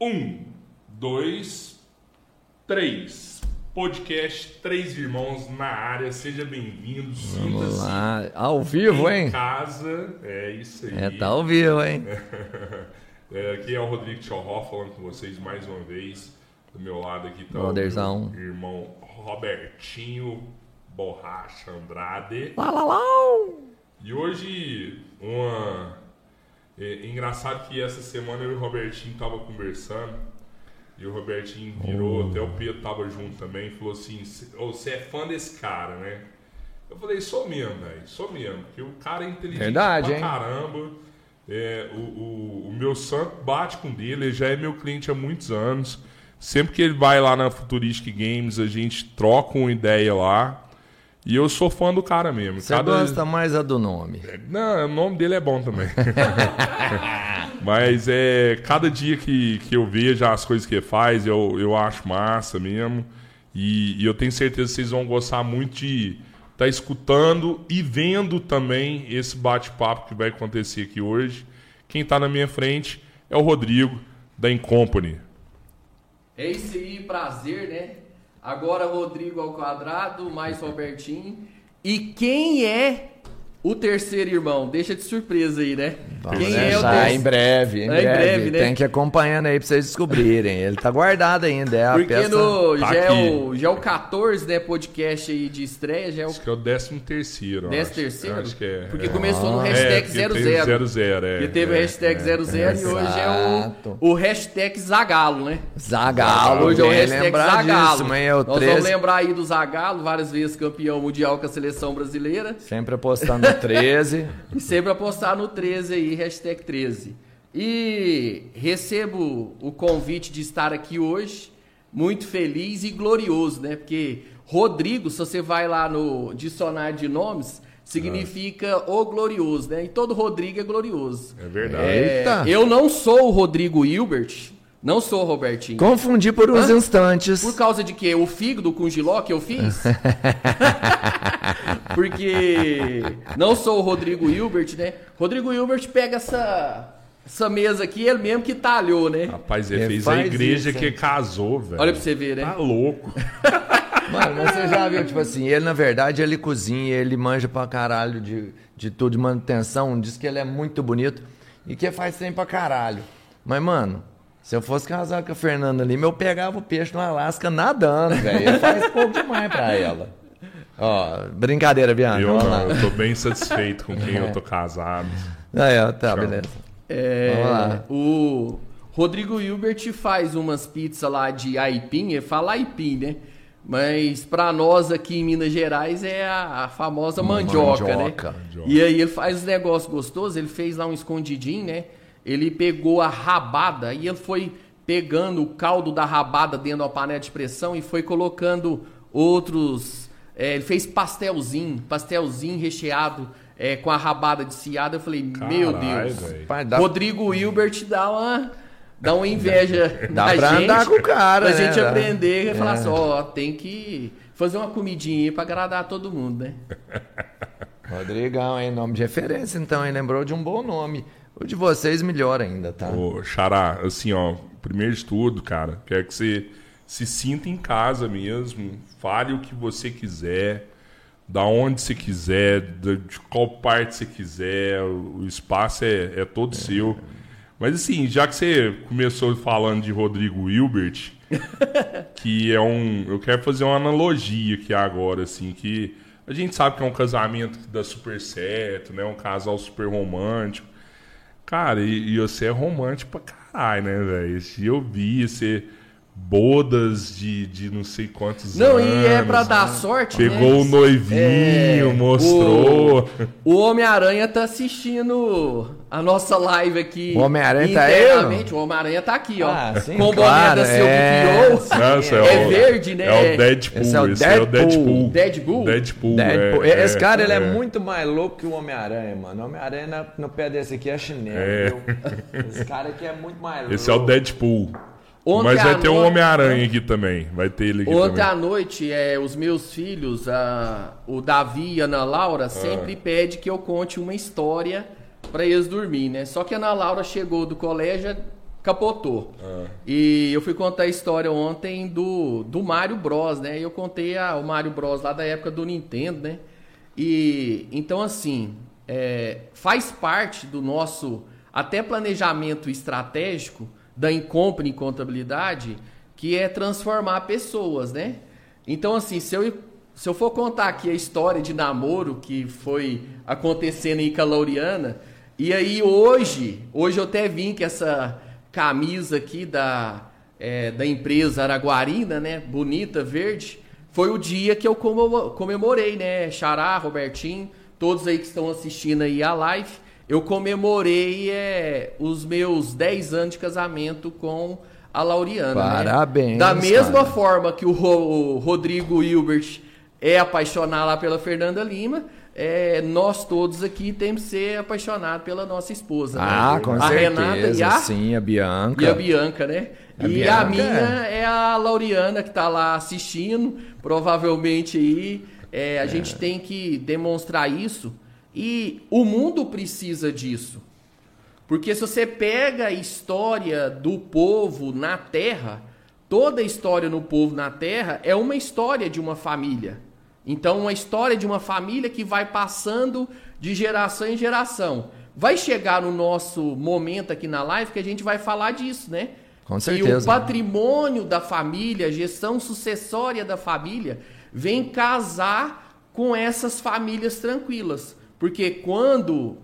Um, dois, três. Podcast Três Irmãos na área. Seja bem-vindo. Vamos lá. Ao vivo, em hein? casa. É isso aí. É, tá ao vivo, hein? É, aqui é o Rodrigo Tchorró falando com vocês mais uma vez. Do meu lado aqui tá Brotherzão. o meu irmão Robertinho Borracha Andrade. Lá, lá, lá. E hoje, uma. É, engraçado que essa semana eu e o Robertinho tava conversando. E o Robertinho virou, até o Pedro tava junto também, falou assim: "Cê- ô, você é fã desse cara, né? Eu falei, sou mesmo, velho, sou mesmo. Porque o cara é inteligente Verdade, pra hein? caramba. É, o, o, o meu santo bate com dele, ele já é meu cliente há muitos anos. Sempre que ele vai lá na Futuristic Games, a gente troca uma ideia lá. E eu sou fã do cara mesmo. Você gosta mais a do nome. Não, o nome dele é bom também. Mas é cada dia que, que eu vejo as coisas que ele faz, eu, eu acho massa mesmo. E, e eu tenho certeza que vocês vão gostar muito de estar escutando e vendo também esse bate-papo que vai acontecer aqui hoje. Quem está na minha frente é o Rodrigo, da Incompany. É isso aí, prazer, né? Agora Rodrigo ao quadrado, mais Robertinho. E quem é o terceiro irmão? Deixa de surpresa aí, né? Vamos quem é o deixar terceiro? em breve, em É, em breve. breve, né? Tem que ir acompanhando aí pra vocês descobrirem. Ele tá guardado ainda, é a Porque peça... no, tá já, é o, já é o 14, né, podcast aí de estreia, já é o Acho que é o 13 terceiro. eu Décimo acho. terceiro? Eu Acho que é. Porque é. começou no Ah, hashtag tem 00. 00, é. Que teve é, o hashtag 00 e hoje é o, o hashtag Zagalo, né? Zagalo, Hoje é o hashtag lembrar Zagalo. disso, mas é o Nós vamos 13, lembrar aí do Zagalo, várias vezes campeão mundial com a seleção brasileira. sempre apostando no 13. E sempre apostar no 13 aí, hashtag 13. E recebo o convite de estar aqui hoje, muito feliz e glorioso, né? Porque Rodrigo, se você vai lá no dicionário de nomes, significa o glorioso, né? E todo Rodrigo é glorioso. É verdade. É, Eita. eu não sou o Rodrigo Hilbert, não sou o Robertinho. Confundi por uns Hã? instantes. Por causa de quê? O fígado com giló que eu fiz? Porque não sou o Rodrigo Hilbert, né? Rodrigo Hilbert pega essa, essa mesa aqui, ele mesmo que talhou, né? Rapaz, ele Ele fez a igreja isso, que hein? casou, velho. Olha pra você ver, né? Tá louco. Mano, mas você já viu, tipo assim, ele na verdade ele cozinha, ele manja pra caralho de, de tudo, de manutenção, diz que ele é muito bonito e que faz tempo pra caralho. Mas, mano, se eu fosse casar com a Fernanda ali, eu pegava o peixe no Alasca nadando, velho. Ele faz pouco demais pra ela. Ó, brincadeira, Bianca. Eu não, eu tô bem satisfeito com quem eu tô casado. Aí, ó, tá, beleza. É, Vamos lá. o Rodrigo Hilbert faz umas pizzas lá de aipim, ele fala aipim, né? Mas pra nós aqui em Minas Gerais é a, a famosa mandioca, Mandioca. né? Mandioca. E aí ele faz um negócio gostoso, ele fez lá um escondidinho, né? Ele pegou a rabada e ele foi pegando o caldo da rabada dentro da panela de pressão e foi colocando outros. é, ele fez pastelzinho, pastelzinho recheado é, com a rabada de ciada. Eu falei, meu Caralho, Deus. Pai, dá- Rodrigo Hilbert dá uma, dá uma inveja Dá na pra gente. andar com o cara, Pra né? gente Dá. aprender e falar É. assim, ó, tem que fazer uma comidinha aí pra agradar todo mundo, né? Rodrigão, hein? Nome de referência, então, hein? Lembrou de um bom nome. O de vocês, melhor ainda, tá? Ô, Xará, assim, ó, primeiro de tudo, cara, quero que você se sinta em casa mesmo, fale o que você quiser, da onde você quiser, de qual parte você quiser, o espaço é, é todo seu. Mas assim, já que você começou falando de Rodrigo Hilbert, que é um. Eu quero fazer uma analogia aqui agora, assim, que a gente sabe que é um casamento que dá super certo, né? Um casal super romântico. Cara, e, e você é romântico pra caralho, né, velho? Se eu vi você bodas de, de não sei quantos Não, anos. e é pra dar sorte, Pegou né? o noivinho, É, mostrou. O Homem-Aranha tá assistindo a nossa live aqui. O Homem-Aranha tá aí. O Homem-Aranha tá aqui, ó. Ah, sim, Com o claro, boné da Silvio é. É o- verde, né? É o Deadpool. Esse é o é o Deadpool. Deadpool. Deadpool? Deadpool. Deadpool. é, Esse cara, ele é, é. muito mais louco que o Homem-Aranha, mano. O Homem-Aranha no pé desse aqui é chinelo, É. Esse cara aqui é muito mais louco. Esse é o Deadpool. Ontem Mas vai ter um noite- Homem-Aranha aqui também. Vai ter ele aqui Ontem também. à noite, é, os meus filhos, a- o Davi e a Ana Laura, sempre Ah. pede que eu conte uma história pra eles dormir, né? Só que a Ana Laura chegou do colégio, capotou. E eu fui contar a história ontem do, do Mario Bros, né? E eu contei a, o Mario Bros lá da época do Nintendo, né? E então assim, é, faz parte do nosso até planejamento estratégico da Incompany Contabilidade, que é transformar pessoas, né? Então assim, se eu se eu for contar aqui a história de namoro que foi acontecendo em Caloriana, e aí hoje, hoje eu até vim com essa camisa aqui da, é, da empresa Araguarina, né? Bonita, verde. Foi o dia que eu comemorei, né? Xará, Robertinho, todos aí que estão assistindo aí a live. Eu comemorei é, os meus 10 anos de casamento com a Lauriana. Né? Parabéns. Né? Da mesma cara. forma que o, o Rodrigo Hilbert é apaixonado lá pela Fernanda Lima, é, nós todos aqui temos que ser apaixonados pela nossa esposa. Né? Ah, né? com a certeza. Renata e a, sim, a Bianca. E a Bianca, né? A e Bianca, a minha é. é a Lauriana que está lá assistindo, provavelmente aí. É, a é. gente tem que demonstrar isso. E o mundo precisa disso. Porque se você pega a história do povo na Terra, toda a história no povo na Terra é uma história de uma família. Então, uma história de uma família que vai passando de geração em geração. Vai chegar no nosso momento aqui na live que a gente vai falar disso, né? Com certeza. E o patrimônio da família, a gestão sucessória da família, vem casar com essas famílias tranquilas. Porque quando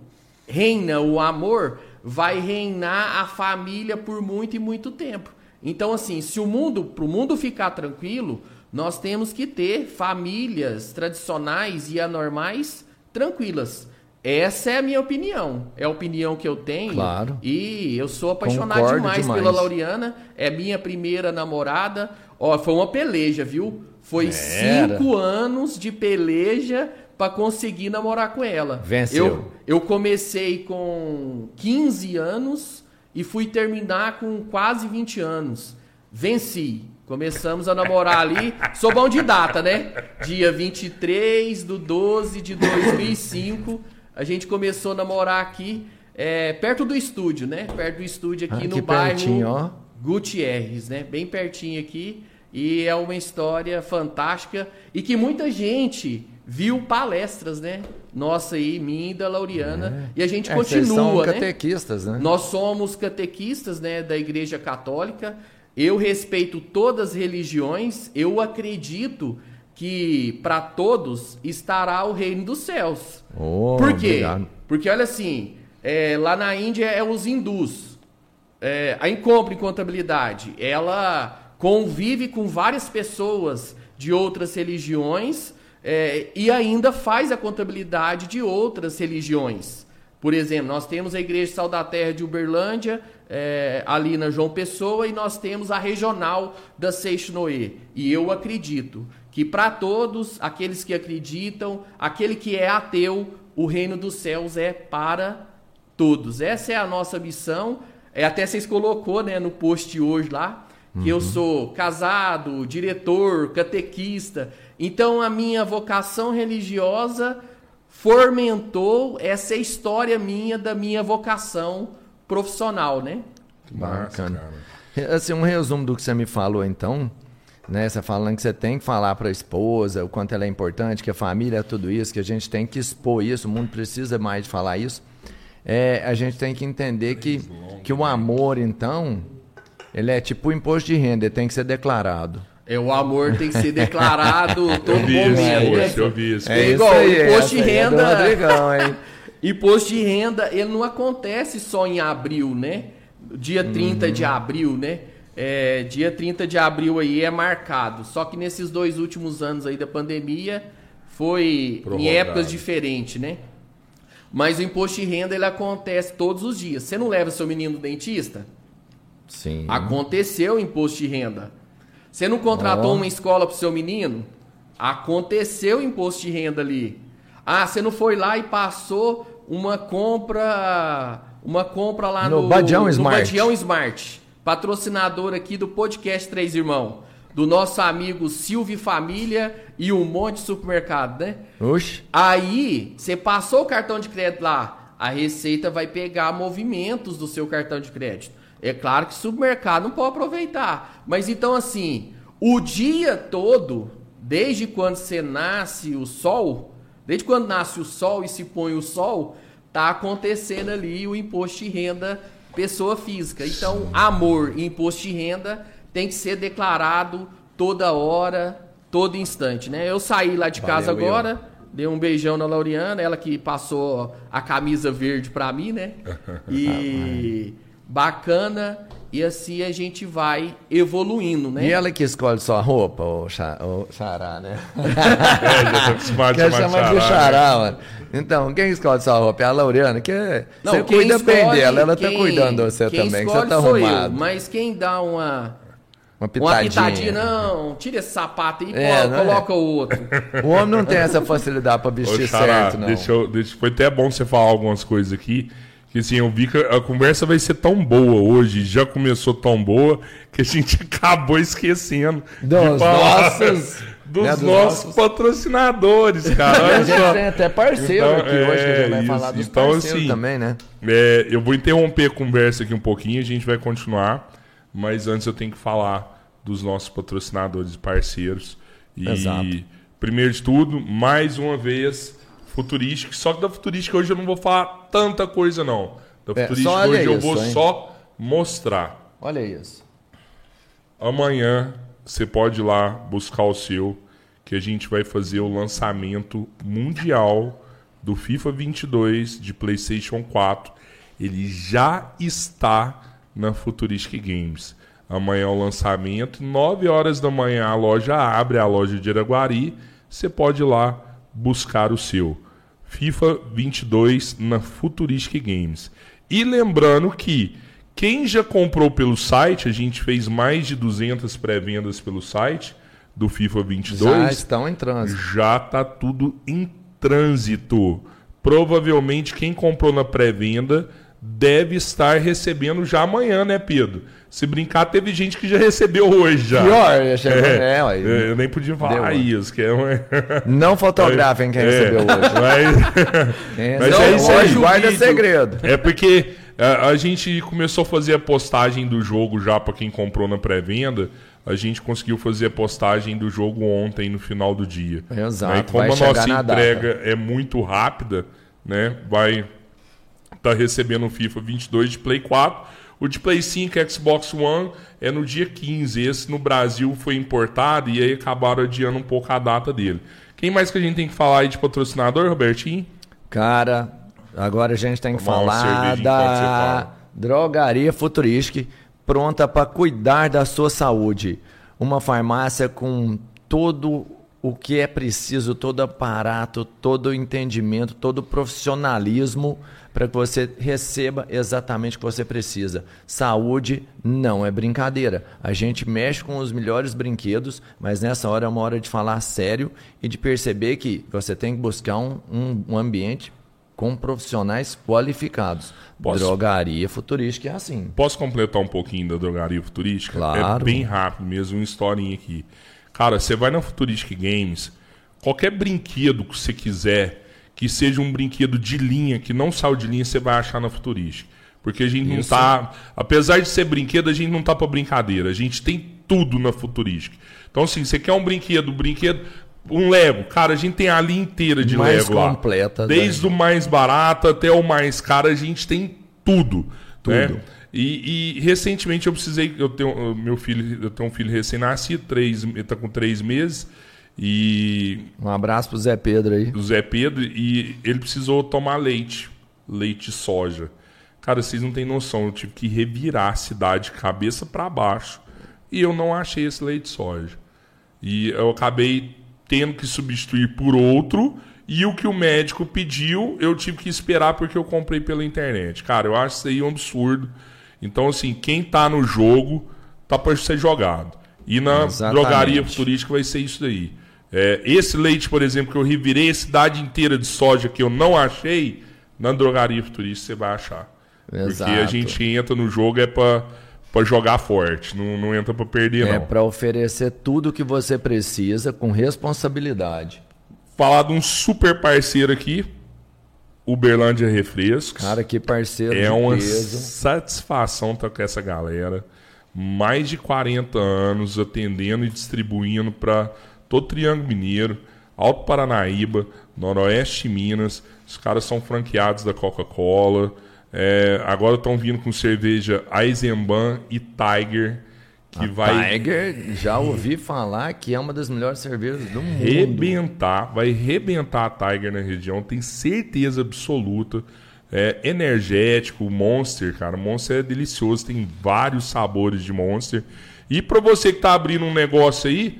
reina o amor, vai reinar a família por muito e muito tempo. Então, assim, se o mundo, para o mundo ficar tranquilo, nós temos que ter famílias tradicionais e anormais tranquilas. Essa é a minha opinião. É a opinião que eu tenho. Claro. E eu sou apaixonado demais, demais, pela Lauriana. É minha primeira namorada. Ó, foi uma peleja, viu? Foi Era. cinco anos de peleja para conseguir namorar com ela. Venceu. Eu, eu comecei com 15 anos e fui terminar com quase 20 anos. Venci. Começamos a namorar ali. Sou bom de data, né? Dia 23 do 12 de 2005. A gente começou a namorar aqui, é, perto do estúdio, né? Perto do estúdio aqui ah, no bairro ó. Gutierrez, né? Bem pertinho aqui. E é uma história fantástica e que muita gente viu palestras, né? Nossa aí, minha e da Lauriana. É. E a gente é, continua, vocês são né? catequistas, né? Nós somos catequistas, né, da Igreja Católica. Eu respeito todas as religiões, eu acredito que para todos estará o reino dos céus. Oh, Por quê? Obrigado. Porque olha assim, é, lá na Índia é os hindus. É, a Incompre Contabilidade, ela convive com várias pessoas de outras religiões é, e ainda faz a contabilidade de outras religiões. Por exemplo, nós temos a Igreja Sal da Terra de Uberlândia, é, ali na João Pessoa, e nós temos a regional da Seixinoe. E eu acredito que para todos aqueles que acreditam, aquele que é ateu, o reino dos céus é para todos. Essa é a nossa missão. É, até vocês colocou né, no post hoje lá, que uhum. eu sou casado, diretor, catequista. Então a minha vocação religiosa fomentou essa história minha da minha vocação profissional, né? Bacana. Assim, um resumo do que você me falou então, né? Você falando que você tem que falar para a esposa o quanto ela é importante, que a família é tudo isso, que a gente tem que expor isso, o mundo precisa mais de falar isso. É, a gente tem que entender que, que o amor, então, ele é tipo o imposto de renda, ele tem que ser declarado. É, o amor tem que ser declarado todo eu vi momento. Isso, eu vi isso. É, é igual, aí, imposto de renda. É Rodrigão, hein? imposto de renda, ele não acontece só em abril, né? Dia 30 uhum. de abril, né? É, dia 30 de abril aí é marcado. Só que nesses dois últimos anos aí da pandemia foi Prorrogado. em épocas diferentes, né? Mas o imposto de renda ele acontece todos os dias. Você não leva seu menino no dentista? Sim. Aconteceu o imposto de renda. Você não contratou oh. uma escola para o seu menino? Aconteceu o imposto de renda ali. Ah, você não foi lá e passou uma compra, uma compra lá no, no Badião Smart. Badião Smart, patrocinador aqui do podcast Três Irmãos, do nosso amigo Silvio Família e um monte de supermercado, né? Oxe. Aí, você passou o cartão de crédito lá, a Receita vai pegar movimentos do seu cartão de crédito. É claro que supermercado não pode aproveitar. Mas então, assim, o dia todo, desde quando você nasce o sol, desde quando nasce o sol e se põe o sol, tá acontecendo ali o imposto de renda pessoa física. Então, amor e imposto de renda tem que ser declarado toda hora, todo instante, né? Eu saí lá de casa Valeu, agora, dei um beijão na Lauriana, ela que passou a camisa verde pra mim, né? E bacana, e assim a gente vai evoluindo, né? E ela que escolhe sua roupa, o, xa, o xará, né? É, já tô acostumado a Quer chamar de xará, né? xará, mano. Então, quem escolhe sua roupa? É a Laureana, que é- Não, você quem cuida bem escolhe- dela, ela tá quem- cuidando de você quem também, que você tá sou eu, arrumado. mas quem dá uma, Uma uma pitadinha. pitadinha, não, tira esse sapato aí e É, não é? coloca o outro. O homem não tem essa facilidade pra Ô, vestir Xará, certo, não. deixa eu, deixa- foi até bom você falar algumas coisas aqui. Que assim, eu vi que a conversa vai ser tão boa hoje, já começou tão boa, que a gente acabou esquecendo Dos falar nossos- dos né, dos nossos nossos- patrocinadores, cara. A gente tem até parceiro Então, aqui hoje, que a gente vai é falar isso. dos Então, parceiros assim, também, né? É, eu vou interromper a conversa aqui um pouquinho, a gente vai continuar, mas antes eu tenho que falar dos nossos patrocinadores e parceiros. E Exato. primeiro de tudo, mais uma vez, Futurística. Só que da Futurística hoje eu não vou falar tanta coisa, não. Da É, Futurística hoje eu isso, vou hein? só mostrar. Olha isso. Amanhã você pode ir lá buscar o seu, que a gente vai fazer o lançamento mundial do FIFA 22 de PlayStation 4. Ele já está na Futuristic Games. Amanhã é o lançamento, 9 horas da manhã a loja abre, a loja de Araguari. Você pode ir lá buscar o seu. FIFA 22 na Futuristic Games. E lembrando que quem já comprou pelo site, a gente fez mais de 200 pré-vendas pelo site do FIFA 22 Já estão em trânsito. já tá tudo em trânsito. Provavelmente quem comprou na pré-venda deve estar recebendo já amanhã, né, Pedro? Se brincar, teve gente que já recebeu hoje já. Pior, chegou, É, é, ué. é, eu nem podia falar Deu, isso, que é uma... Não fotografem quem É, recebeu hoje. Mas, Quem Mas recebeu é isso aí, guarda vídeo. segredo. é porque a, a gente começou a fazer a postagem do jogo já para quem comprou na pré-venda. A gente conseguiu fazer a postagem do jogo ontem no final do dia. Exato, Né? E como a nossa entrega é muito rápida, né? Vai estar recebendo o FIFA 22 de Play 4. O de Play 5 e Xbox One é no dia 15. Esse no Brasil foi importado e aí acabaram adiando um pouco a data dele. Quem mais que a gente tem que falar aí de patrocinador, Robertinho? Cara, agora a gente tem que Tomar falar da fala. Drogaria Futuristic, pronta para cuidar da sua saúde. Uma farmácia com todo o que é preciso, todo aparato, todo entendimento, todo o profissionalismo para que você receba exatamente o que você precisa. Saúde não é brincadeira. A gente mexe com os melhores brinquedos, mas nessa hora é uma hora de falar sério e de perceber que você tem que buscar um, um, um ambiente com profissionais qualificados. Posso? Drogaria futurística é assim. Posso completar um pouquinho da drogaria futurística? Claro. É bem rápido mesmo, uma historinha aqui. Cara, você vai na Futuristic Games, qualquer brinquedo que você quiser, que seja um brinquedo de linha, que não saiu de linha, você vai achar na Futuristic. Porque a gente não Isso. tá. Apesar de ser brinquedo, a gente não tá pra brincadeira. A gente tem tudo na Futuristic. Então, assim, você quer um brinquedo, um brinquedo. Um Lego, cara, a gente tem a linha inteira de Mais Lego lá. completa, né? Desde o mais barato até o mais caro, a gente tem tudo. né? Tudo. E, e recentemente eu precisei, eu tenho meu filho, eu tenho um filho recém-nascido, três, ele tá com três meses e Um abraço pro Zé Pedro aí. do Zé Pedro e ele precisou tomar leite, leite soja. Cara, vocês não têm noção, eu tive que revirar a cidade cabeça para baixo e eu não achei esse leite de soja. E eu acabei tendo que substituir por outro e o que o médico pediu, eu tive que esperar porque eu comprei pela internet. Cara, eu acho isso aí um absurdo. Então, assim, quem tá no jogo tá para ser jogado. E na Exatamente. drogaria futurística vai ser isso daí. É, esse leite, por exemplo, que eu revirei a cidade inteira de soja que eu não achei, na drogaria futurística você vai achar. Exato. Porque a gente entra no jogo é pra, pra jogar forte, não, não entra pra perder, É não. para oferecer tudo que você precisa com responsabilidade. Falar de um super parceiro aqui, Uberlândia Refrescos. Cara, que parceiro é uma peso. satisfação estar com essa galera. Mais de 40 anos atendendo e distribuindo para todo Triângulo Mineiro, Alto Paranaíba, Noroeste Minas. Os caras são franqueados da Coca-Cola. É, agora estão vindo com cerveja Eisenbahn e Tiger. Que vai Tiger, já ouvi falar que é uma das melhores cervejas do mundo. rebentar, vai rebentar a Tiger na região, tem certeza absoluta. É energético, Monster, cara, Monster é delicioso, tem vários sabores de Monster. E para você que tá abrindo um negócio aí,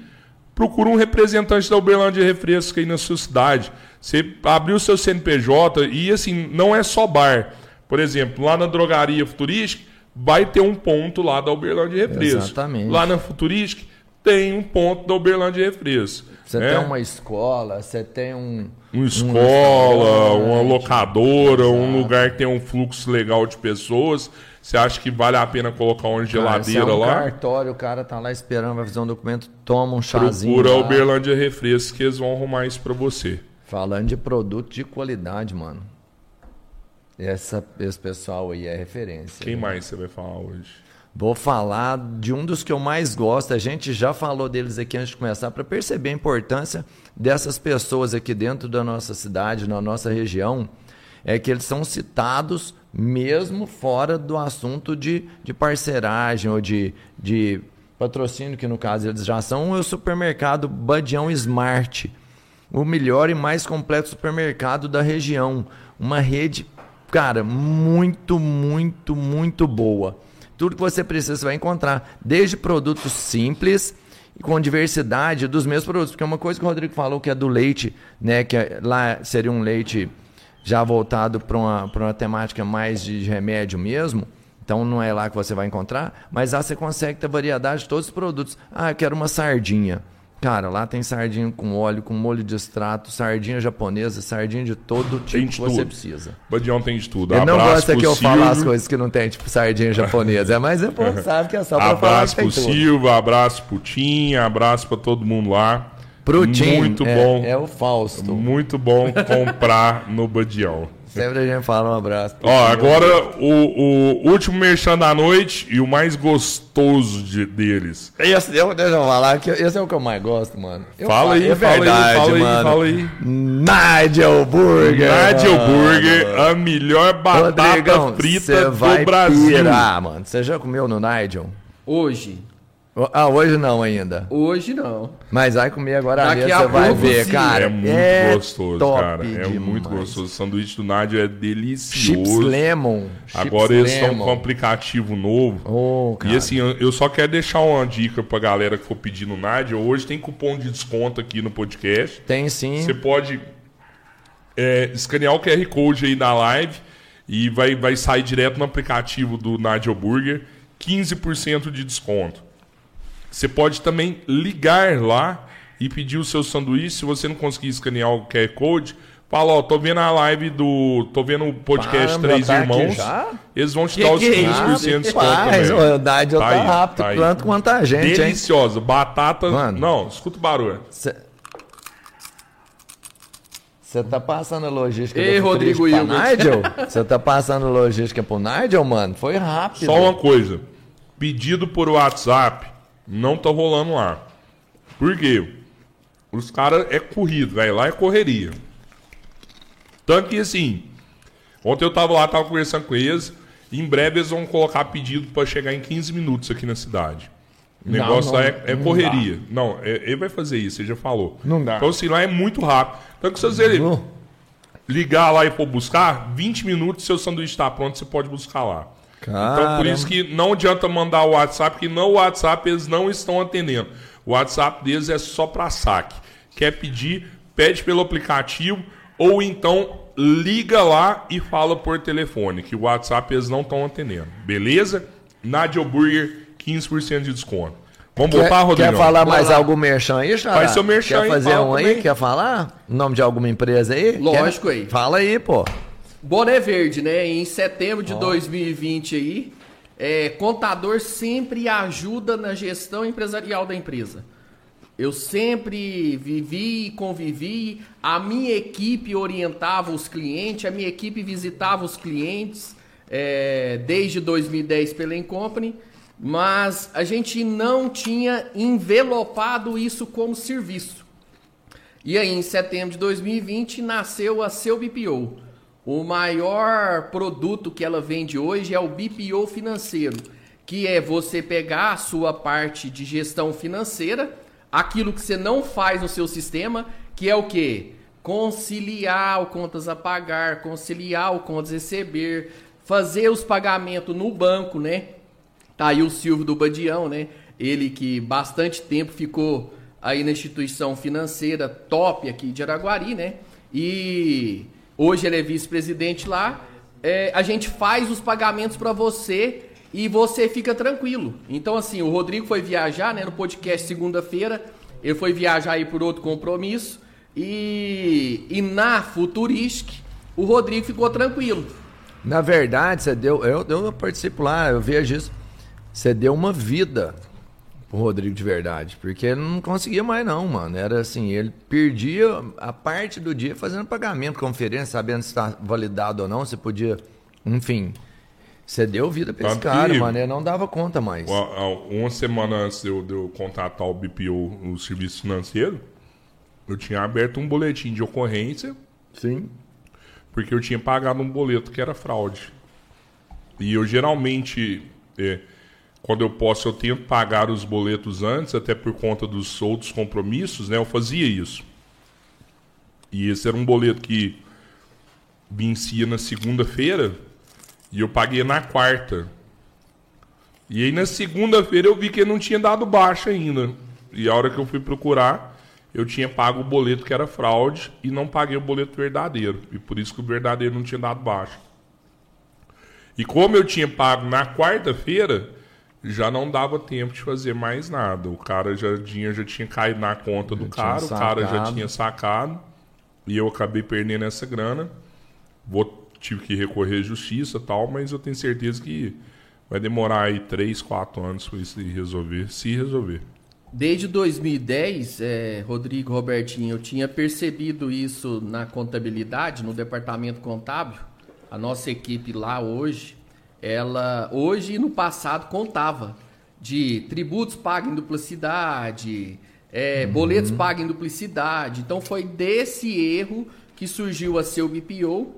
procura um representante da Uberlândia Refresco aí na sua cidade. Você abriu o seu CNPJ e assim, não é só bar. Por exemplo, lá na drogaria futurística, vai ter um ponto lá da Uberlândia Refresco. Exatamente. Lá na Futurística tem um ponto da Uberlândia Refresco. Você né? tem uma escola, você tem um. Uma escola, uma restaurante. locadora, um Exato. lugar que tem um fluxo legal de pessoas. Você acha que vale a pena colocar uma Cara, se geladeira é um lá? cartório, o cara tá lá esperando, vai fazer um documento, toma um chazinho. Procura lá. Uberlândia Refresco que eles vão arrumar isso pra você. Falando de produto de qualidade, mano. Essa, esse pessoal aí é referência. Quem mais você vai falar hoje? Vou falar de um dos que eu mais gosto. A gente já falou deles aqui antes de começar, para perceber a importância dessas pessoas aqui dentro da nossa cidade, na nossa região. É que eles são citados mesmo fora do assunto de, de parceragem ou de, de patrocínio, que no caso eles já são, é o supermercado Badião Smart. O melhor e mais completo supermercado da região. Uma rede, cara, muito, muito, muito boa. Tudo que você precisa você vai encontrar, desde produtos simples e com diversidade dos mesmos produtos. Porque uma coisa que o Rodrigo falou que é do leite, né? Que é- lá seria um leite já voltado para uma, pra uma temática mais de remédio mesmo. Então não é lá que você vai encontrar, mas lá você consegue ter variedade de todos os produtos. Ah, eu quero uma sardinha. Cara, lá tem sardinha com óleo, com molho de extrato, sardinha japonesa, sardinha de todo tipo Tem que de você tudo. precisa. Badião tem de tudo. Ele não Abraço gosta pro que eu fale as coisas que não tem, tipo sardinha japonesa, mas o povo sabe que é só pra falar Abraço que tem pro. Silva, abraço pro Tim, abraço pra todo mundo lá. Pro Tim, Muito é, bom. É o Fausto. Muito bom comprar no Badião. Sempre a gente fala um abraço. Ó, agora o, o último merchan da noite e o mais gostoso de- deles. Esse, eu, deixa eu falar que esse é o que eu mais gosto, mano. Eu Fala falo- aí, é fala aí, verdade, fala aí, fala aí. Nigel Burger. Nigel mano. Burger, a melhor batata Rodrigão, frita do Brasil. pirar, mano. Você já comeu no Nigel? Hoje. Ah, hoje não ainda. Hoje não. Mas vai comer agora Daqui mesmo, a você vai ver, sim. cara. é muito gostoso, top cara. É muito demais. gostoso. O sanduíche do Nádio é Chips delicioso. Lemon. Chips Agora eles estão Lemon. com um aplicativo novo. Ô, cara. E assim, eu só quero deixar uma dica pra galera que for pedir no Nádia. Hoje tem cupom de desconto aqui no podcast. Tem sim. Você pode é, escanear o QR Code aí da live e vai, vai sair direto no aplicativo do Nadia Burger, 15% de desconto. Você pode também ligar lá e pedir o seu sanduíche. Se você não conseguir escanear o QR Code, fala, ó, tô vendo a live do. tô vendo o podcast Caramba, Três tá Irmãos. Eles vão te Que dar os que é 15% isso? de desconto Nigel tá, aí, rápido, tá quanto a gente, hein? Deliciosa. Batata. Mano. Não, escuta o barulho. Você tá passando logística Ei, do Rodrigo Hilbert. Nigel? Você tá passando logística pro Nigel, mano? Foi rápido. Só uma coisa. Pedido por WhatsApp não tá rolando lá. Por quê? Os caras é corrido, velho. Lá é correria. Tanto que assim, ontem eu tava lá, tava conversando com eles. e Em breve eles vão colocar pedido pra chegar em 15 minutos aqui na cidade. O Não, negócio não, lá é, é não correria. Não, é- ele vai fazer isso, ele já falou. Não dá. Então assim, lá é muito rápido. Então que se você ligar lá e for buscar, 20 minutos seu sanduíche está pronto, você pode buscar lá. Então, por isso que não adianta mandar o WhatsApp, que no WhatsApp eles não estão atendendo. O WhatsApp deles é só para saque. Quer pedir, pede pelo aplicativo ou então liga lá e fala por telefone, que o WhatsApp eles não estão atendendo. Beleza? Nadia Burger, 15% de desconto. Vamos Quer, voltar, Rodrigo? quer falar mais lá. algum merchan aí, Xará? Faz seu merchan Quer aí, fazer um aí? também. Quer falar? O nome de alguma empresa aí? Lógico Quer? aí. Fala aí, pô. Boné Verde, né? Em setembro de 2020 aí, é, contador sempre ajuda na gestão empresarial da empresa. Eu sempre vivi e convivi, a minha equipe orientava os clientes, a minha equipe visitava os clientes é, desde 2010 pela Incompany, mas a gente não tinha envelopado isso como serviço. E aí, em setembro de 2020, nasceu a Seu BPO. O maior produto que ela vende hoje é o BPO financeiro, que é você pegar a sua parte de gestão financeira, aquilo que você não faz no seu sistema, que é o que? Conciliar o contas a pagar, conciliar o contas receber, fazer os pagamentos no banco, né? Tá aí o Silvio do Badião, né? Ele que bastante tempo ficou aí na instituição financeira top aqui de Araguari, né? E hoje ele é vice-presidente lá. É, a gente faz os pagamentos para você e você fica tranquilo. Então, assim, o Rodrigo foi viajar, né, no podcast segunda-feira, ele foi viajar aí por outro compromisso, e, e na Futuristic, o Rodrigo ficou tranquilo. Na verdade, você deu. Eu, eu participo lá, eu vejo isso. Você deu uma vida pro Rodrigo de verdade. Porque ele não conseguia mais, não, mano. Era assim, ele perdia a parte do dia fazendo pagamento, conferência, sabendo se está validado ou não, você podia. Enfim. Você deu vida pra esse cara, mano. Ele não dava conta mais. Uma, uma semana antes de eu, de eu contratar o BPO, o serviço financeiro, eu tinha aberto um boletim de ocorrência Sim. porque eu tinha pagado um boleto que era fraude. E eu geralmente, é, quando eu posso, eu tento pagar os boletos antes, até por conta dos outros compromissos, né? Eu fazia isso. E esse era um boleto que vencia na segunda-feira e eu paguei na quarta. E aí na segunda-feira eu vi que ele não tinha dado baixa ainda. E a hora que eu fui procurar, eu tinha pago o boleto que era fraude e não paguei o boleto verdadeiro. E por isso que o verdadeiro não tinha dado baixa. E como eu tinha pago na quarta-feira, já não dava tempo de fazer mais nada. O cara já tinha, já tinha caído na conta do Já cara, o cara já tinha sacado. E eu acabei perdendo essa grana. Vou, tive que recorrer à justiça e tal, mas eu tenho certeza que vai demorar aí 3, 4 anos para isso resolver, se resolver. Desde 2010, é, Rodrigo Robertinho, eu tinha percebido isso na contabilidade, no departamento contábil. A nossa equipe lá hoje, ela hoje e no passado contava de tributos pagos em duplicidade, é, boletos pagos em duplicidade. Então foi desse erro que surgiu a seu BPO.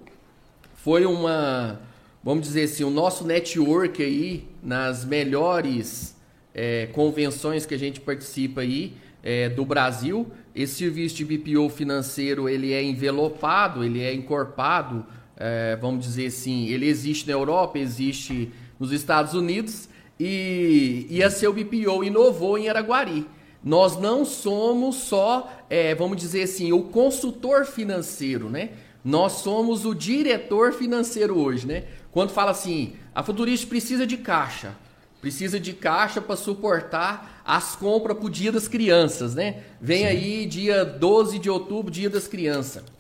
Foi uma, vamos dizer assim, o nosso network aí nas melhores é, convenções que a gente participa aí é, do Brasil. Esse serviço de BPO financeiro ele é envelopado, ele é encorpado, é, vamos dizer assim, ele existe na Europa, existe nos Estados Unidos e, e a seu BPO inovou em Araguari. Nós não somos só, é, vamos dizer assim, o consultor financeiro, né? Nós somos o diretor financeiro hoje, né? Quando fala assim, a futurista precisa de caixa, precisa de caixa para suportar as compras para o Dia das Crianças, né? Vem aí dia 12 de outubro, Dia das Crianças.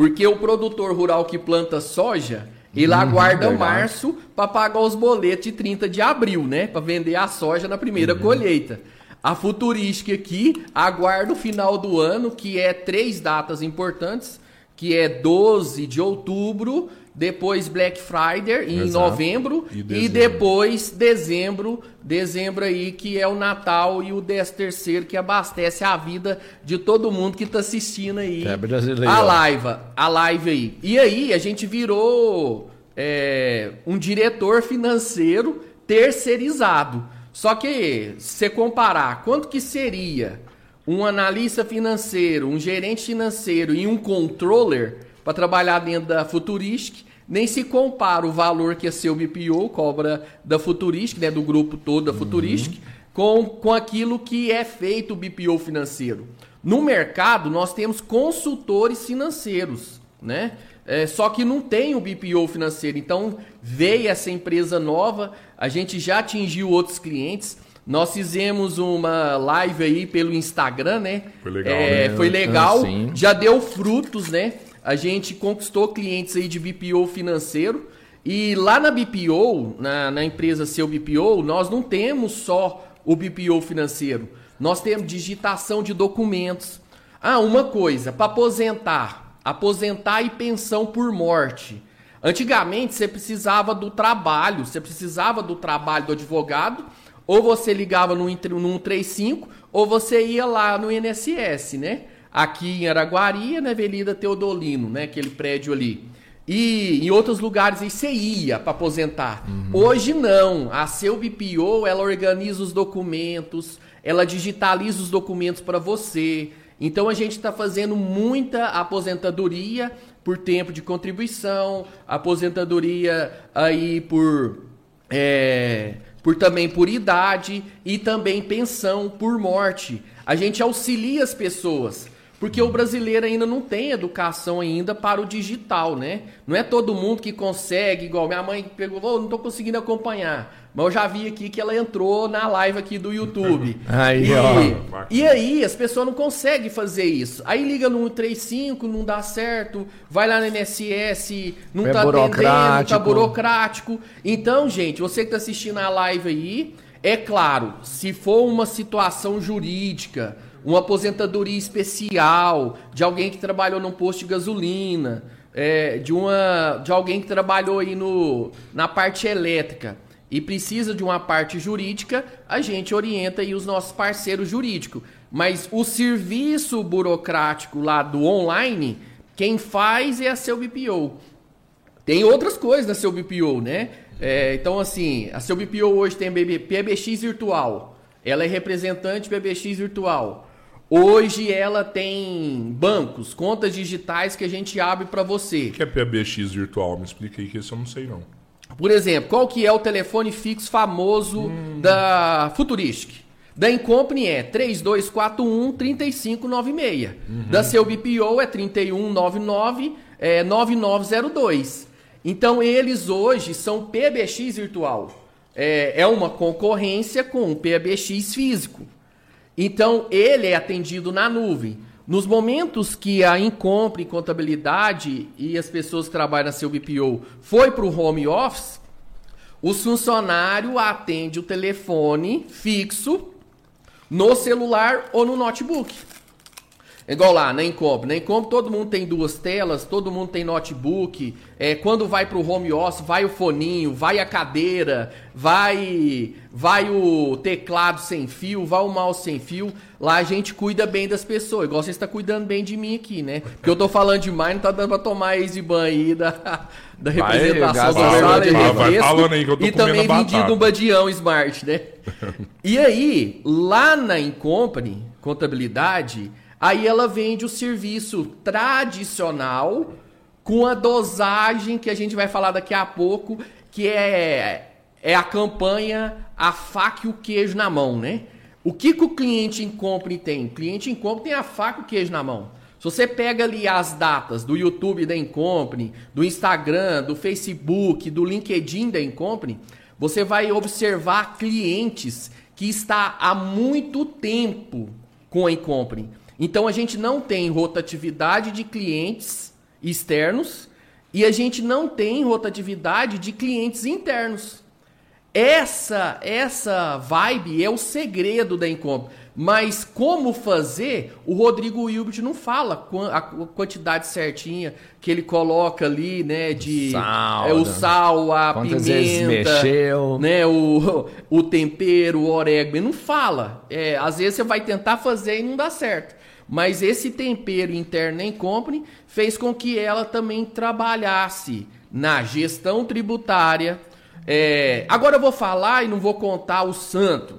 Porque o produtor rural que planta soja, ele aguarda verdade. março para pagar os boletos de 30 de abril, né? Para vender a soja na primeira colheita. A futurística aqui aguarda o final do ano, que é três datas importantes, que é 12 de outubro, depois Black Friday em Exato. novembro E e, dezembro. depois dezembro, dezembro aí que é o Natal e o 13 terceiro que abastece a vida de todo mundo que tá assistindo aí É brasileiro. a live, a live aí. E aí a gente virou é, um diretor financeiro terceirizado. Só que se você comparar quanto que seria um analista financeiro, um gerente financeiro e um controller para trabalhar dentro da Futuristic, nem se compara o valor que a seu BPO cobra da Futuristic, né, do grupo todo da Futuristic, com, com aquilo que é feito o BPO financeiro. No mercado, nós temos consultores financeiros, né? É, só que não tem o BPO financeiro. Então, veio essa empresa nova, a gente já atingiu outros clientes. Nós fizemos uma live aí pelo Instagram, né? Foi legal, É, né? Foi legal, Sim. já deu frutos, né? A gente conquistou clientes aí de BPO financeiro. E lá na BPO, na, na empresa Seu BPO, nós não temos só o BPO financeiro. nós temos digitação de documentos. Ah, uma coisa, para aposentar, aposentar e pensão por morte. Antigamente você precisava do trabalho, você precisava do trabalho do advogado, ou você ligava no, no 135, ou você ia lá no INSS, né? Aqui em Araguari, na Avenida Teodolino, né? Aquele prédio ali. E em outros lugares aí você ia para aposentar. Uhum. Hoje não. A seu BPO, ela organiza os documentos, ela digitaliza os documentos para você. Então a gente está fazendo muita aposentadoria por tempo de contribuição, aposentadoria aí por é, por também por idade e também pensão por morte. A gente auxilia as pessoas. Porque o brasileiro ainda não tem educação ainda para o digital, né? Não é todo mundo que consegue, igual minha mãe pegou, oh, não estou conseguindo acompanhar. Mas eu já vi aqui que ela entrou na live aqui do YouTube. aí, e, ó. e aí as pessoas não conseguem fazer isso. Aí liga no 135, não dá certo, vai lá no NSS, não é tá atendendo, tá burocrático. Então, gente, você que tá assistindo a live aí, é claro, se for uma situação jurídica, uma aposentadoria especial de alguém que trabalhou num posto de gasolina, é, de, uma, de alguém que trabalhou aí no, na parte elétrica e precisa de uma parte jurídica, a gente orienta aí os nossos parceiros jurídicos. Mas o serviço burocrático lá do online, quem faz é a seu BPO. Tem outras coisas na seu BPO, né? É, então, assim, a seu BPO hoje tem PBX virtual. Ela é representante PBX virtual. Hoje ela tem bancos, contas digitais que a gente abre para você. O que é PBX virtual? Me explica aí que isso eu não sei não. Por exemplo, qual que é o telefone fixo famoso hum. da Futuristic? Da Incompany é 3241 3596. Uhum. Da seu BPO é 3199 é, 9902. Então eles hoje são PBX virtual. É, é uma concorrência com o PBX físico. Então, ele é atendido na nuvem. Nos momentos que a Incompre, contabilidade e as pessoas que trabalham na seu BPO foi para o home office, o funcionário atende o telefone fixo no celular ou no notebook. Igual lá, na Encomp. Na Encomp todo mundo tem duas telas, todo mundo tem notebook. É, quando vai pro home office, vai o foninho, vai a cadeira, vai vai o teclado sem fio, vai o mouse sem fio. Lá a gente cuida bem das pessoas. Igual você está cuidando bem de mim aqui, né? Porque eu tô falando demais, não tá dando pra tomar esse banho aí da, da representação vai, da sala de vai falando aí que eu tô E também vendido um badião smart, né? e aí, lá na Incompany, contabilidade Aí ela vende o serviço tradicional com a dosagem que a gente vai falar daqui a pouco, que é, é a campanha a faca e o queijo na mão, né? O que, que o cliente em compra tem? O cliente em compra tem a faca e o queijo na mão. Se você pega ali as datas do YouTube da Incompany, do Instagram, do Facebook, do LinkedIn da Incompany, você vai observar clientes que está há muito tempo com a Incompany. Então a gente não tem rotatividade de clientes externos e a gente não tem rotatividade de clientes internos. Essa essa vibe é o segredo da Encomp. Mas como fazer, o Rodrigo Wilbert não fala a quantidade certinha que ele coloca ali, né, de sal, é, o sal, a pimenta, mexeu. né, o, o tempero, o orégano, ele não fala. É, às vezes você vai tentar fazer e não dá certo. Mas esse tempero interno em company fez com que ela também trabalhasse na gestão tributária. É, agora eu vou falar e não vou contar o santo.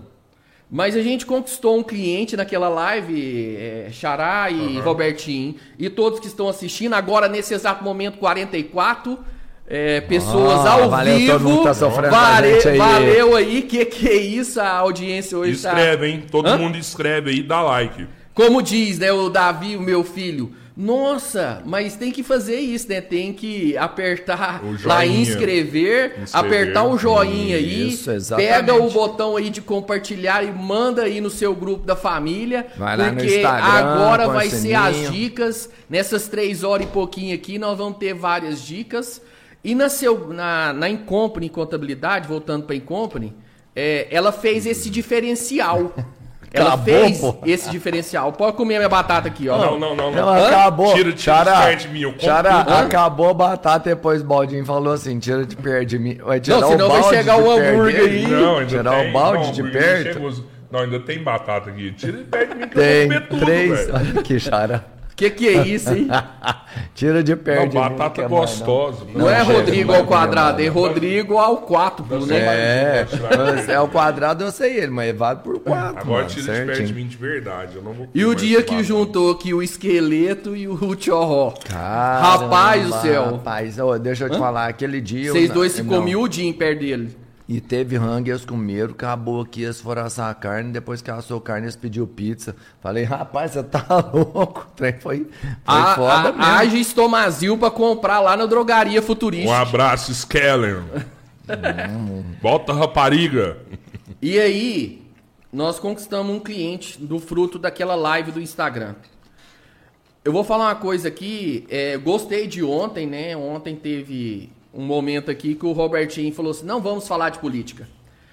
Mas a gente conquistou um cliente naquela live, é, Xará e uhum. Robertinho, e todos que estão assistindo, agora nesse exato momento 44 é, pessoas ah, ao valeu, vivo. Todo mundo tá sofrendo vale, aí. Valeu aí, que que é isso? A audiência hoje Escreve, tá... hein? Todo Hã? mundo escreve aí, dá like. Como diz, né, o Davi, o meu filho. Nossa, mas tem que fazer isso, né? Tem que apertar lá inscrever, inscrever, apertar o joinha isso, aí, exatamente. pega o botão aí de compartilhar e manda aí no seu grupo da família, vai porque agora vai ser as dicas nessas três horas e pouquinho aqui nós vamos ter várias dicas e na seu na na Incompany contabilidade, voltando para Incompany, é, ela fez esse diferencial. Ela Acabou, fez pô. esse diferencial. Pode comer a minha batata aqui, ó. Não, não, não. Não, não. acabou. Tira, de perto de mim. Eu tudo. acabou a batata e depois o Baldinho falou assim: tira de perto de mim. Vai tirar Não, o senão vai balde chegar de o hambúrguer aí. Não, ainda Tirar tem. o balde não, de perto. Não, ainda tem batata aqui. Tira de perto de mim que eu Tem vou comer tudo, três. velho. Olha aqui, Xará. Que que é isso, hein? Tira de perto Não, de mim. batata não mais, não. gostosa. Não é Rodrigo não ao quadrado, é não. Rodrigo ao quatro, né? É, é o quadrado eu sei ele, mas vale por quatro. Agora mano, tira de perto de mim de verdade. Eu não vou E o dia que batata. juntou aqui o esqueleto e o tchorró. Caramba, Rapaz do céu. Rapaz, ô, deixa eu te falar, aquele dia. Vocês dois ficou não. miudinho perto dele. E teve rango, eles comeram, acabou aqui, eles foram assar a carne, depois que assou a carne, eles pediu pizza. Falei, rapaz, você tá louco? O trem foi, foi A- foda a- mesmo. Haja estomazil pra comprar lá na drogaria futurística. Um abraço, Skellen. Volta, rapariga. E aí, nós conquistamos um cliente do fruto daquela live do Instagram. Eu vou falar uma coisa aqui, é, gostei de ontem, né? Ontem teve um momento aqui que o Robertinho falou assim: não vamos falar de política.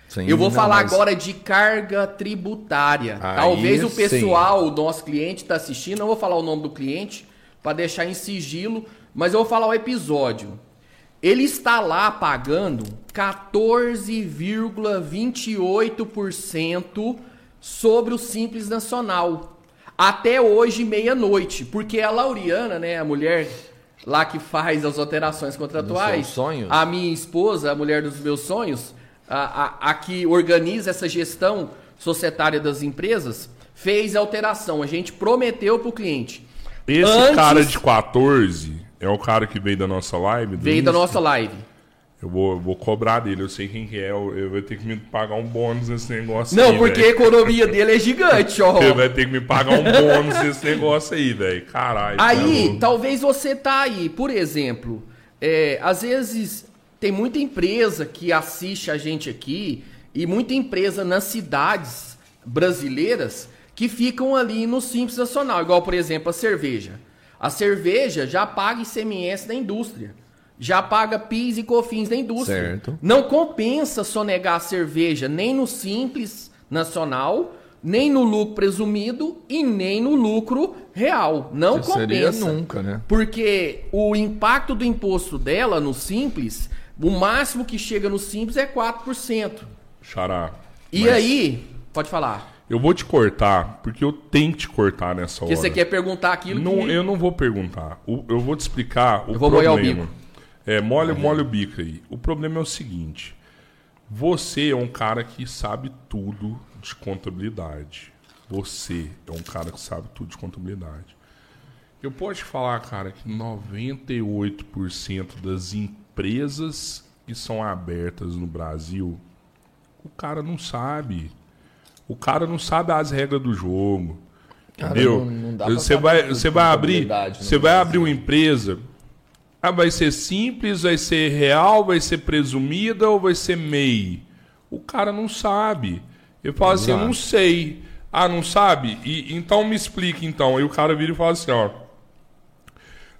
Sim, Eu vou não, falar mas- agora de carga tributária. Aí Talvez o sim. pessoal, o nosso cliente, está assistindo. Não vou falar o nome do cliente para deixar em sigilo, mas eu vou falar o episódio. Ele está lá pagando 14,28% sobre o Simples Nacional. Até hoje, meia-noite. Porque a Lauriana, né, a mulher lá que faz as alterações contratuais, Dos sonhos? a minha esposa, a mulher dos meus sonhos, a, a, a que organiza essa gestão societária das empresas, fez a alteração. A gente prometeu para o cliente. Esse Antes- cara de 14 é o cara que veio da nossa live? do Veio da Insta? nossa live. Eu vou, eu vou cobrar dele, eu sei quem que é. Eu, eu vou ter que me pagar um bônus nesse negócio Não, aí, porque a velho. economia dele é gigante, ó. Ele vai ter que me pagar um bônus nesse negócio aí, velho. Caralho. tá Aí, talvez você tá aí, por exemplo, é, às vezes tem muita empresa que assiste a gente aqui e muita empresa nas cidades brasileiras que ficam ali no Simples Nacional, igual por exemplo a cerveja. A cerveja já paga ICMS da indústria, já paga PIS e COFINS da indústria. Certo. Não compensa sonegar a cerveja nem no Simples Nacional, nem no lucro presumido e nem no lucro real. Não seria compensa. nunca, né? Porque o impacto do imposto dela no Simples, o máximo que chega no Simples é 4%. Xará. E Mas aí, pode falar. Eu vou te cortar, porque eu tenho que te cortar nessa hora. Porque você quer perguntar aquilo Não, que... eu não vou perguntar. Eu vou te explicar o Eu vou problema. o bico. É, molha, molha o bico aí. O problema é o seguinte. Você é um cara que sabe tudo de contabilidade. Você é um cara que sabe tudo de contabilidade. Eu posso te falar, cara, que 98% das empresas que são abertas no Brasil, o cara não sabe. O cara não sabe as regras do jogo. Cara, entendeu? não- não você vai, você vai abrir, no você vai abrir uma empresa. Ah, vai ser simples, vai ser real, vai ser presumida ou vai ser MEI? O cara não sabe. Eu falo assim, eu Exato. não sei. Ah, não sabe? E, então me explique então. Aí o cara vira e fala assim, ó.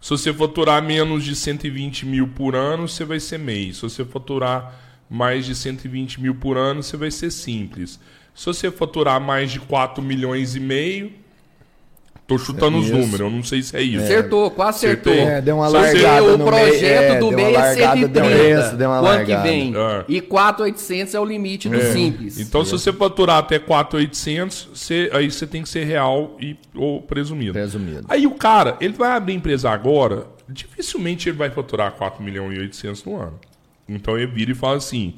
Se você faturar menos de 120 mil por ano, você vai ser MEI. Se você faturar mais de 120 mil por ano, você vai ser simples. Se você faturar mais de 4 milhões e meio, tô chutando os números, eu não sei se é isso. Acertou, quase acertou. Acertou. É, deu uma largada o projeto meio, é, do deu uma MEI é largada, 130 deu isso, deu uma o ano que largada. vem. É. E 4,800 é o limite do Simples. Então, se você faturar até 4,800, você, aí você tem que ser real e, ou presumido. Presumido. Aí o cara, ele vai abrir empresa agora, dificilmente ele vai faturar 4 milhões e 800 no ano. Então ele vira e fala assim,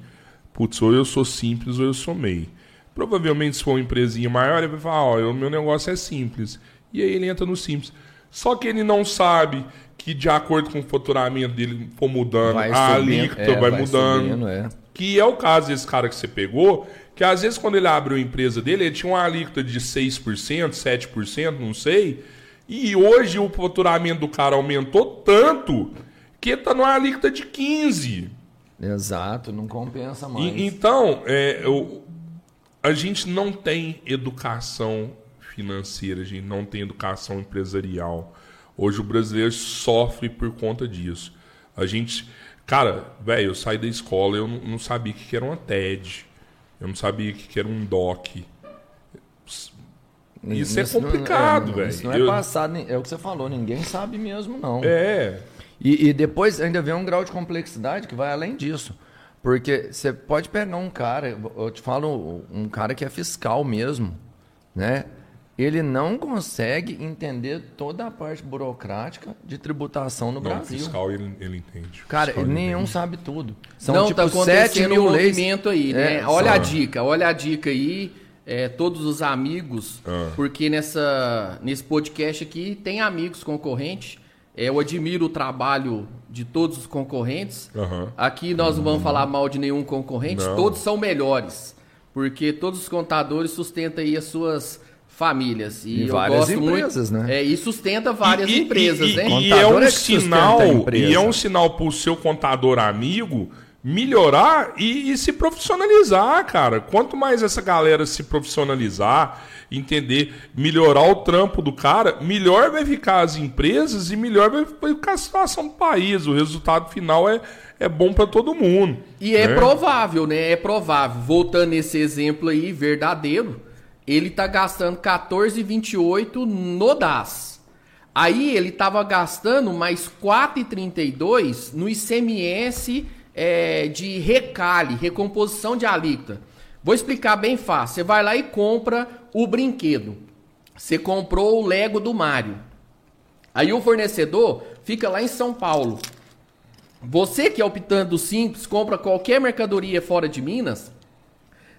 putz, ou eu sou simples ou eu sou MEI. Provavelmente se for uma empresinha maior, ele vai falar, ó, o meu negócio é simples. E aí ele entra no simples. Só que ele não sabe que de acordo com o faturamento dele for mudando, Vai a alíquota é, vai, vai mudando. subindo, é. Que é o caso desse cara que você pegou, que às vezes quando ele abriu a empresa dele, ele tinha uma alíquota de 6%, 7%, não sei. E hoje o faturamento do cara aumentou tanto que tá numa alíquota de 15%. Exato, não compensa mais. E- então, é, eu- a gente não tem educação financeira, a gente não tem educação empresarial. Hoje o brasileiro sofre por conta disso. A gente. Cara, velho, eu saí da escola, eu não, sabia o que era uma TED. Eu não sabia o que era um DOC. Isso é não- complicado, é, velho. Isso não é Eu- passado, é o que você falou, ninguém sabe mesmo, não. É. E, e depois ainda vem um grau de complexidade que vai além disso. Porque você pode pegar um cara, eu te falo, um cara que é fiscal mesmo, né? Ele não consegue entender toda a parte burocrática de tributação no Não, o Brasil. fiscal ele, ele entende. Cara, ele nenhum entende. sabe tudo. São não, tipo tá 7 acontecendo mil um leis. movimento aí, né? É, olha só- a dica, olha a dica aí, é, todos os amigos, Ah. porque nessa, nesse podcast aqui tem amigos concorrentes. É, eu admiro o trabalho de todos os concorrentes. Aham. Aqui nós não vamos falar mal de nenhum concorrente, Não. todos são melhores. Porque todos os contadores sustentam aí as suas famílias. E, E eu várias gosto empresas, muito, né? É, e sustenta várias E- empresas, e, né? E, é um é sinal, e é um sinal pro seu contador amigo melhorar e, e se profissionalizar, cara. Quanto mais essa galera se profissionalizar, entender, melhorar o trampo do cara, melhor vai ficar as empresas e melhor vai ficar a situação do país. O resultado final é, é bom para todo mundo. E é né? provável, né? É provável. Voltando nesse exemplo aí, verdadeiro, ele tá gastando 14,28 no DAS. Aí ele tava gastando mais 4,32 no ICMS é, de recalhe, recomposição de alíquota. Vou explicar bem fácil. Você vai lá e compra o brinquedo. Você comprou o Lego do Mario. Aí o fornecedor fica lá em São Paulo. Você que é optando simples, compra qualquer mercadoria fora de Minas,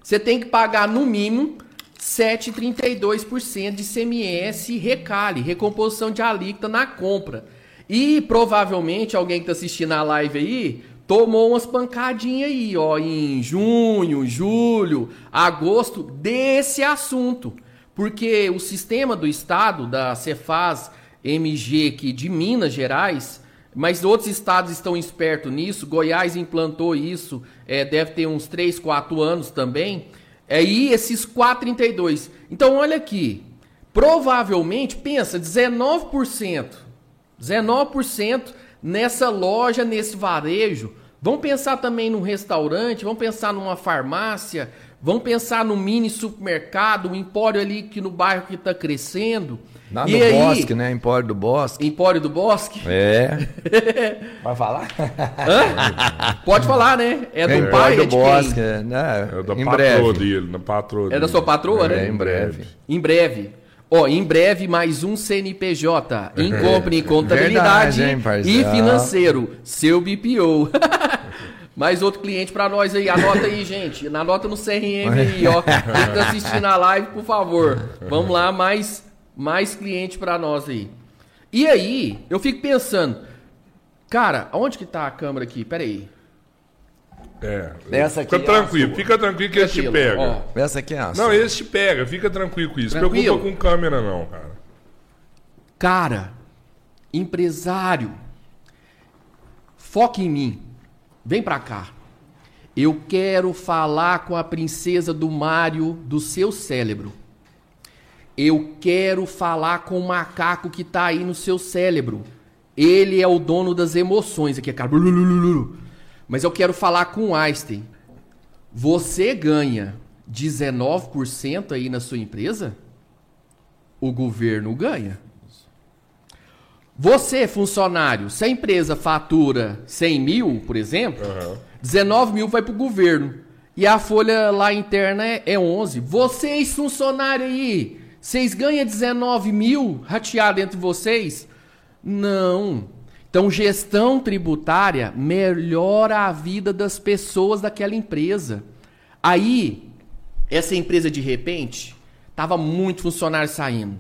você tem que pagar no mínimo 7,32% de CMS recalhe, recomposição de alíquota na compra. E provavelmente alguém que está assistindo a live aí tomou umas pancadinhas aí, ó, em junho, julho, agosto desse assunto. Porque o sistema do estado, da Cefaz MG aqui de Minas Gerais, mas outros estados estão espertos nisso. Goiás implantou isso, é, deve ter uns 3, 4 anos também. É, e esses 4,32. Então, olha aqui. Provavelmente, pensa, 19%. 19% nessa loja, nesse varejo. Vamos pensar também num restaurante, vamos pensar numa farmácia, vamos pensar num mini supermercado, um empório ali que no bairro que está crescendo. Lá e no aí, Bosque, né? Empório do Bosque. Empório do Bosque? É. Vai falar? Pode falar, né? É do É, pai, Empório é do Bosque, quem? é, né? É da em patroa breve. dele, da patroa É dele. da sua patroa, É, né? em breve. Em breve. Ó, em breve mais um CNPJ. Incompre em contabilidade Verdade, hein, e financeiro. Seu BPO. mais outro cliente pra nós aí. Anota aí, gente. Anota no CRM aí, ó. Quem tá assistindo a live, por favor. Vamos lá, mais, mais cliente pra nós aí. E aí, eu fico pensando. Cara, onde que tá a câmera aqui? Pera aí. É. Essa aqui fica é tranquilo, fica tranquilo que esse te pega. ó. Essa aqui é a Não, sua. esse te pega, fica tranquilo com isso. Tranquilo? Preocupa com câmera, não, cara. Cara, empresário, foca em mim. Vem pra cá. Eu quero falar com a princesa do Mário do seu cérebro. Eu quero falar com o macaco que tá aí no seu cérebro. Ele é o dono das emoções aqui, cara. Mas eu quero falar com o Einstein. Você ganha 19% aí na sua empresa? O governo ganha. Você, funcionário, se a empresa fatura 100 mil, por exemplo, 19 mil vai para o governo. E a folha lá interna é, é 11. Vocês, funcionário aí, vocês ganham 19 mil rateado entre vocês? Não. Então, gestão tributária melhora a vida das pessoas daquela empresa. Aí, essa empresa, de repente, tava muito funcionário saindo.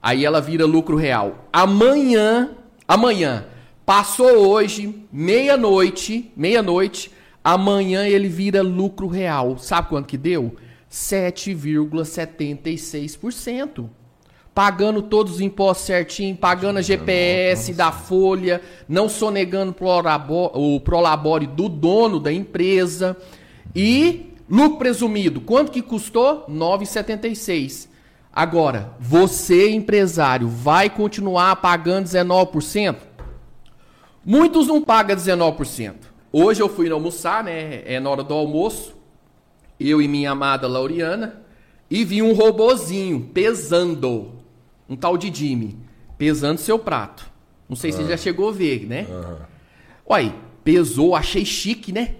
Aí ela vira lucro real. Amanhã, amanhã, passou hoje, meia-noite, meia-noite, amanhã ele vira lucro real. Sabe quanto que deu? 7,76%. Pagando todos os impostos certinho, pagando a GPS da folha, não sonegando o prolabore do dono da empresa. E lucro presumido, quanto que custou? 9,76. Agora, você, empresário, vai continuar pagando 19%? Muitos não pagam 19%. Hoje eu fui almoçar, né? É na hora do almoço. Eu e minha amada Lauriana. e vi um robozinho pesando, um tal de Jimmy, pesando seu prato. Não sei se você já chegou a ver, né? Uai, pesou, achei chique, né?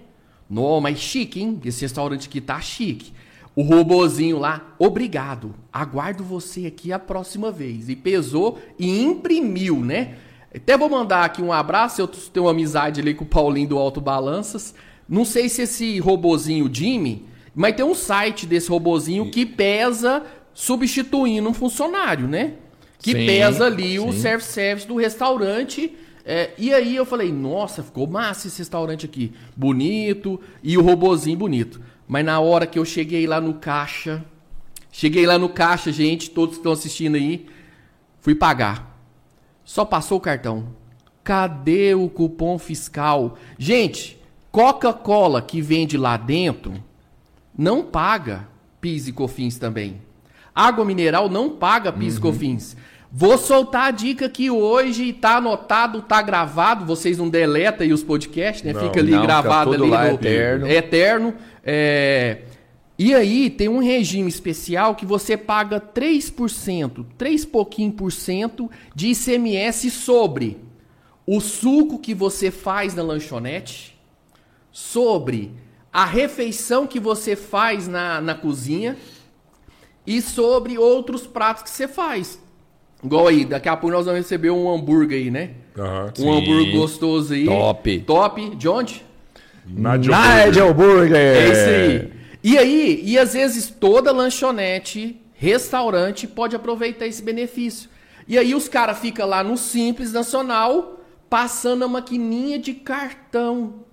Não, mas chique, hein? Esse restaurante aqui tá chique. O robozinho lá, obrigado. Aguardo você aqui a próxima vez. E pesou e imprimiu, né? Até vou mandar aqui um abraço. Eu tenho uma amizade ali com o Paulinho do Alto Balanças. Não sei se esse robozinho Jimmy, mas tem um site desse robozinho que pesa substituindo um funcionário, né? Que Sim, pesa ali o sim. self-service do restaurante. É, e aí eu falei, nossa, ficou massa esse restaurante aqui. Bonito e o robozinho bonito. Mas na hora que eu cheguei lá no caixa, cheguei lá no caixa, gente, todos que estão assistindo aí, fui pagar. Só passou o cartão. Cadê o cupom fiscal? Gente, Coca-Cola que vende lá dentro não paga PIS e COFINS também. Água mineral não paga PIS e COFINS. Vou soltar a dica aqui hoje, tá anotado, tá gravado, vocês não deletam aí os podcasts, né? Não, Fica ali não, fica gravado tudo ali lá no eterno. é eterno. É, E aí tem um regime especial que você paga 3%, 3 pouquinho por cento de ICMS sobre o suco que você faz na lanchonete, sobre a refeição que você faz na, na cozinha e sobre outros pratos que você faz. Igual aí, daqui a pouco nós vamos receber um hambúrguer aí, né? Aham. Um hambúrguer gostoso aí. Top. Top. De onde? Nadio Nigel Burger! É isso aí. E aí, e às vezes toda lanchonete, restaurante pode aproveitar esse benefício. E aí os caras ficam lá no Simples Nacional passando a maquininha de cartão.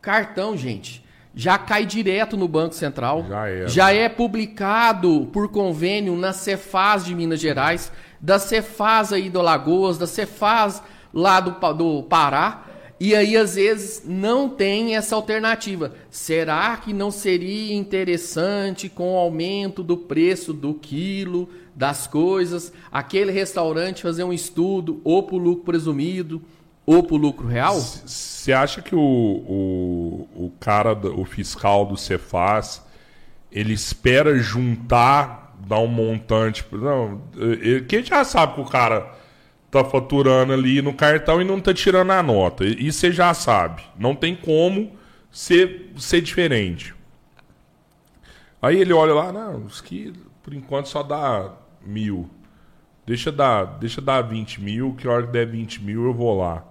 Cartão, gente. Já cai direto no Banco Central. Já é. Já é publicado por convênio na Cefaz de Minas Gerais, da Cefaz aí do Alagoas, da Cefaz lá do, do Pará. E aí, às vezes, não tem essa alternativa. Será que não seria interessante, com o aumento do preço do quilo das coisas, aquele restaurante fazer um estudo ou para o lucro presumido ou para o lucro real? Você acha que o, o, o cara, o fiscal do Cefaz, ele espera juntar, dar um montante? Não, ele, que já sabe que o cara tá faturando ali no cartão e não tá tirando a nota. E você já sabe. Não tem como ser, ser diferente. Aí ele olha lá, não, isso aqui por enquanto só dá mil. Deixa dar, deixa dar 20 mil, que a hora que der 20 mil eu vou lá.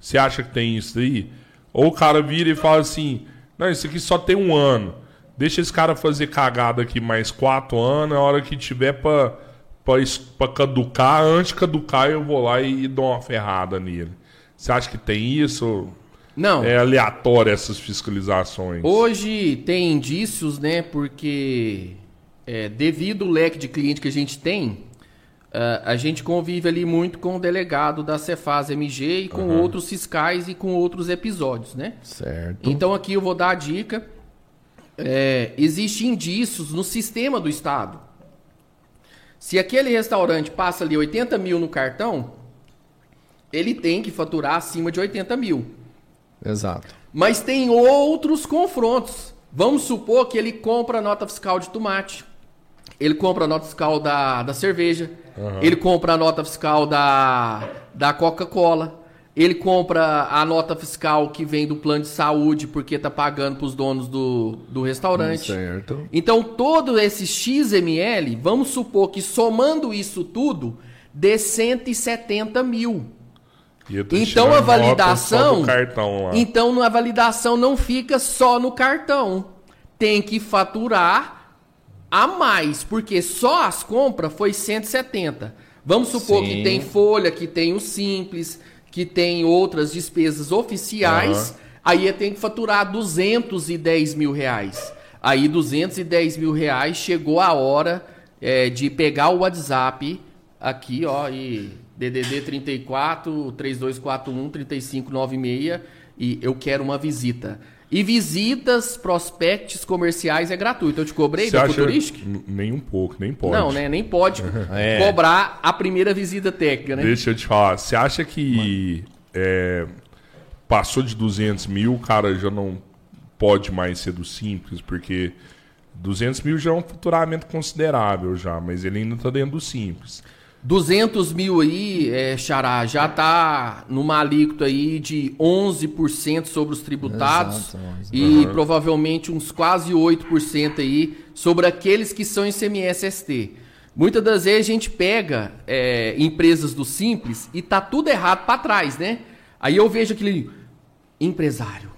Você acha que tem isso aí? Ou o cara vira e fala assim: Não, isso aqui só tem um ano. Deixa esse cara fazer cagada aqui mais quatro anos, a hora que tiver pra, pra, pra caducar, antes de caducar eu vou lá e, dou uma ferrada nele. Você acha que tem isso? Não. É aleatório essas fiscalizações. Hoje tem indícios, né? Porque é, devido ao leque de cliente que a gente tem, ah, a gente convive ali muito com o delegado da Cefaz MG e com outros fiscais e com outros episódios, né? Certo. Então aqui eu vou dar a dica. É, Existem indícios no sistema do Estado. Se aquele restaurante passa ali 80 mil no cartão, ele tem que faturar acima de 80 mil. Exato. Mas tem outros confrontos. Vamos supor que ele compra a nota fiscal de tomate. Ele compra a nota fiscal da, da cerveja. Ele compra a nota fiscal da, da Coca-Cola. Ele compra a nota fiscal que vem do plano de saúde porque tá pagando para os donos do, do restaurante. Certo. Então, todo esse XML, vamos supor que somando isso tudo, dê 170 mil. E Então a validação. Então a validação não fica só no cartão. Tem que faturar a mais, porque só as compras foi 170. Vamos supor Sim. que tem folha, que tem o simples, que tem outras despesas oficiais. Aí tem que faturar 210 mil reais. Aí 210 mil reais chegou a hora é, de pegar o WhatsApp aqui, ó, e DDD 34 3241 3596 e eu quero uma visita. E visitas, prospects comerciais é gratuito. Eu te cobrei Você da. Futuristic? Nem um pouco, nem pode. Não, né? Nem pode É. cobrar a primeira visita técnica, né? Deixa eu te falar. Você acha que é, passou de 200 mil, o cara já não pode mais ser do simples? Porque 200 mil já é um faturamento considerável já, mas ele ainda está dentro do simples. 200 mil aí, é, Xará, já está numa alíquota aí de 11% sobre os tributados Exato, e provavelmente uns quase 8% aí sobre aqueles que são ICMS-ST. Muitas das vezes a gente pega é, empresas do Simples e tá tudo errado para trás, né? Aí eu vejo aquele empresário,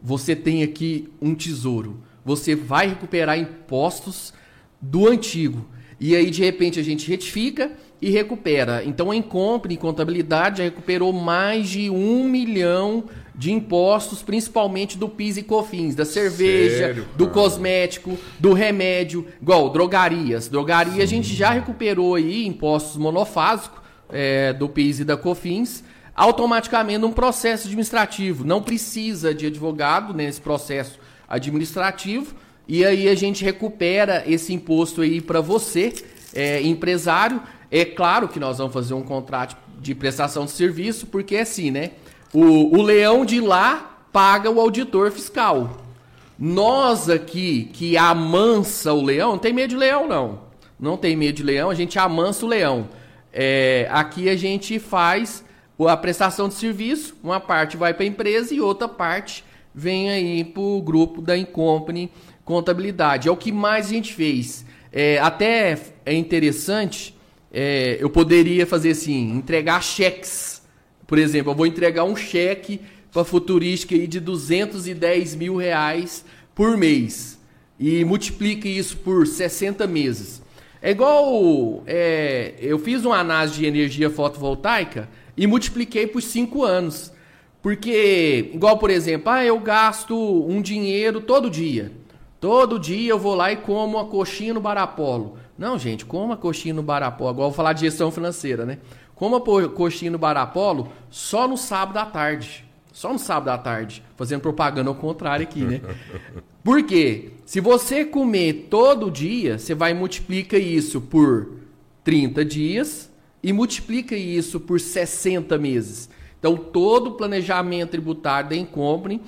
você tem aqui um tesouro, você vai recuperar impostos do antigo. E aí, de repente, a gente retifica e recupera. Então, em compra e contabilidade, já recuperou mais de um milhão de impostos, principalmente do PIS e COFINS, da cerveja, Sério, do cosmético, do remédio, igual drogarias. Drogaria a gente já recuperou aí impostos monofásicos é, do PIS e da COFINS, automaticamente num processo administrativo. Não precisa de advogado nesse processo administrativo. E aí a gente recupera esse imposto aí para você, é, empresário. É claro que nós vamos fazer um contrato de prestação de serviço, porque é assim, né? O, o leão de lá paga o auditor fiscal. Nós aqui, que amansa o leão, não tem medo de leão, não. Não tem medo de leão, a gente amansa o leão. É, aqui a gente faz a prestação de serviço, uma parte vai para a empresa e outra parte vem aí para o grupo da Incompany Contabilidade. É o que mais a gente fez. É, até é interessante, é, eu poderia fazer assim, entregar cheques. Por exemplo, eu vou entregar um cheque para futurística aí de 210 mil reais por mês e multiplique isso por 60 meses. É igual é, eu fiz uma análise de energia fotovoltaica e multipliquei por 5 anos. Porque, igual por exemplo, ah, eu gasto um dinheiro todo dia. Todo dia eu vou lá e como uma coxinha no Barapolo. Não, gente, coma coxinha no Barapolo. Agora eu vou falar de gestão financeira, né? Coma coxinha no Barapolo só no sábado à tarde. Só no sábado à tarde. Fazendo propaganda ao contrário aqui, né? Por quê? Se você comer todo dia, você vai multiplica isso por 30 dias e multiplica isso por 60 meses. Então, todo o planejamento tributário da Incompany,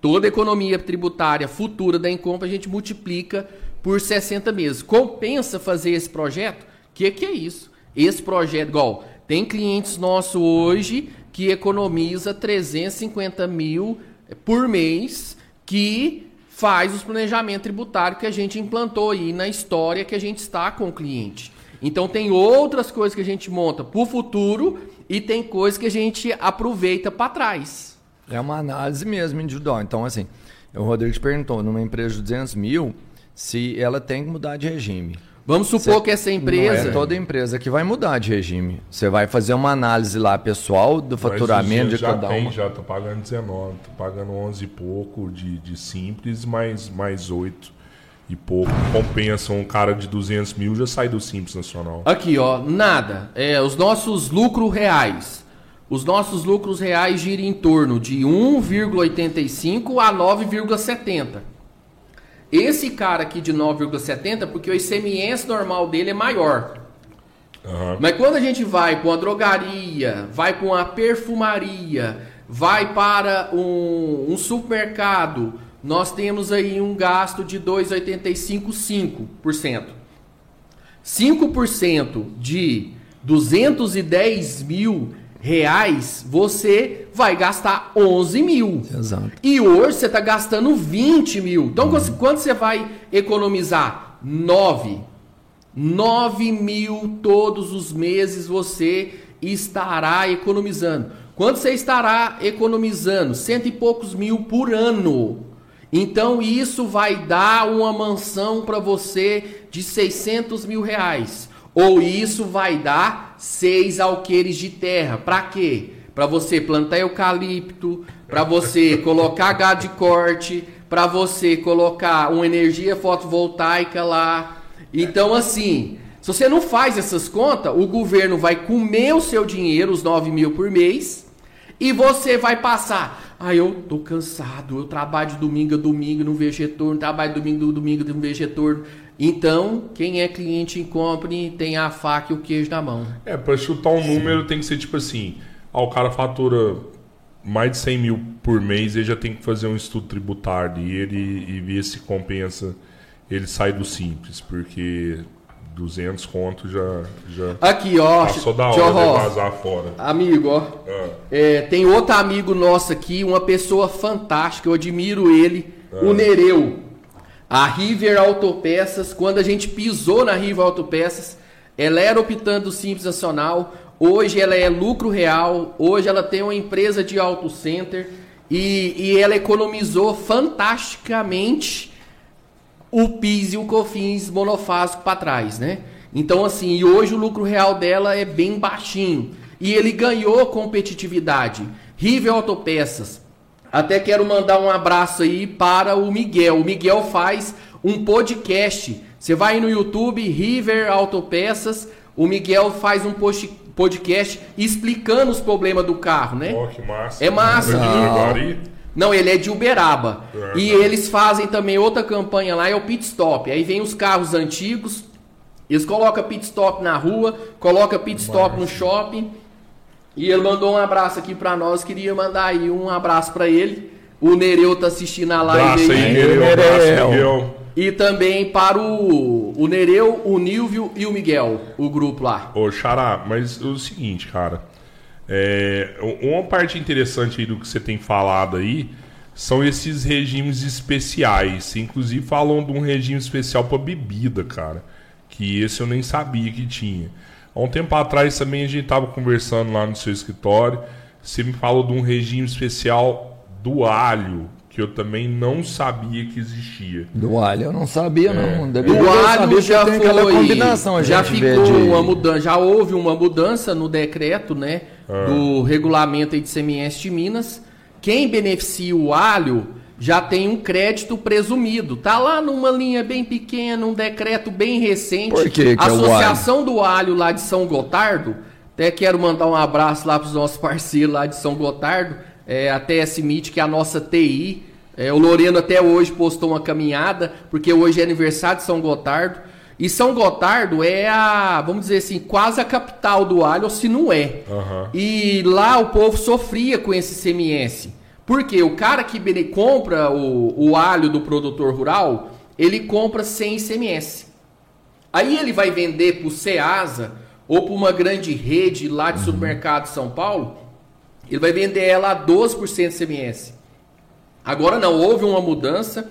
toda a economia tributária futura da Incompany, a gente multiplica por 60 meses. Compensa fazer esse projeto? O que, que é isso? Esse projeto, igual, tem clientes nossos hoje que economiza 350 mil por mês que faz os planejamentos tributários que a gente implantou aí na história que a gente está com o cliente. Então tem outras coisas que a gente monta para o futuro e tem coisas que a gente aproveita para trás. É uma análise mesmo individual. Então, assim, o Rodrigo te perguntou, numa empresa de 200 mil, se ela tem que mudar de regime. Vamos supor Cê- que essa Não empresa. é toda empresa que vai mudar de regime. Você vai fazer uma análise lá pessoal do faturamento de já cada tem, uma. já tá pagando 19, tá pagando 11 e pouco de, de simples, mais, mais 8 e pouco. Compensa um cara de 200 mil já sai do simples nacional. Aqui, ó, nada. É, os nossos lucros reais. Os nossos lucros reais giram em torno de 1,85 a 9,70. Esse cara aqui de 9,70, porque o ICMS normal dele é maior. Aham. Mas quando a gente vai para uma drogaria, vai para uma perfumaria, vai para um, um supermercado, nós temos aí um gasto de 2,85%. 5%. 5% de 210 mil reais, você vai gastar 11 mil. Exato. E hoje você está gastando 20 mil. Então, quanto- quanto você vai economizar? 9. 9 mil todos os meses você estará economizando. Quanto você estará economizando? Cento e poucos mil por ano. Então, isso vai dar uma mansão para você de 600 mil reais. Ou isso vai dar seis alqueires de terra. Para quê? Para você plantar eucalipto, para você colocar gado de corte, para você colocar uma energia fotovoltaica lá. Então, assim, se você não faz essas contas, o governo vai comer o seu dinheiro, os 9 mil por mês, e você vai passar. Ah, eu tô cansado, eu trabalho de domingo a domingo, não vejo retorno, trabalho de domingo a domingo, não vejo retorno. Então, quem é cliente em company tem a faca e o queijo na mão. É, pra chutar um número tem que ser tipo assim: ah, o cara fatura mais de 100 mil por mês, ele já tem que fazer um estudo tributário dele e ver se compensa ele sai do simples, porque 200 conto já, já Aqui, ó. passou da hora Jorro, de vazar fora. Amigo, ó. Ah, É, tem outro amigo nosso aqui, uma pessoa fantástica, eu admiro ele, o Ah. Nereu. A River Autopeças, quando a gente pisou na River Autopeças, ela era optando Simples Nacional, hoje ela é lucro real, hoje ela tem uma empresa de auto center e, e ela economizou fantasticamente o PIS e o COFINS monofásico para trás, né? Então, assim, e hoje o lucro real dela é bem baixinho. E ele ganhou competitividade. River Autopeças. Até quero mandar um abraço aí para o Miguel. O Miguel faz um podcast. Você vai no YouTube, River Autopeças. O Miguel faz um post- podcast explicando os problemas do carro, né? ó, que massa. É massa. Não. Não, ele é de Uberaba. É, e tá. eles fazem também outra campanha lá, é o pit stop. Aí vem os carros antigos, eles colocam pit stop na rua, colocam pit stop no shopping. E ele mandou um abraço aqui pra nós, queria mandar aí um abraço pra ele. O Nereu tá assistindo a live Abraço aí, aí. Nereu. Abraço, Nereu. Miguel. E também para o, o Nereu, o Nilvio e o Miguel, o grupo lá. Ô, Xará, mas é o seguinte, cara. É, uma parte interessante aí do que você tem falado aí são esses regimes especiais. Inclusive falam de um regime especial para bebida, cara. Que esse eu nem sabia que tinha. Há um tempo atrás também a gente tava conversando lá no seu escritório. Você me falou de um regime especial do alho, que eu também não sabia que existia. Do alho eu não sabia, não. Deve O alho já tem foi, aquela combinação, já ficou uma mudança, já houve uma mudança no decreto, né, do regulamento aí de CMS de Minas. Quem beneficia o alho já tem um crédito presumido. Tá lá numa linha bem pequena, um decreto bem recente. Por que que a é Associação do Alho lá de São Gotardo, até quero mandar um abraço lá para os nossos parceiros lá de São Gotardo, é, a TS Meet, que é a nossa TI. É, o Loreno até hoje postou uma caminhada, porque hoje é aniversário de São Gotardo. E São Gotardo é a, vamos dizer assim, quase a capital do alho, ou se não é. Aham. E lá o povo sofria com esse CMS. Porque o cara que compra o, o alho do produtor rural, ele compra sem ICMS. Aí ele vai vender para o Ceasa ou para uma grande rede lá de supermercado de São Paulo, ele vai vender ela a 12% de CMS. Agora não, houve uma mudança,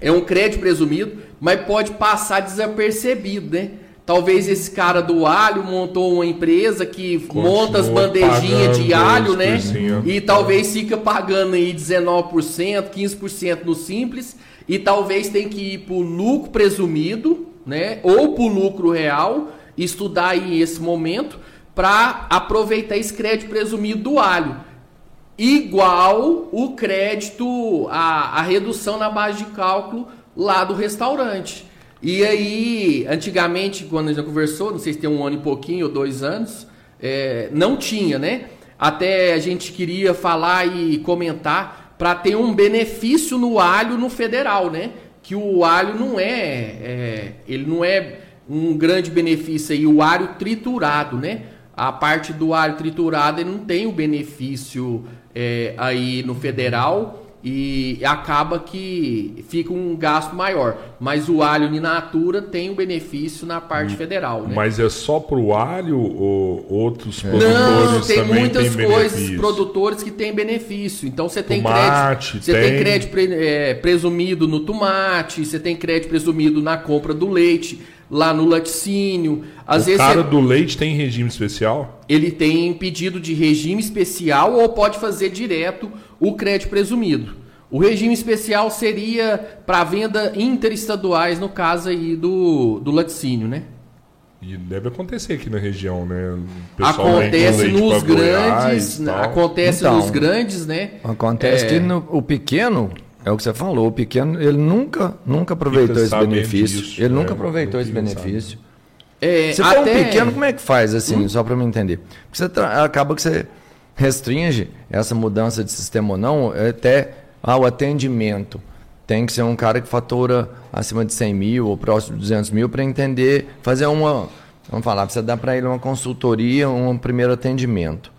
é um crédito presumido, mas pode passar desapercebido, né? Talvez esse cara do alho montou uma empresa que monta as bandejinhas de alho, né? 12%. E talvez fica pagando aí 19%, 15% no simples, e talvez tem que ir pro lucro presumido, né? Ou pro lucro real, estudar aí esse momento para aproveitar esse crédito presumido do alho igual o crédito, a, a redução na base de cálculo lá do restaurante. E aí, antigamente, quando a gente conversou, não sei se tem um ano e pouquinho ou dois anos, é, não tinha, né? Até a gente queria falar e comentar para ter um benefício no alho no federal, né? Que o alho não é, é, ele não é um grande benefício aí, o alho triturado, né? A parte do alho triturado ele não tem o benefício é, aí no federal e acaba que fica um gasto maior. Mas o alho in natura tem o benefício na parte federal, né? Mas é só pro alho ou outros produtores Não, tem muitas têm coisas, benefício? produtores que têm benefício. Então você tem Tomate, crédito, você tem. tem crédito pre- é, presumido no tomate, você tem crédito presumido na compra do leite, lá no laticínio. Às o vezes cara você- do leite tem regime especial? ele tem pedido de regime especial ou pode fazer direto o crédito presumido. O regime especial seria para venda interestaduais, no caso aí do, do laticínio, né? E deve acontecer aqui na região, né? Acontece nos Goiás grandes, acontece Então, nos grandes, né? Acontece É. que no- o pequeno, é o que você falou, o pequeno, ele nunca, nunca aproveitou esse benefício. disso, ele né? nunca aproveitou esse benefício. É, Se for um até- pequeno, como é que faz, assim, só para me entender? Porque você tra- acaba que você restringe essa mudança de sistema ou não, é até ao atendimento. Tem que ser um cara que fatura acima de 100 mil ou próximo de 200 mil para entender, fazer uma, vamos falar, você dá para ele uma consultoria, um primeiro atendimento,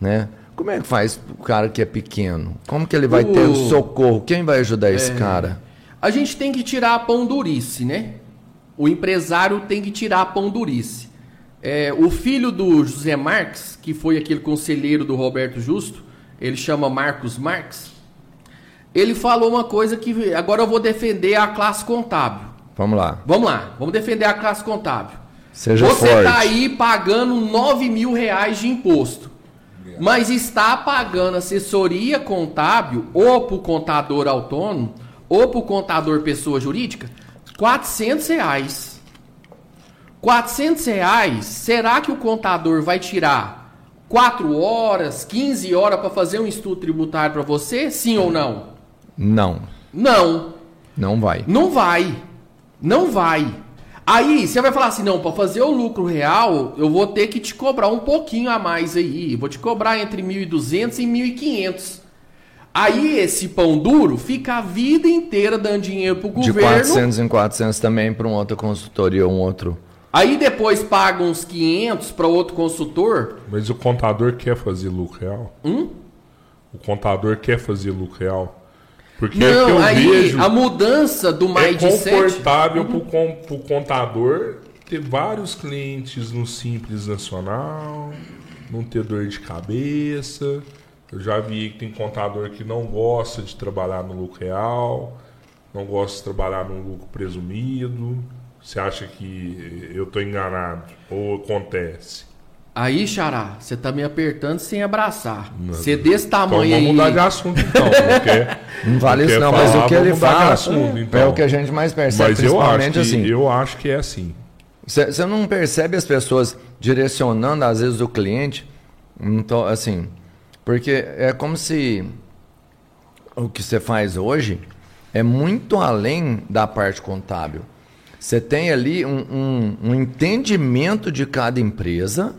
né? Como é que faz o cara que é pequeno? Como que ele vai ter o O- socorro? Quem vai ajudar esse cara? A gente tem que tirar a pão durice, né? O empresário tem que tirar a pão durice. É, o filho do José Marques, que foi aquele conselheiro do Roberto Justo, ele chama Marcos Marques, ele falou uma coisa que agora eu vou defender a classe contábil. Vamos lá. Vamos lá, vamos defender a classe contábil. Seja Você está aí pagando 9 mil reais de imposto, mas está pagando assessoria contábil ou para o contador autônomo ou para o contador pessoa jurídica 400 reais. 400 reais, será que o contador vai tirar 4 horas, 15 horas para fazer um estudo tributário para você? Sim ou não? Não, Não. não vai. Não vai. Não vai. Aí você vai falar assim: não, para fazer o lucro real, eu vou ter que te cobrar um pouquinho a mais aí. Vou te cobrar entre 1.200 e 1.500. Aí esse pão duro fica a vida inteira dando dinheiro pro De governo. 400 em 400 também para uma outra consultoria ou um outro. Aí depois paga uns 500 para outro consultor. Mas o contador quer fazer lucro real? Hum? O contador quer fazer lucro real? Porque é que Não, eu aí vejo a mudança do é mindset. confortável pro, con, pro contador ter vários clientes no Simples Nacional, não ter dor de cabeça. Eu já vi que tem contador que não gosta de trabalhar no lucro real, não gosta de trabalhar no lucro presumido. Você acha que eu estou enganado? Ou acontece? Aí, Xará, você tá me apertando sem abraçar. Você desse Então tamanho vamos aí. mudar de assunto então. Não quer, Não vale não isso não, mas falar, o que ele vamos fala assunto, é então. o que a gente mais percebe, Mas eu acho, principalmente que, assim. eu acho que é assim. Você não percebe as pessoas direcionando, às vezes, o cliente, então, assim, porque é como se o que você faz hoje é muito além da parte contábil. Você tem ali um, um- um entendimento de cada empresa,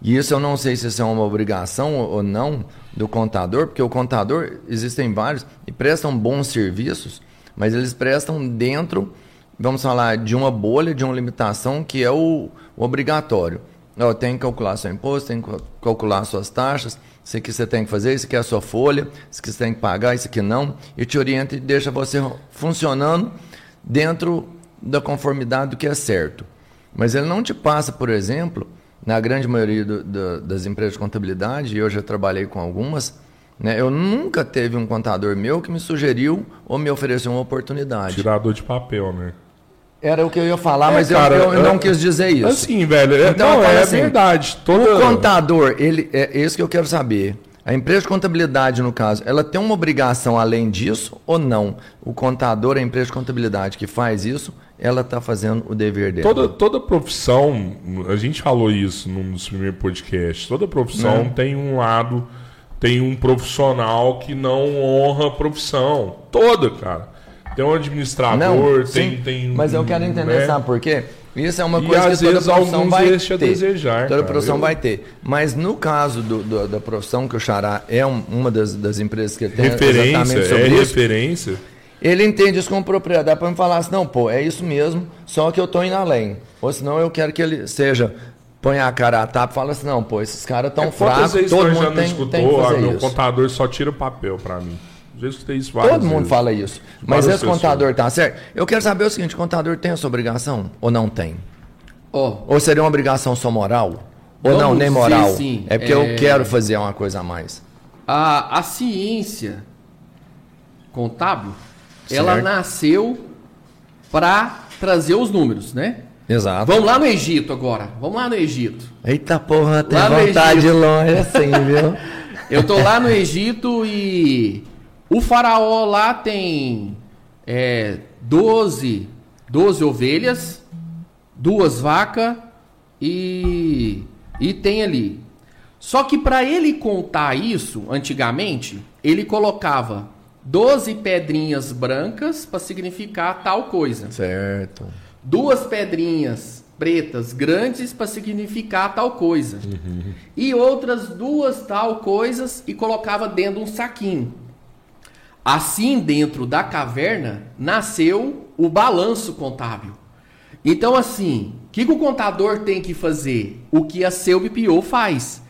e isso eu não sei se isso é uma obrigação ou não do contador, porque o contador, existem vários, e prestam bons serviços, mas eles prestam dentro, vamos falar, de uma bolha, de uma limitação que é o, o obrigatório. Ó, tem que calcular seu imposto, tem que calcular suas taxas, isso aqui você tem que fazer, isso aqui é a sua folha, isso aqui você tem que pagar, isso aqui não, e te orienta e deixa você funcionando dentro da conformidade do que é certo. Mas ele não te passa, por exemplo, na grande maioria do- do- das empresas de contabilidade, e eu já trabalhei com algumas, né, eu nunca teve um contador meu que me sugeriu ou me ofereceu uma oportunidade. Tirador de papel, né? Era o que eu ia falar, É, mas eu- cara, eu, eu é- não quis dizer isso. Assim, velho. é- Então, não, eu é assim, verdade. Toda... O contador, ele é isso que eu quero saber. A empresa de contabilidade, no caso, ela tem uma obrigação além disso ou não? O contador, a empresa de contabilidade que faz isso, ela está fazendo o dever dela. Toda, toda profissão, a gente falou isso num dos primeiros podcasts, toda profissão Né? tem um lado, tem um profissional que não honra a profissão. Toda, cara. Tem um administrador, Não, tem, sim, tem. mas eu quero entender, né? sabe por quê? Isso é uma E coisa às que toda profissão vai ter. desejar, toda cara. profissão Eu- vai ter. Mas no caso do- do- da profissão que o Xará é um- uma das, das empresas que tem Referência, exatamente é sobre isso, referência. Ele entende isso com propriedade para me falar assim, não, pô, é isso mesmo, só que eu tô indo além. Ou senão eu quero que ele seja, põe a cara a tapa e fala assim, não, pô, esses caras tão É, fracos, todo já mundo não tem, escutou, tem que ah, fazer meu isso. contador só tira papel pra mim. Já escutei isso várias Todo mundo vezes. fala isso. Mas esse contador tá certo? Eu quero saber o seguinte, o contador tem essa obrigação ou não tem? Ó, Ou seria uma obrigação só moral? Ou Vamos não, nem moral? assim, é porque é- eu quero fazer uma coisa a mais. A, a ciência contábil, ela nasceu para trazer os números, né? Exato. Vamos lá no Egito agora. Vamos lá no Egito. Eita porra, tem Lá vontade de longe assim, viu? Eu tô lá no Egito e o faraó lá tem é, 12, 12 ovelhas, duas vacas e, e tem ali. Só que para ele contar isso, antigamente, ele colocava 12 pedrinhas brancas para significar tal coisa. certo. duas pedrinhas pretas grandes para significar tal coisa. E outras duas tal coisas e colocava dentro de um saquinho. Assim, dentro da caverna, nasceu o balanço contábil. Então, assim, o que, que o contador tem que fazer? O que a seu BPO faz,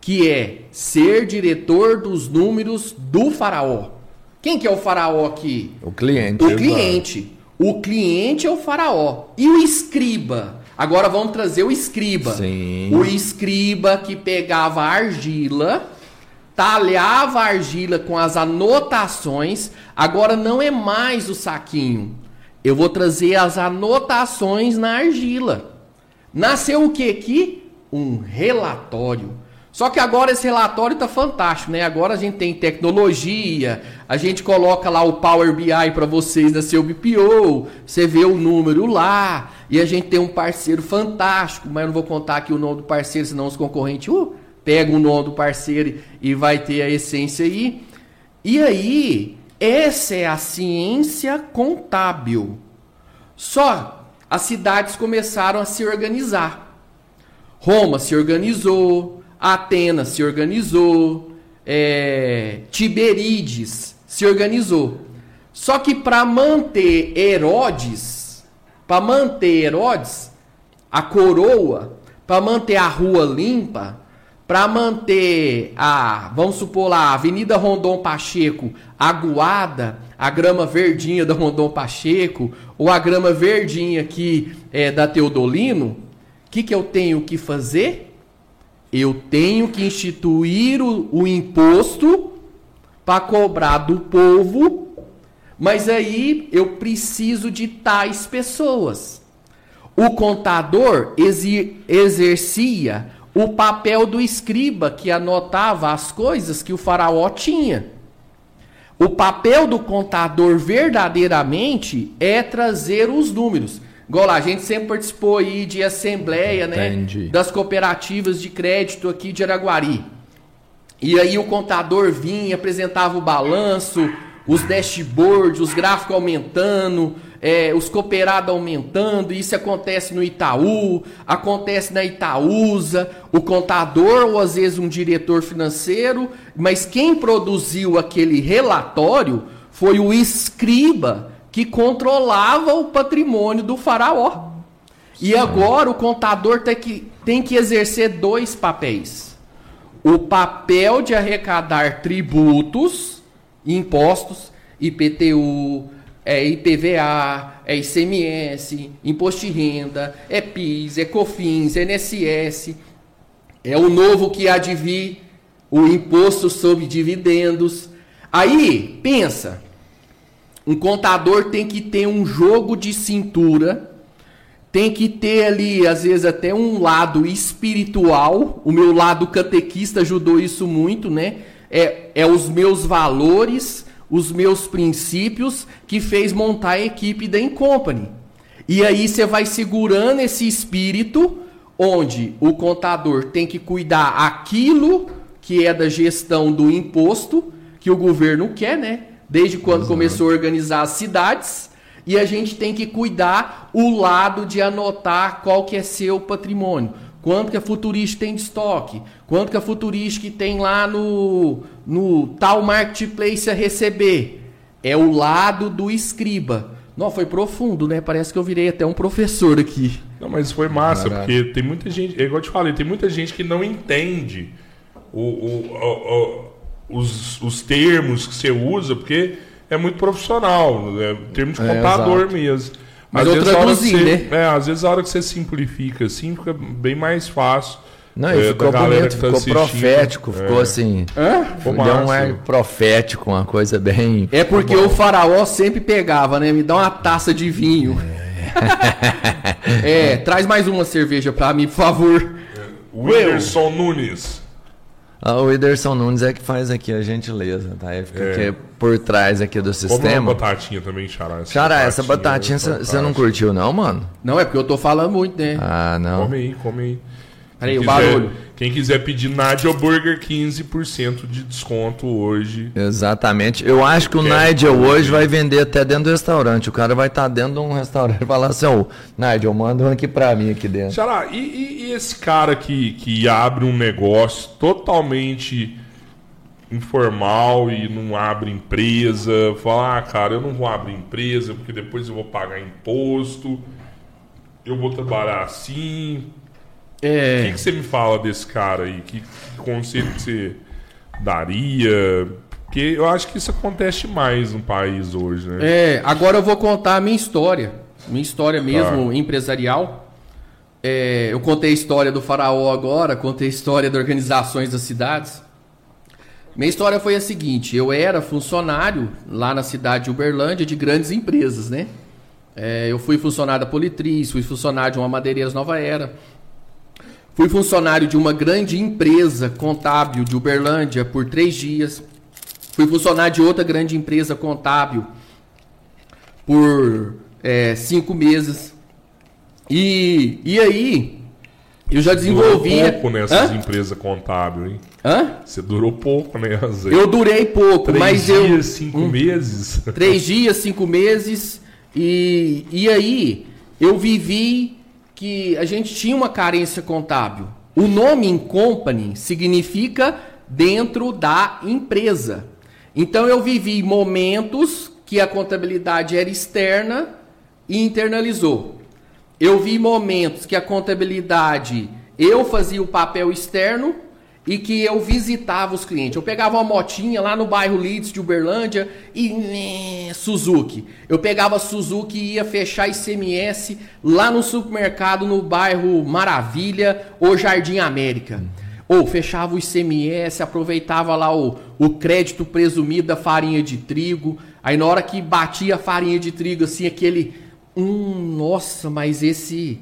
que é ser diretor dos números do faraó. Quem que é o faraó aqui? O cliente. O cliente. O cliente é o faraó. E o escriba? Agora vamos trazer o escriba. Sim. O escriba que pegava a argila, talhava a argila com as anotações. Agora não é mais o saquinho. Eu vou trazer as anotações na argila. Nasceu o que aqui? Um relatório. Só que agora esse relatório está fantástico, né? Agora a gente tem tecnologia, a gente coloca lá o Power BI para vocês da seu BPO, você vê o número lá, e a gente tem um parceiro fantástico, mas eu não vou contar aqui o nome do parceiro, senão os concorrentes uh, pegam o nome do parceiro e vai ter a essência aí. E aí, essa é a ciência contábil. Só as cidades começaram a se organizar. Roma se organizou, Atenas se organizou, é, Tiberíades se organizou. Só que para manter Herodes, para manter Herodes, a coroa, para manter a rua limpa, para manter a, vamos supor lá, a Avenida Rondon Pacheco aguada, a grama verdinha da Rondon Pacheco, ou a grama verdinha aqui é, da Teodolino, o que, que eu tenho que fazer? Eu tenho que instituir o, o imposto para cobrar do povo, mas aí eu preciso de tais pessoas. O contador exercia o papel do escriba que anotava as coisas que o faraó tinha. O papel do contador verdadeiramente é trazer os números. Igual lá, a gente sempre participou aí de assembleia, né? Entendi. Das cooperativas de crédito aqui de Araguari. E aí o contador vinha, apresentava o balanço, os dashboards, os gráficos aumentando, é, os cooperados aumentando. Isso acontece no Itaú, acontece na Itaúsa, o contador ou às vezes um diretor financeiro. Mas quem produziu aquele relatório foi o escriba que controlava o patrimônio do faraó. E agora o contador tem que, tem que exercer dois papéis: o papel de arrecadar tributos, impostos, IPTU, é IPVA, é ICMS, imposto de renda, é PIS, é COFINS, é INSS, é o novo que há o imposto sobre dividendos. Aí, pensa, um contador tem que ter um jogo de cintura, tem que ter ali, às vezes, até um lado espiritual. O meu lado catequista ajudou isso muito, né? É, é os meus valores, os meus princípios que fez montar a equipe da Incompany. E aí você vai segurando esse espírito, onde o contador tem que cuidar aquilo que é da gestão do imposto, que o governo quer, né? desde quando Exato. começou a organizar as cidades, e a gente tem que cuidar o lado de anotar qual que é seu patrimônio. Quanto que a Futurística tem de estoque? Quanto que a Futurística tem lá no, no tal marketplace a receber? É o lado do escriba. Não, foi profundo, né? Parece que eu virei até um professor aqui. Não, mas foi massa, Caraca. porque tem muita gente, é igual eu te falei, tem muita gente que não entende o, o, o, os, os termos que você usa, porque é muito profissional, é termo de é, contador é, mesmo. Mas às eu traduzi, você, né? É, às vezes a hora que você simplifica assim, fica bem mais fácil. Não, é, ficou bonito, tá ficou profético, é. ficou assim. Hã? Ficou Deu um ar profético, uma coisa bem. É porque o faraó sempre pegava, né? Me dá uma taça de vinho. É, é traz mais uma cerveja pra mim, por favor. Wilson Nunes. Ah, o Whindersson Nunes é que faz aqui a gentileza, tá? Ele fica é. aqui por trás aqui do sistema. Uma batatinha também, Xará. Essa Xará, essa batatinha você não curtiu não, mano? Não, é porque eu tô falando muito, né? Ah, não. Come aí, come aí. Peraí, o barulho. Quem quiser pedir Nigel Burger, 15% de desconto hoje. Exatamente. Eu acho que o Nigel hoje vai vender até dentro do restaurante. O cara vai estar tá dentro de um restaurante e falar assim, ô, oh, Nigel, manda um aqui pra mim aqui dentro. Xará, e, e, e esse cara que, que abre um negócio totalmente informal e não abre empresa, fala, ah, cara, eu não vou abrir empresa porque depois eu vou pagar imposto, eu vou trabalhar assim, é... O que, que, você me fala desse cara aí? Que, que conselho que você daria? Porque eu acho que isso acontece mais no país hoje, né? É, agora eu vou contar a minha história. Minha história mesmo empresarial. É, eu contei a história do faraó agora, contei a história das organizações das cidades. Minha história foi a seguinte: eu era funcionário lá na cidade de Uberlândia de grandes empresas, né? É, eu fui funcionário da Politriz, fui funcionário de uma Madeireiras Nova Era, fui funcionário de uma grande empresa contábil de Uberlândia por três dias, fui funcionário de outra grande empresa contábil por é, cinco meses. E, e aí, eu já desenvolvi. Durou pouco nessas empresas contábeis, hein? Hã? Você durou pouco nessas. Eu durei pouco, Três mas dias, eu. cinco meses. Três dias, cinco meses. E, e aí, eu vivi que a gente tinha uma carência contábil. O nome Incompany significa dentro da empresa. Então, eu vivi momentos que a contabilidade era externa e internalizou. Eu vi momentos que a contabilidade eu fazia o papel externo e que eu visitava os clientes. Eu pegava uma motinha lá no bairro Leeds de Uberlândia e né, Suzuki. Eu pegava Suzuki e ia fechar ICMS lá no supermercado no bairro Maravilha ou Jardim América. Ou fechava o ICMS, aproveitava lá o, o crédito presumido da farinha de trigo. Aí na hora que batia a farinha de trigo, assim, aquele. Hum, nossa, mas esse.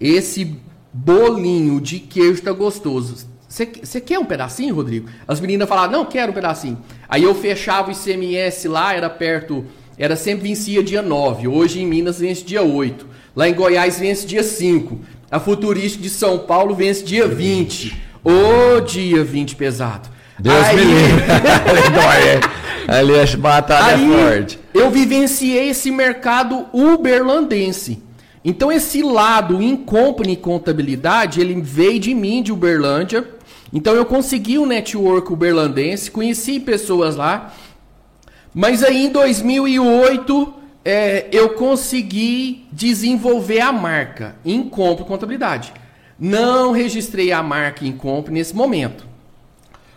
Esse bolinho de queijo tá gostoso. Você quer um pedacinho, Rodrigo? As meninas falavam, não, quero um pedacinho. Aí eu fechava o ICMS lá, era perto, era sempre vencia dia 9. Hoje em Minas vence dia 8. Lá em Goiás vence dia 5. A Futurística de São Paulo vence dia 20. Ô dia 20 pesado. Deus Aí- me livre. Ali a batalha Aí, é forte. eu vivenciei esse mercado uberlandense. Então esse lado em company e contabilidade, ele veio de mim, de Uberlândia. Então eu consegui o network uberlandense, conheci pessoas lá. Mas aí em 2008 é, eu consegui desenvolver a marca em compra contabilidade. Não registrei a marca em compra nesse momento.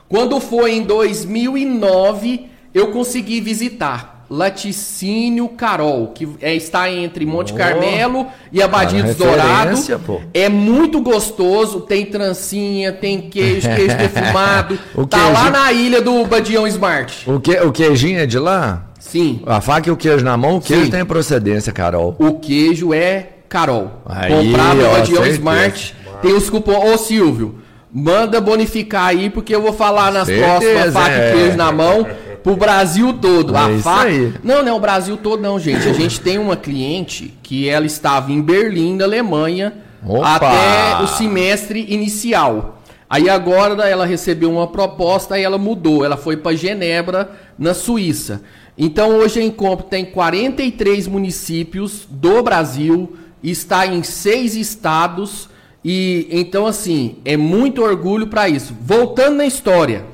Quando foi em 2009, eu consegui visitar Laticínio Carol, que é- está entre Monte Oh, Carmelo e Abadia dos Dourados. É muito gostoso, tem trancinha, tem queijo, queijo defumado. O tá lá na ilha do Badião Smart. O, que, o queijinho é de lá? Sim, A faca e o queijo na mão, o queijo Sim. tem procedência, Carol. o queijo é Carol. Aí, Comprado no Badião. Smart. Tem os cupons. Ô Silvio, manda bonificar aí, porque eu vou falar nas Certeza, próximas faca é. e queijo na mão pro Brasil todo. É a aí. Não, não é o Brasil todo, não, gente. A gente tem uma cliente que ela estava em Berlim, na Alemanha, Opa! até o semestre inicial. Aí agora ela recebeu uma proposta e ela mudou. Ela foi para Genebra, na Suíça. Então hoje a Encontro tem 43 municípios do Brasil, está em seis estados e então assim é muito orgulho para isso. Voltando na história,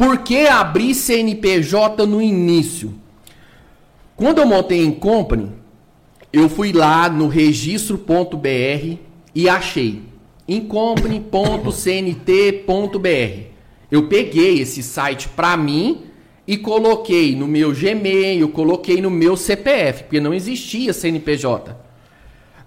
por que abrir CNPJ no início? Quando eu montei em company, eu fui lá no registro.br e achei incompany.cnt.br. Eu peguei esse site para mim e coloquei no meu Gmail, coloquei no meu CPF, porque não existia CNPJ.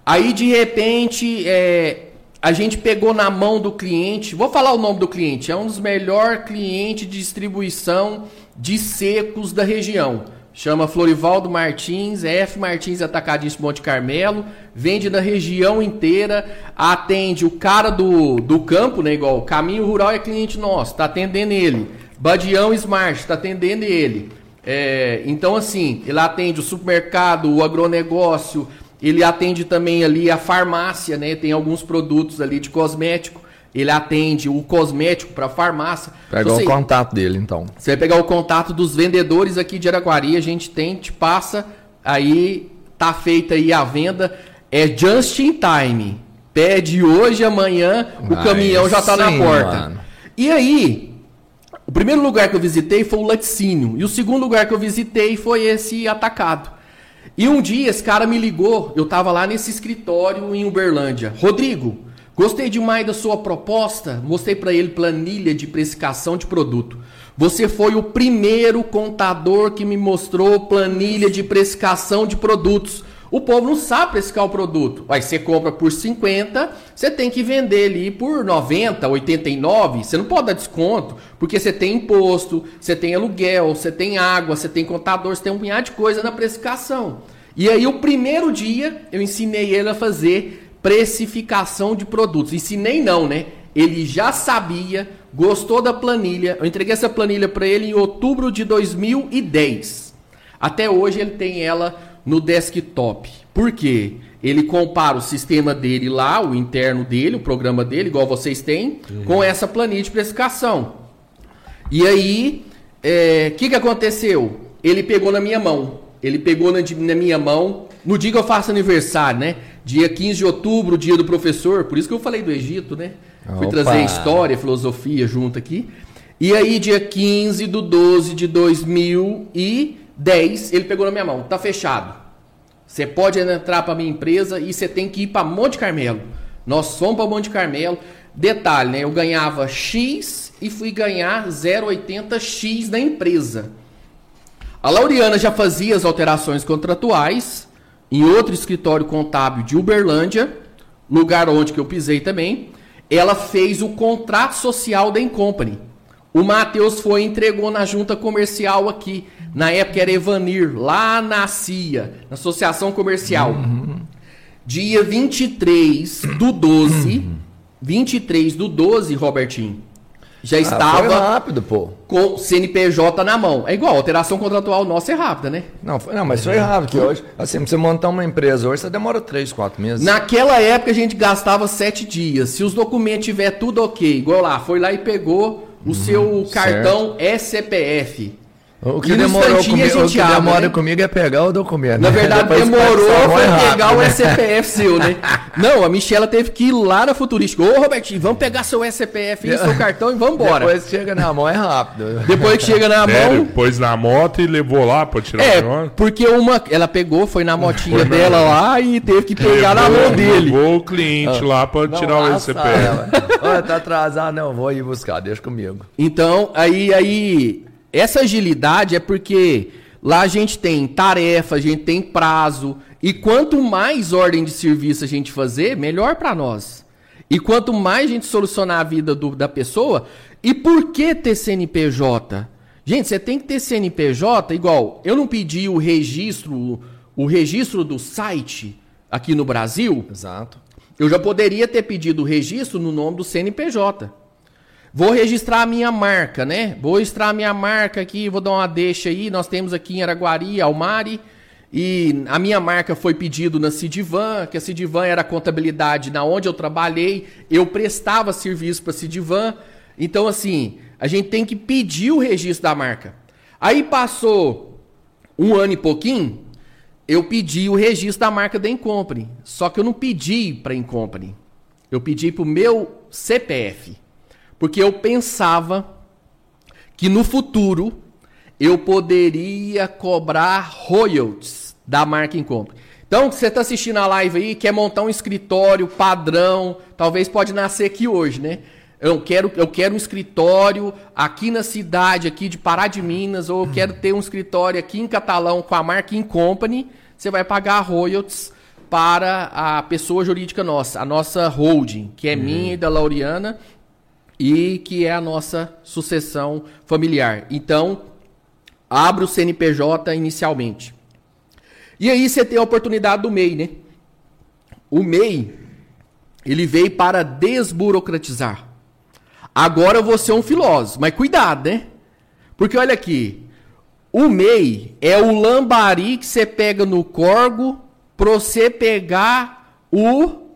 Aí de repente é, a gente pegou na mão do cliente, vou falar o nome do cliente, é um dos melhores clientes de distribuição de secos da região. Chama Florivaldo Martins, F Martins Atacadista Monte Carmelo, vende na região inteira, atende o cara do, do campo, né? Igual Caminho Rural é cliente nosso, tá atendendo ele. Badião Smart, tá atendendo ele. É, então, assim, ele atende o supermercado, o agronegócio, ele atende também ali a farmácia, né? Tem alguns produtos ali de cosmético. Ele atende o cosmético para farmácia. Pega Então, o assim, contato dele, então. você vai pegar o contato dos vendedores aqui de Araguari, a gente tem, te passa, aí tá feita aí a venda. É just in time. Pede hoje, amanhã, o Aí caminhão já tá na sim, porta. mano. E aí, o primeiro lugar que eu visitei foi o laticínio. E o segundo lugar que eu visitei foi esse atacado. E um dia esse cara me ligou, eu tava lá nesse escritório em Uberlândia. Rodrigo, Gostei demais da sua proposta. Mostrei para ele planilha de precificação de produto. Você foi o primeiro contador que me mostrou planilha de precificação de produtos. O povo não sabe precificar o produto. Aí você compra por 50, você tem que vender ali por 90, 89. Você não pode dar desconto, porque você tem imposto, você tem aluguel, você tem água, você tem contador, você tem um punhado de coisa na precificação. E aí o primeiro dia eu ensinei ele a fazer precificação de produtos. Ensinei não, né? Ele já sabia, gostou da planilha. Eu entreguei essa planilha para ele em outubro de 2010. Até hoje ele tem ela no desktop. Por quê? Ele compara o sistema dele lá, o interno dele, o programa dele, igual vocês têm, uhum. com essa planilha de precificação. E aí, o é, que, que aconteceu? Ele pegou na minha mão. Ele pegou na, na minha mão no dia que eu faço aniversário, né? Dia 15 de outubro, dia do professor. Por isso que eu falei do Egito, né? Opa. Fui trazer história, filosofia junto aqui. E aí, dia 15 do 12 de 2010, ele pegou na minha mão. Tá fechado. Você pode entrar para minha empresa e você tem que ir para Monte Carmelo. Nós fomos para Monte Carmelo. Detalhe, né? Eu ganhava X e fui ganhar 0,80X na empresa. A Lauriana já fazia as alterações contratuais em outro escritório contábil de Uberlândia, lugar onde que eu pisei também, ela fez o contrato social da Incompany. O Matheus foi e entregou na junta comercial aqui. Na época era Evanir, lá na CIA, na Associação Comercial. Uhum. Dia 23 do 12, 23 do 12, Robertinho, já ah, estava foi rápido, pô. com CNPJ na mão. É igual, alteração contratual nossa é rápida, né? Não, foi, não mas foi rápido, que hoje, assim, pra você montar uma empresa hoje, você demora 3, 4 meses. Naquela época a gente gastava 7 dias. Se os documentos tiver tudo ok, igual lá, foi lá e pegou o uhum, seu cartão certo. SCPF. O que, demorou comigo, o que abre, demora né? comigo é pegar o documento. Na né? verdade, demorou foi pegar o SPF seu, né? Não, a Michela teve que ir lá na Futurística. Ô, Robertinho, vamos pegar seu SPF e seu cartão e vamos embora. Depois que chega na mão é rápido. Depois que chega na Sério? mão... Pôs na moto e levou lá pra tirar é, o É, porque uma... Ela pegou, foi na motinha foi dela na... lá e teve que pegar levou, na mão dele. Levou o cliente ah. lá pra não, tirar o SPF. Olha, tá atrasado. Não, vou ir buscar, deixa comigo. Então, aí... aí essa agilidade é porque lá a gente tem tarefa, a gente tem prazo, e quanto mais ordem de serviço a gente fazer, melhor para nós. E quanto mais a gente solucionar a vida do, da pessoa, e por que ter CNPJ? Gente, você tem que ter CNPJ igual. Eu não pedi o registro, o registro do site aqui no Brasil. Exato. Eu já poderia ter pedido o registro no nome do CNPJ. Vou registrar a minha marca, né? Vou registrar a minha marca aqui, vou dar uma deixa aí. Nós temos aqui em Araguari, Almari, e a minha marca foi pedido na Cidivan, que a Cidivan era a contabilidade na onde eu trabalhei, eu prestava serviço para a Cidivan. Então, assim, a gente tem que pedir o registro da marca. Aí passou um ano e pouquinho, eu pedi o registro da marca da Incompany. Só que eu não pedi para a Incompany. Eu pedi para o meu CPF. Porque eu pensava que no futuro eu poderia cobrar royalties da marca em compra. Então, você está assistindo a live aí, quer montar um escritório padrão, talvez pode nascer aqui hoje, né? Eu quero, eu quero um escritório aqui na cidade aqui de Pará de Minas, ou eu quero ter um escritório aqui em Catalão com a marca In Company. Você vai pagar royalties para a pessoa jurídica nossa, a nossa holding, que é uhum. minha e da Laureana, e que é a nossa sucessão familiar. Então, abre o CNPJ inicialmente. E aí você tem a oportunidade do MEI, né? O MEI, ele veio para desburocratizar. Agora eu vou ser um filósofo, mas cuidado, né? Porque olha aqui, o MEI é o lambari que você pega no corgo para você pegar o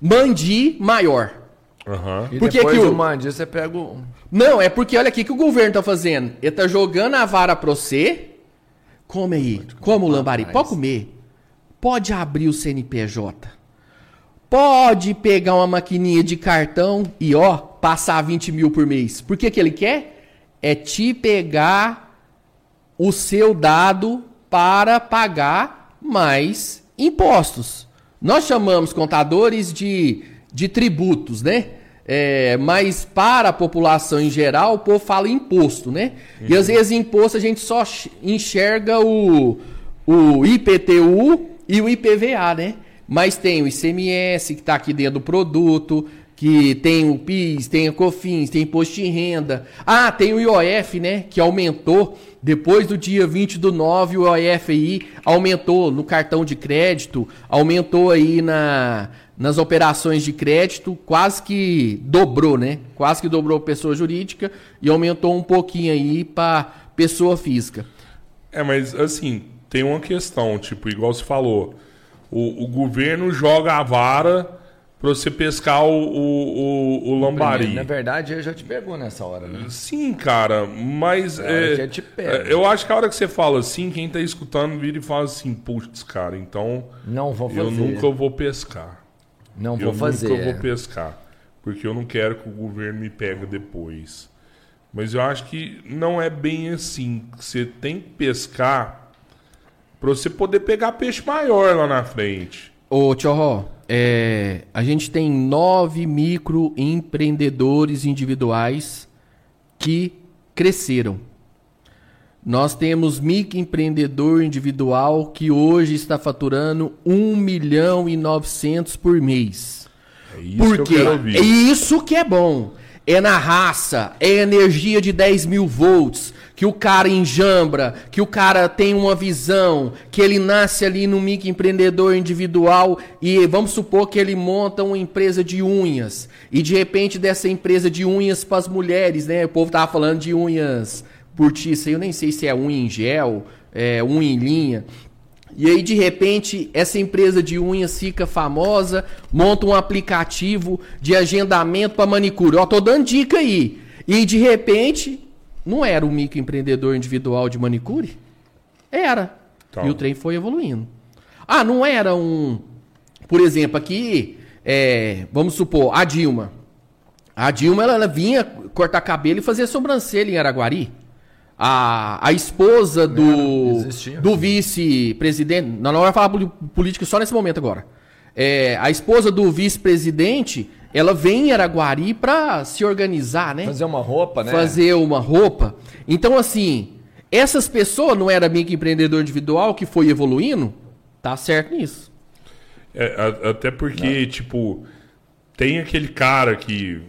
mandi maior. Uhum. E porque depois que o mande, você pega o... Não, é porque olha aqui que o governo tá fazendo. Ele tá jogando a vara pra você. Come aí. Como o lambari. Pode comer. Pode abrir o CNPJ. Pode pegar uma maquininha de cartão e, ó, passar 20 mil por mês. Por que, que ele quer? É te pegar o seu dado para pagar mais impostos. Nós chamamos contadores de de tributos, né? É, mas para a população em geral, o povo fala imposto, né? Uhum. E às vezes imposto a gente só enxerga o, o IPTU e o IPVA, né? Mas tem o ICMS que está aqui dentro do produto, que tem o PIS, tem o COFINS, tem imposto de renda. Ah, tem o IOF, né? Que aumentou depois do dia 20 do 9, o IOF aí aumentou no cartão de crédito, aumentou aí na, nas operações de crédito, quase que dobrou, né? Quase que dobrou pessoa jurídica e aumentou um pouquinho aí para pessoa física. É, mas assim, tem uma questão, tipo, igual você falou, o, o governo joga a vara para você pescar o, o, o, lambari. Na verdade, ele já te pegou nessa hora, né? Sim, cara, mas. É, já te pega. É, eu acho que a hora que você fala assim, quem tá escutando vira e fala assim, putz, cara, então. Não vou fazer. Eu nunca vou pescar. Não vou eu fazer. Eu nunca vou pescar. Porque eu não quero que o governo me pegue depois. Mas eu acho que não é bem assim. Você tem que pescar para você poder pegar peixe maior lá na frente. Ô, Tchorró, é, a gente tem nove microempreendedores individuais que cresceram. Nós temos microempreendedor individual que hoje está faturando 1 milhão e 900 por mês. É isso Por quê? É isso que é bom. É na raça, é energia de 10 mil volts, que o cara enjambra, que o cara tem uma visão, que ele nasce ali no microempreendedor individual e vamos supor que ele monta uma empresa de unhas e de repente dessa empresa de unhas para as mulheres, né? O povo tava falando de unhas portiça, eu nem sei se é unha em gel, é unha em linha. E aí, de repente, essa empresa de unhas fica famosa, monta um aplicativo de agendamento para manicure. Ó, tô dando dica aí. E de repente, não era um microempreendedor individual de manicure? Era. Então. E o trem foi evoluindo. Ah, não era um. Por exemplo, aqui, é, vamos supor, a Dilma. A Dilma ela, ela vinha cortar cabelo e fazer sobrancelha em Araguari. A, a esposa do, do vice-presidente. Não, não vai falar política só nesse momento agora. É, a esposa do vice-presidente ela vem em Araguari para se organizar, né? Fazer uma roupa, né? Fazer uma roupa. Então, assim, essas pessoas não era microempreendedor individual que foi evoluindo? Tá certo nisso. É, até porque, não. tipo, tem aquele cara que.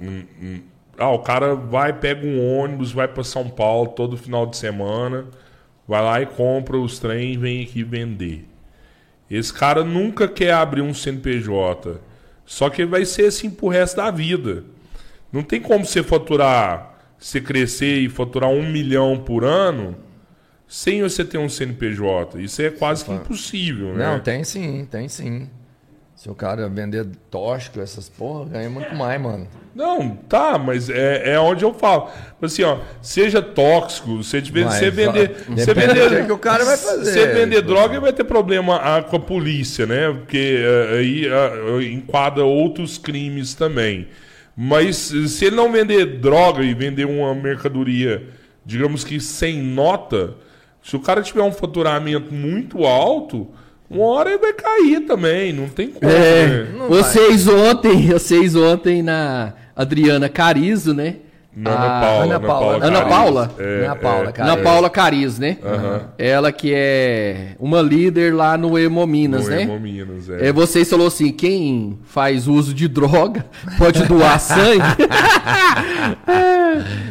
Hum, hum, ah, o cara vai, pega um ônibus, vai para São Paulo todo final de semana, vai lá e compra os trens e vem aqui vender. Esse cara nunca quer abrir um CNPJ só que vai ser assim pro resto da vida. Não tem como você faturar, você crescer e faturar um milhão por ano sem você ter um CNPJ. Isso é quase que impossível, né? Não, tem sim, tem sim. Se o cara vender tóxico, essas porra, ganha muito mais, mano. Não, tá, mas é, é onde eu falo. Assim, ó, seja tóxico, você, você vender. Você vender que o cara vai fazer. Você vender droga vai ter problema ah, com a polícia, né? Porque ah, aí ah, enquadra outros crimes também. Mas se ele não vender droga e vender uma mercadoria, digamos que sem nota, se o cara tiver um faturamento muito alto uma hora ele vai cair também, não tem como. É, né? vocês vai. ontem, vocês ontem na Adriana Carizo, né? Ana Paula. Ana Paula. Ana Paula? É, Ana Paula, é. Ana Paula Cariz, né? Uhum. Ela que é uma líder lá no Hemominas, no né? Hemominas, é. é. Vocês falou assim, quem faz uso de droga pode doar sangue.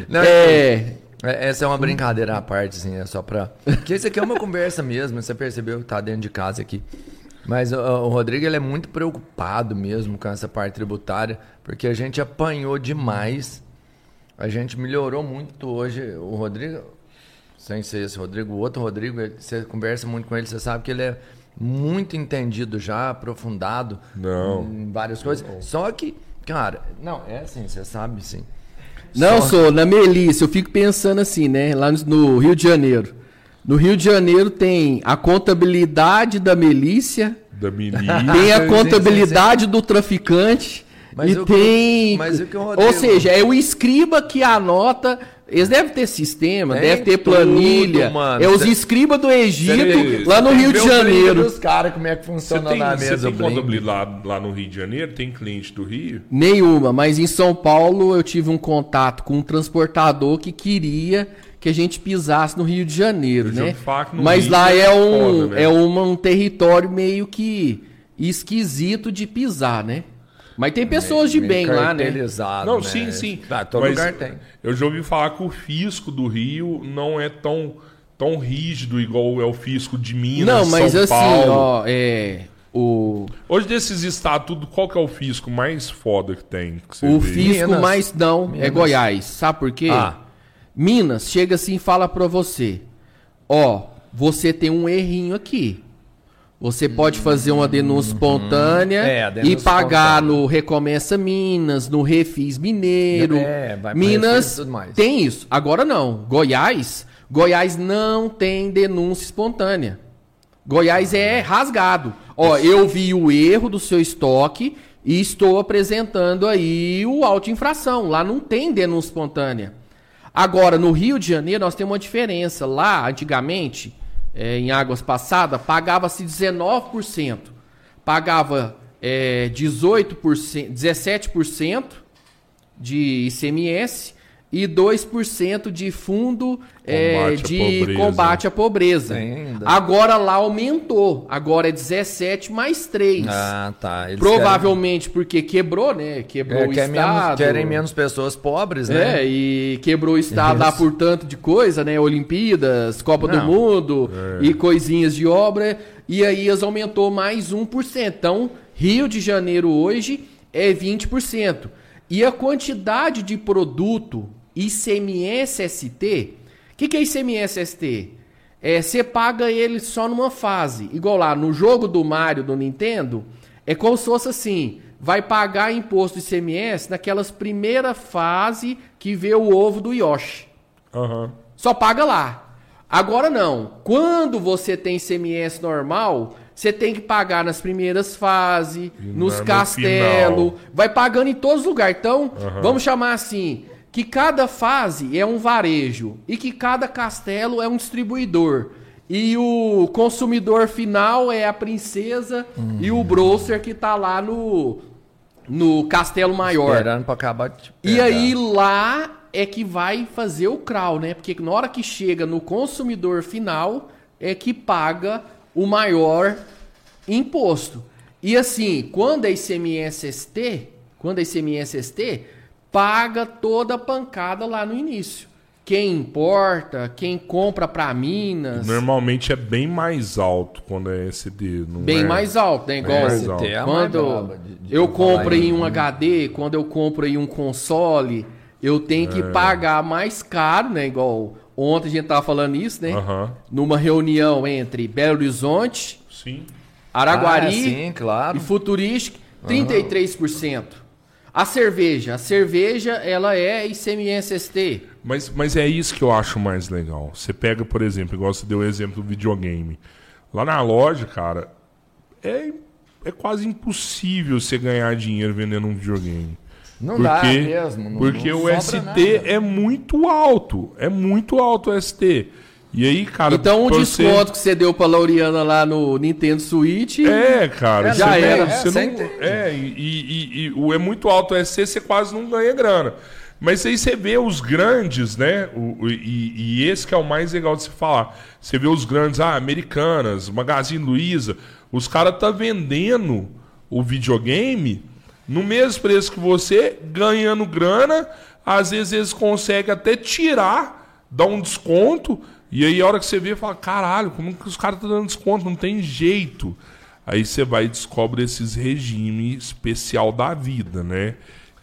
Não, é, é, essa é uma brincadeira à parte, assim, é só pra. Porque isso aqui é uma conversa mesmo, você percebeu que tá dentro de casa aqui. Mas o, o Rodrigo ele é muito preocupado mesmo com essa parte tributária, porque a gente apanhou demais. A gente melhorou muito hoje. O Rodrigo, sem ser esse Rodrigo, o outro Rodrigo, você conversa muito com ele, você sabe que ele é muito entendido já, aprofundado não. em várias coisas. Não. Só que, cara, não, é assim, você sabe sim. Não, Só... sou, na Melissa, eu fico pensando assim, né? Lá no Rio de Janeiro. No Rio de Janeiro tem a contabilidade da milícia, da tem a contabilidade do traficante Mas e tem. mas o que Ou seja, é o escriba que anota. Eles devem ter sistema, Tem deve ter tudo, planilha. mano. É os escribas do Egito, Tem- lá no Tem Rio de Janeiro. dos caras, como é que Você funciona tem, na você mesa tem o brinco. contabilidade lá, lá no Rio de Janeiro? Tem cliente do Rio? Nenhuma, mas em São Paulo eu tive um contato com um transportador que queria que a gente pisasse no Rio de Janeiro, Eu né? Mas Rio lá é é um, foda, né? é uma- um território meio que esquisito de pisar, né? Mas tem pessoas de Meio bem lá, né? Não, né? sim, sim. Ah, todo Mas lugar tem. Eu já ouvi falar que o fisco do Rio não é tão, tão rígido igual é o fisco de Minas, Não, mas São assim, Paulo. ó, é. O, Hoje desses estados, tudo, qual que é o fisco mais foda que tem? que você o vê? fisco Minas. mais não é Minas. Goiás. Sabe por quê? Ah. Minas chega assim e fala pra você: Ó, você tem um errinho aqui. Você pode fazer uma denúncia espontânea É, denúncia e pagar espontânea. no Recomeça Minas, no Refis Mineiro. É, vai Minas tem isso. Agora não. Goiás, Goiás não tem denúncia espontânea. Goiás é rasgado. Ó, eu vi o erro do seu estoque e estou apresentando aí o auto-infração. Lá não tem denúncia espontânea. Agora, no Rio de Janeiro, nós temos uma diferença. Lá, antigamente, é, em águas passadas, pagava-se 19%. Pagava é, 18%, 17% de ICMS e 2% de fundo é, Combate à de combate à pobreza. Ainda. Agora lá aumentou. Agora é 17 mais 3. Ah, tá. Eles Provavelmente porque quebrou, né? Quebrou querem, o é, quer menos- Estado. querem menos pessoas pobres, né? É, e quebrou o Estado lá por tanto de coisa, né? Olimpíadas, Copa do Não. Mundo e coisinhas de obra. E aí eles aumentou mais 1%. Então, Rio de Janeiro hoje é 20%. E a quantidade de produto ICMS-ST, o que, que é ICMS-ST? É, você paga ele só numa fase. Igual lá, no jogo do Mario do Nintendo, é como se fosse assim: vai pagar imposto ICMS naquelas primeira fase que vê o ovo do Yoshi. Aham. Só paga lá. Agora não. Quando você tem ICMS normal, você tem que pagar nas primeiras fases, nos no castelos, vai pagando em todos os lugares. Então, vamos chamar assim, que cada fase é um varejo e que cada castelo é um distribuidor. E o consumidor final é a princesa e o broker que tá lá no no castelo maior. Esperando pra acabar de E aí lá é que vai fazer o CRAU, né? Porque na hora que chega no consumidor final é que paga o maior imposto. E assim, quando é ICMS-ST, quando é ICMS-ST, paga toda a pancada lá no início. Quem importa, quem compra para Minas, Normalmente é bem mais alto quando é SD. Não bem é? mais alto, né? Igual mais alto. É quando de- de eu compro em um HD, quando eu compro em um console, eu tenho É. que pagar mais caro, né? Igual ontem a gente tava falando isso, né? Numa reunião entre Belo Horizonte, Sim. Araguari Ah, sim, claro. e Futurística, 33%. A cerveja, a cerveja ela é ICMS-ST. Mas, mas é isso que eu acho mais legal. Você pega, por exemplo, igual você deu o exemplo do videogame. Lá na loja, cara, é, é quase impossível você ganhar dinheiro vendendo um videogame. Não porque, dá mesmo. Não, porque não o ST nada. é muito alto. É muito alto o ST. E aí, cara. Então você- desconto que você deu pra Lauriana lá no Nintendo Switch. É, cara. É, você já era. Você É, você não, entende. é, e, e- e o é muito alto o SC, você quase não ganha grana. Mas aí você vê os grandes, né? O, o- e, e esse que é o mais legal de se falar. Você vê os grandes, ah, Americanas, Magazine Luiza, os caras tá vendendo o videogame no mesmo preço que você, ganhando grana. Às vezes eles conseguem até tirar, dar um desconto. E aí a hora que você vê, fala, caralho, como que os caras estão dando desconto? Não tem jeito. Aí você vai e descobre esses regimes especial da vida, né?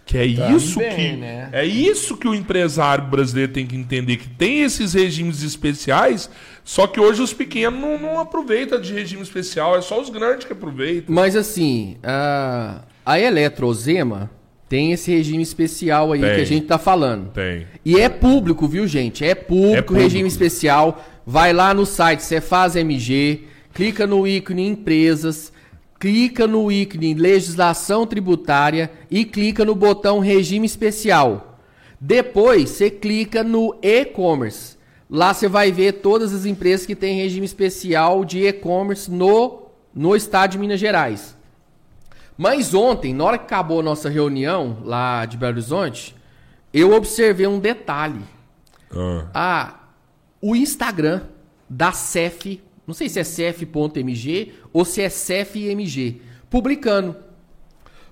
Que é isso que né? é isso que o empresário brasileiro tem que entender que tem esses regimes especiais, só que hoje os pequenos não, não aproveitam de regime especial, é só os grandes que aproveitam. Mas assim, a, a Eletrozema tem esse regime especial aí Tem. que a gente tá falando. Tem. E é público, viu, gente? É público, É público. regime especial. Vai lá no site Cefaz MG, clica no ícone empresas. clica no ícone legislação tributária e clica no botão regime especial. Depois você clica no e-commerce. Lá você vai ver todas as empresas que têm regime especial de e-commerce no, no estado de Minas Gerais. Mas ontem, na hora que acabou a nossa reunião lá de Belo Horizonte, eu observei um detalhe. Ah, Ah, o Instagram da CEF, não sei se é cef.mg ou se é cefmg, publicando.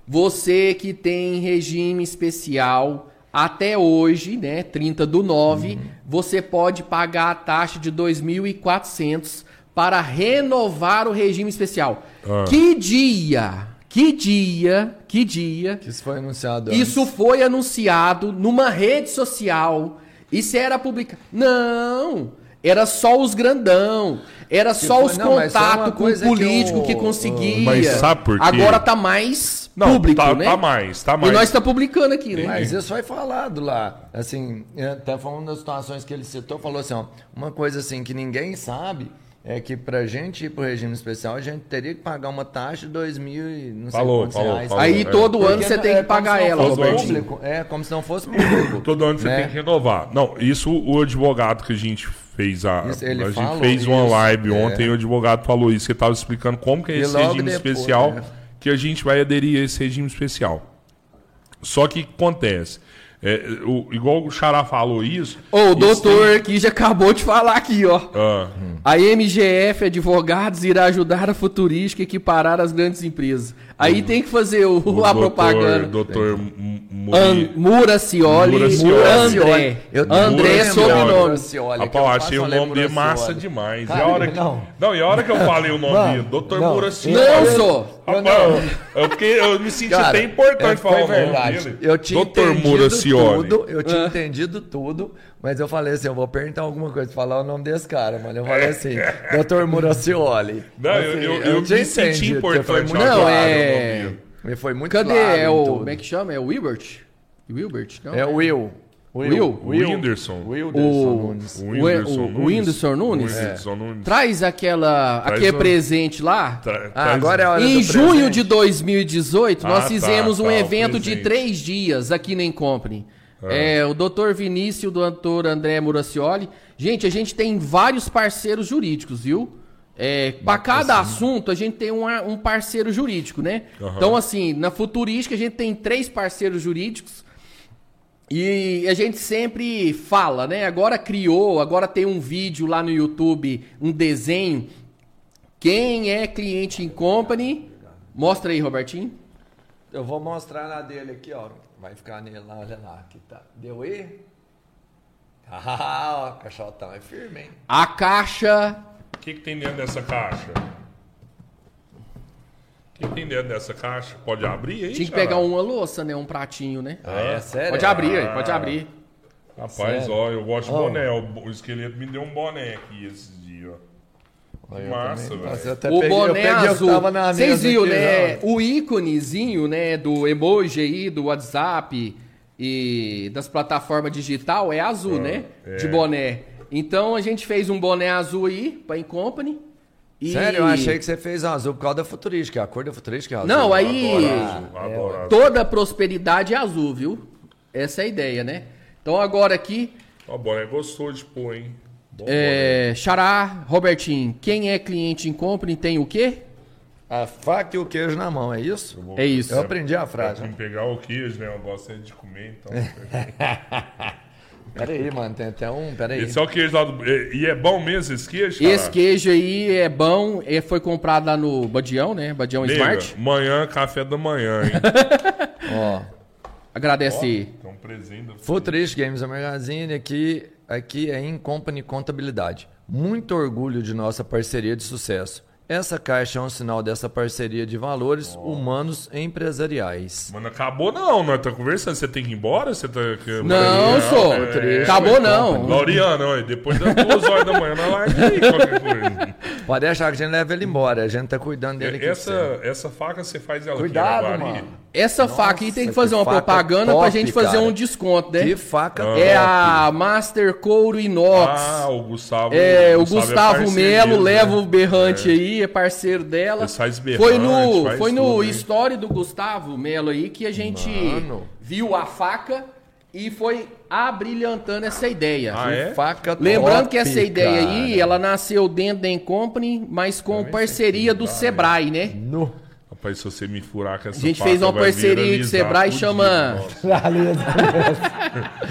Você que tem regime especial até hoje, né, 30 do 9, você pode pagar a taxa de 2.400 para renovar o regime especial. Ah. Que dia, que dia, que dia Isso foi anunciado antes. isso foi anunciado numa rede social. Isso era publicado. Não! Era só os grandão. Era só foi- os uma contatos com o coisa que político o- que, conseguia. Mas sabe por quê? Agora tá mais Não, público, tá, né? tá mais, tá E mais. nós tá publicando aqui, né? Mas isso foi falado lá. Assim, até foi uma das situações que ele citou, falou assim, ó, uma coisa assim que ninguém sabe é que pra gente ir pro regime especial, a gente teria que pagar uma taxa de dois mil e não sei Falou, quantos falou, reais. falou. Aí é. todo Porque ano você não- tem é que pagar ela, público. É, como se não fosse público. Todo ano você né? tem que renovar. Não, isso o advogado que a gente fez a, Isso, ele a gente falou fez uma isso, live é. ontem, o advogado falou isso, que estava explicando como que é esse regime depois, especial, é. que a gente vai aderir a esse regime especial. Só que o que acontece? É, o- igual o Xará falou isso. Ô, o doutor aqui já acabou de falar aqui, ó. tem- ah, A MGF Advogados irá ajudar a futurística a equiparar as grandes empresas. Aí tem que fazer o, o a doutor- propaganda. Doutor An Muracioli, Muracioli. André. Eu- André é sobrenome. Rapaz, achei o nome dele Muracioli. massa demais. Cara, e a hora que, não. não. e a hora que eu falei o nome dele, doutor. Muracioli. Não sou. Rapaz, eu, fiquei- eu me senti Cara, até importante é, falar o nome verdade. dele. Eu tinha doutor entendido Muracioli. tudo, eu tinha entendido tudo, mas eu falei assim, eu vou perguntar alguma coisa, falar o nome desse cara, mano. Eu falei assim, Dr. Muracioli. Não, eu- Assim, eu- eu tinha me senti importante, muito Não, Claro, é. eu. Ele foi muito Cadê? claro É o. Como é que chama? É o Wilbert? Wilbert? Não? É o Will. Will? O Whindersson. Wilderson O- Nunes. O Whindersson o Nunes. Whindersson Nunes? O Whindersson Nunes. Traz aquela. Traz aquele o- presente lá. Tra- Ah, agora é a hora Em do junho presente. de 2018, Ah, nós tá, fizemos um tá, evento de três dias aqui na Incompany. É, o Dr. Vinícius e o Dr. André Muracioli. Gente, a gente tem vários parceiros jurídicos, viu? É, para cada assunto, a gente tem um, um parceiro jurídico, né? Aham. Então, assim, na Futurística, a gente tem três parceiros jurídicos. E a gente sempre fala, né? Agora criou, agora tem um vídeo lá no YouTube, um desenho. Quem é cliente em company? Mostra aí, Robertinho. Eu vou mostrar na dele aqui, ó. Vai ficar nele lá, olha lá. Aqui tá. Deu aí? Ah, ó, caixotão é firme, hein? A caixa. O que, que tem dentro dessa caixa? O que, que tem dentro dessa caixa? Pode abrir aí, Tinha que pegar uma louça, né? Um pratinho, né? Ah, é sério? Pode abrir, aí, Ah. pode abrir. Rapaz, Sério? ó, eu gosto de boné. O, o esqueleto me deu um boné aqui esses dias, ó. Eu Massa, velho. eu até O peguei- eu boné peguei que azul. tava na Vocês viram, né? O íconezinho, né? Do emoji aí, do WhatsApp e das plataformas digital é azul, né? é. De boné. Então a gente fez um boné azul aí pra Incompany. E... Sério, eu achei que você fez azul por causa da futurística. A cor da futurística é azul. Não, aí- Adoro azul, adoro azul. Toda prosperidade é azul, viu? Essa é a ideia, né? Então agora aqui, Ó, boné gostou de pôr, hein? Bom é, Xará, Robertinho, quem é cliente em Company tem o quê? A faca e o queijo na mão, é isso? É isso. Eu aprendi a frase. mim pegar o queijo, né? Eu gosto é de comer, então. Pera aí, mano, tem até um. Pera aí. Esse é o queijo lá do. E e é bom mesmo esse queijo? cara? Esse queijo aí é bom, é, foi comprado lá no Badião, né? Badião Nega, Smart. Manhã, café da manhã, hein? Ó. Agradece aí. Então, presente. Futurist Games Magazine aqui, aqui é Incompany Contabilidade. Muito orgulho de nossa parceria de sucesso. Essa caixa é um sinal dessa parceria de valores humanos e empresariais. Mano, acabou não, nós tá conversando. Você tem que ir embora? Você tá. Não, sou. é, Acabou não. Lauriano, depois das duas horas da manhã, nós larga aí qualquer coisa. Pode deixar que a gente leva ele embora. A gente tá cuidando dele. Essa, essa faca você faz ela Cuidado, aqui, mano. Essa faca aí tem que que fazer uma faca propaganda pra top, gente fazer cara. um desconto, né? Que faca É top. a Master Couro Inox. Ah, o Gustavo. É, o Gustavo parceiro Melo mesmo, leva né? o berrante aí, é parceiro dela. Ele faz berrante, foi no, faz foi no tudo, story do Gustavo Melo aí que a gente Mano. viu a faca e foi abrilhantando essa ideia. Ah, é? Faca Lembrando top, que essa ideia aí, cara. ela nasceu dentro da Company, mas com parceria do Sebrae, né? No. Rapaz, se você me furar com essa A gente fez uma vai parceria com Sebrae, chama-.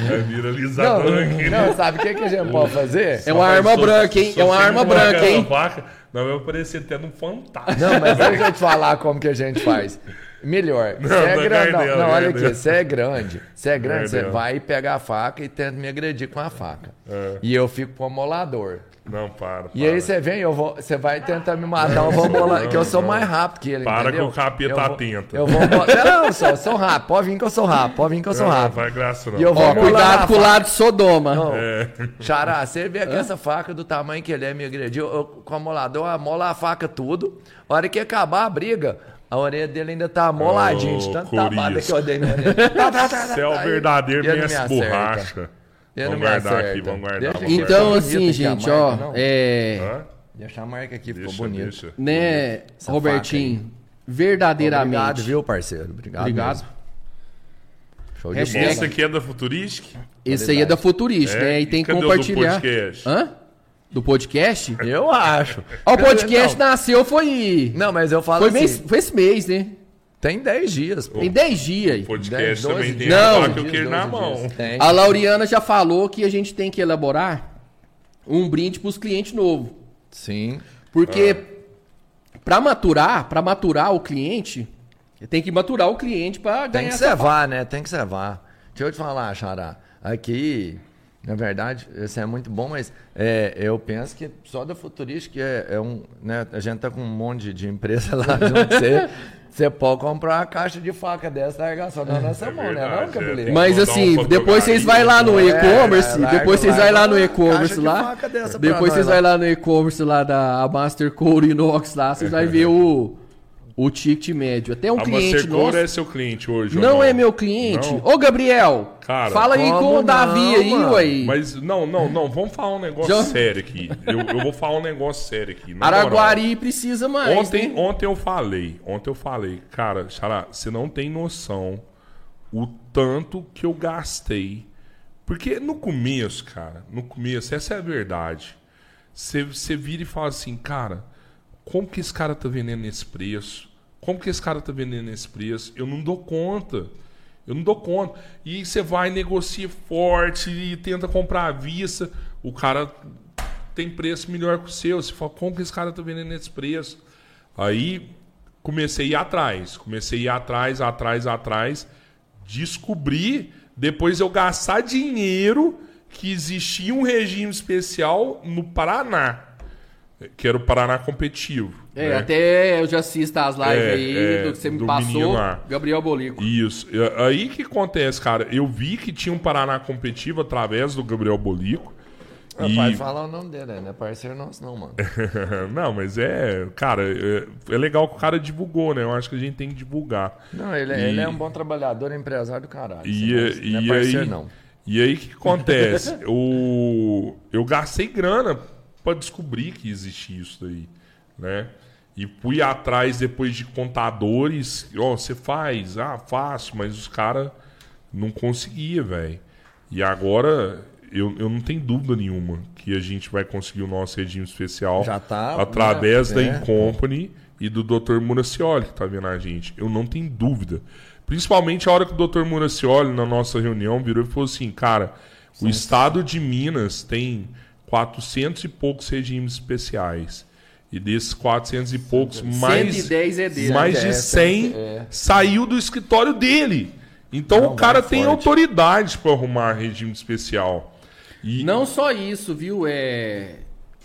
Vai viralizar Não, tanque, né? não, sabe o que, que a gente pode fazer? É uma arma branca, hein? É uma arma branca, hein? faca, Nós vamos parecer até num fantasma. Não, mas deixa eu te falar como que a gente faz. Melhor, você é não é Não, olha gardel. aqui, você é grande. Você é grande, você vai pegar a faca e tenta me agredir com a faca. É. E eu fico com o amolador. Não, para. E para. aí você vem, eu vou, você vai tentar me matar, eu vou amolar, que eu sou mais rápido que ele, Para entendeu? que o capeta eu vou, atenta. Eu vou, não, eu sou, eu sou rápido, pode vir que eu sou rápido, pode vir que eu sou Não, não rápido. vai graça, não. E eu vou Ó, cuidado com o lado de Sodoma. Não, É. Xará, você vê que essa faca do tamanho que ele é me agrediu, eu, com o amolador, eu amolo a faca tudo. A hora que acabar a briga, a orelha dele ainda tá amoladinha, de Ô, tanto tabada que eu dei na orelha. Tá, tá, tá, tá, Você é o tá. verdadeiro acerta. borracha. Vamos guardar acerta. aqui, vamos guardar. Vamos. Então, Bonito assim, gente, marca, ó, é. Hã? Deixa a marca aqui, ficou Deixa, bonito. deixa. Né, Essa Robertinho, verdadeiramente. Obrigado, viu, parceiro? Obrigado. Obrigado. mesmo. Show de Hashtag- bola. Esse aqui é da Futuristic? Esse aí é da Futurística, É? né? E E tem que o do compartilhar. podcast? Hã? Do podcast? Eu acho. Ó, o podcast não, nasceu foi. não, mas eu falo Foi, assim, mês, foi esse mês, né? Tem 10 dias, pô. Tem 10 dias. Podcast 10, 12 também tem dias. a Não. faca e o queijo na 12 mão. Tem. A Lauriana já falou que a gente tem que elaborar um brinde pros clientes novos. Sim. Porque pra maturar, para maturar o cliente, tem que maturar o cliente pra Tem ganhar que essa cevar, né? Tem que cevar. Deixa eu te falar, Xará. Aqui, na verdade, esse é muito bom, mas é, eu penso que só da Futurística é, é um. Né, a gente tá com um monte de, de empresa lá junto. Você, você pode comprar uma caixa de faca dessa e largar só na nossa mão, né? Não, é. cabeleiro? Mas assim, depois vocês vai lá no É, e-commerce, depois vocês vai lá no e-commerce lá. Depois vocês vai lá no e-commerce lá da Master Core Inox lá, vocês vai ver o o ticket médio. Até um A cliente nosso é seu cliente hoje, ou não é meu cliente. Não? Ô Gabriel, Cara, fala aí com o Davi não, aí, ué. Mas não, não, não. Vamos falar um negócio Já- sério aqui. Eu, eu vou falar um negócio sério aqui. na moral. Araguari precisa mais. Ontem, né? ontem eu falei, ontem eu falei, cara, Xará, você não tem noção o tanto que eu gastei. Porque no começo, cara, no começo, essa é a verdade. Você, você vira e fala assim, cara, como que esse cara tá vendendo nesse preço? Como que esse cara tá vendendo nesse preço? Eu não dou conta. Eu não dou conta. E você vai, negocia forte e tenta comprar à vista. O cara tem preço melhor que o seu. Você fala, como que esse cara tá vendendo nesse preço? Aí comecei a ir atrás. Comecei a ir atrás, atrás, atrás. Descobri, depois eu gastar dinheiro que existia um regime especial no Paraná. Que era o Paraná competitivo. É, né? até eu já assisto as lives É, aí é, do que você me passou. Gabriel Bolico. Isso. E Aí que acontece, cara. Eu vi que tinha um Paraná competitivo através do Gabriel Bolico. Não E- pode falar o nome dele, né? Não é parceiro nosso, não, mano. não, mas é. Cara, é, é legal que o cara divulgou, né? Eu acho que a gente tem que divulgar. Não, ele, é- E- ele é um bom trabalhador, empresário do caralho. E, Você não é e parceiro, aí, não. e aí o que acontece? o, eu gastei grana pra descobrir que existia isso daí, né? E fui atrás depois de contadores. Ó, você faz? Ah, faço, mas os caras não conseguia, velho. E agora eu, eu não tenho dúvida nenhuma que a gente vai conseguir o nosso regime especial Já tá, através né? da É. Incompany e do Dr. Muracioli que tá vendo a gente. Eu não tenho dúvida. Principalmente a hora que o Dr. Muracioli, na nossa reunião, virou e falou assim: cara, o estado de Minas tem 400 e poucos regimes especiais. E desses 400 e poucos, mais, 110 é dele. mais É, de cem- 100 é. saiu do escritório dele. Então Não, o cara tem forte. autoridade para arrumar regime especial. E... Não só isso, viu? É.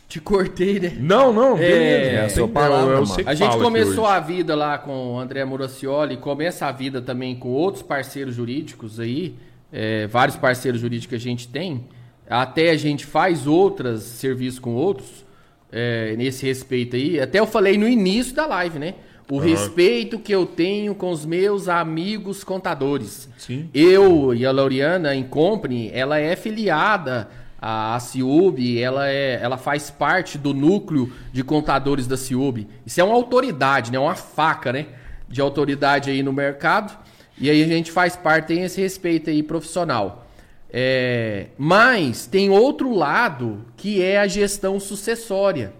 Te cortei, né? Não, não, beleza. É, não a sua palavra, que A gente começou a vida lá com o André Muracioli, começa a vida também com outros parceiros jurídicos aí, é, vários parceiros jurídicos que a gente tem. Até a gente faz outros serviços com outros, é, nesse respeito aí. Até eu falei no início da live, né? O respeito que eu tenho com os meus amigos contadores. Sim. Eu e a Lauriana em Company, ela é filiada a Ciub, ela, é, ela faz parte do núcleo de contadores da Ciub. Isso é uma autoridade, né? Uma faca, né? De autoridade aí no mercado. E aí a gente faz parte, tem esse respeito aí profissional. É, mas tem outro lado que é a gestão sucessória.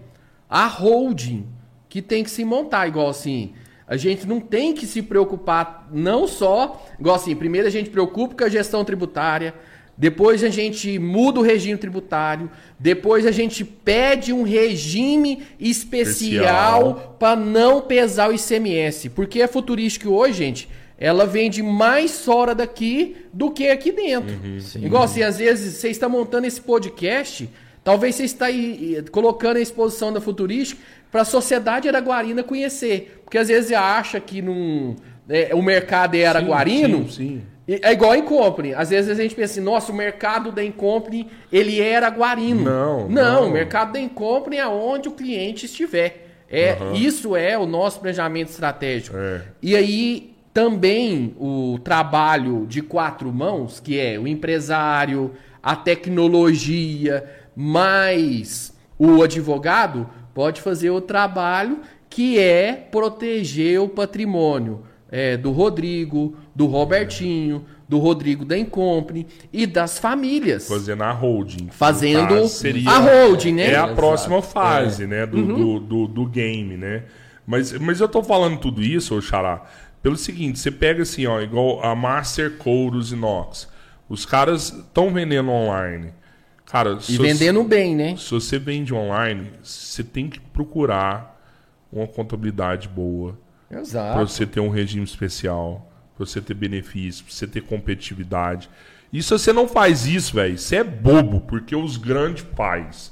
A holding, que tem que se montar, igual assim. A gente não tem que se preocupar, não só, igual assim, primeiro a gente preocupa com a gestão tributária, depois a gente muda o regime tributário, depois a gente pede um regime especial para não pesar o ICMS. Porque a Futurística hoje, gente, ela vende mais fora daqui do que aqui dentro. Uhum, Igual assim, às vezes você está montando esse podcast, talvez você está aí, colocando a exposição da Futurística para a sociedade araguarina conhecer. Porque às vezes você acha que num, é, o mercado é araguarino. Sim, sim. É igual a Incompany. Às vezes a gente pensa assim, nossa, o mercado da Incompany, ele era guarino. Não, não. Não, o mercado da Incompany é onde o cliente estiver. É, uhum. Isso é o nosso planejamento estratégico. É. E aí também o trabalho de quatro mãos, que é o empresário, a tecnologia, mais o advogado, pode fazer o trabalho que é proteger o patrimônio é, do Rodrigo, do Robertinho, do Rodrigo da Incompany e das famílias. Fazendo a holding. Fazendo seria, a holding, né? É a próxima fase, é. né? Do, uhum. do, do, do, game, né? Mas, mas eu tô falando tudo isso, Xará, pelo seguinte, você pega assim, ó, igual a Master Couros Inox. Os caras estão vendendo online. Cara, e vendendo se, bem, né? Se você vende online, você tem que procurar uma contabilidade boa Exato. Para você ter um regime especial, para você ter benefícios, para você ter competitividade. E se você não faz isso, velho, você é bobo, porque os grandes faz.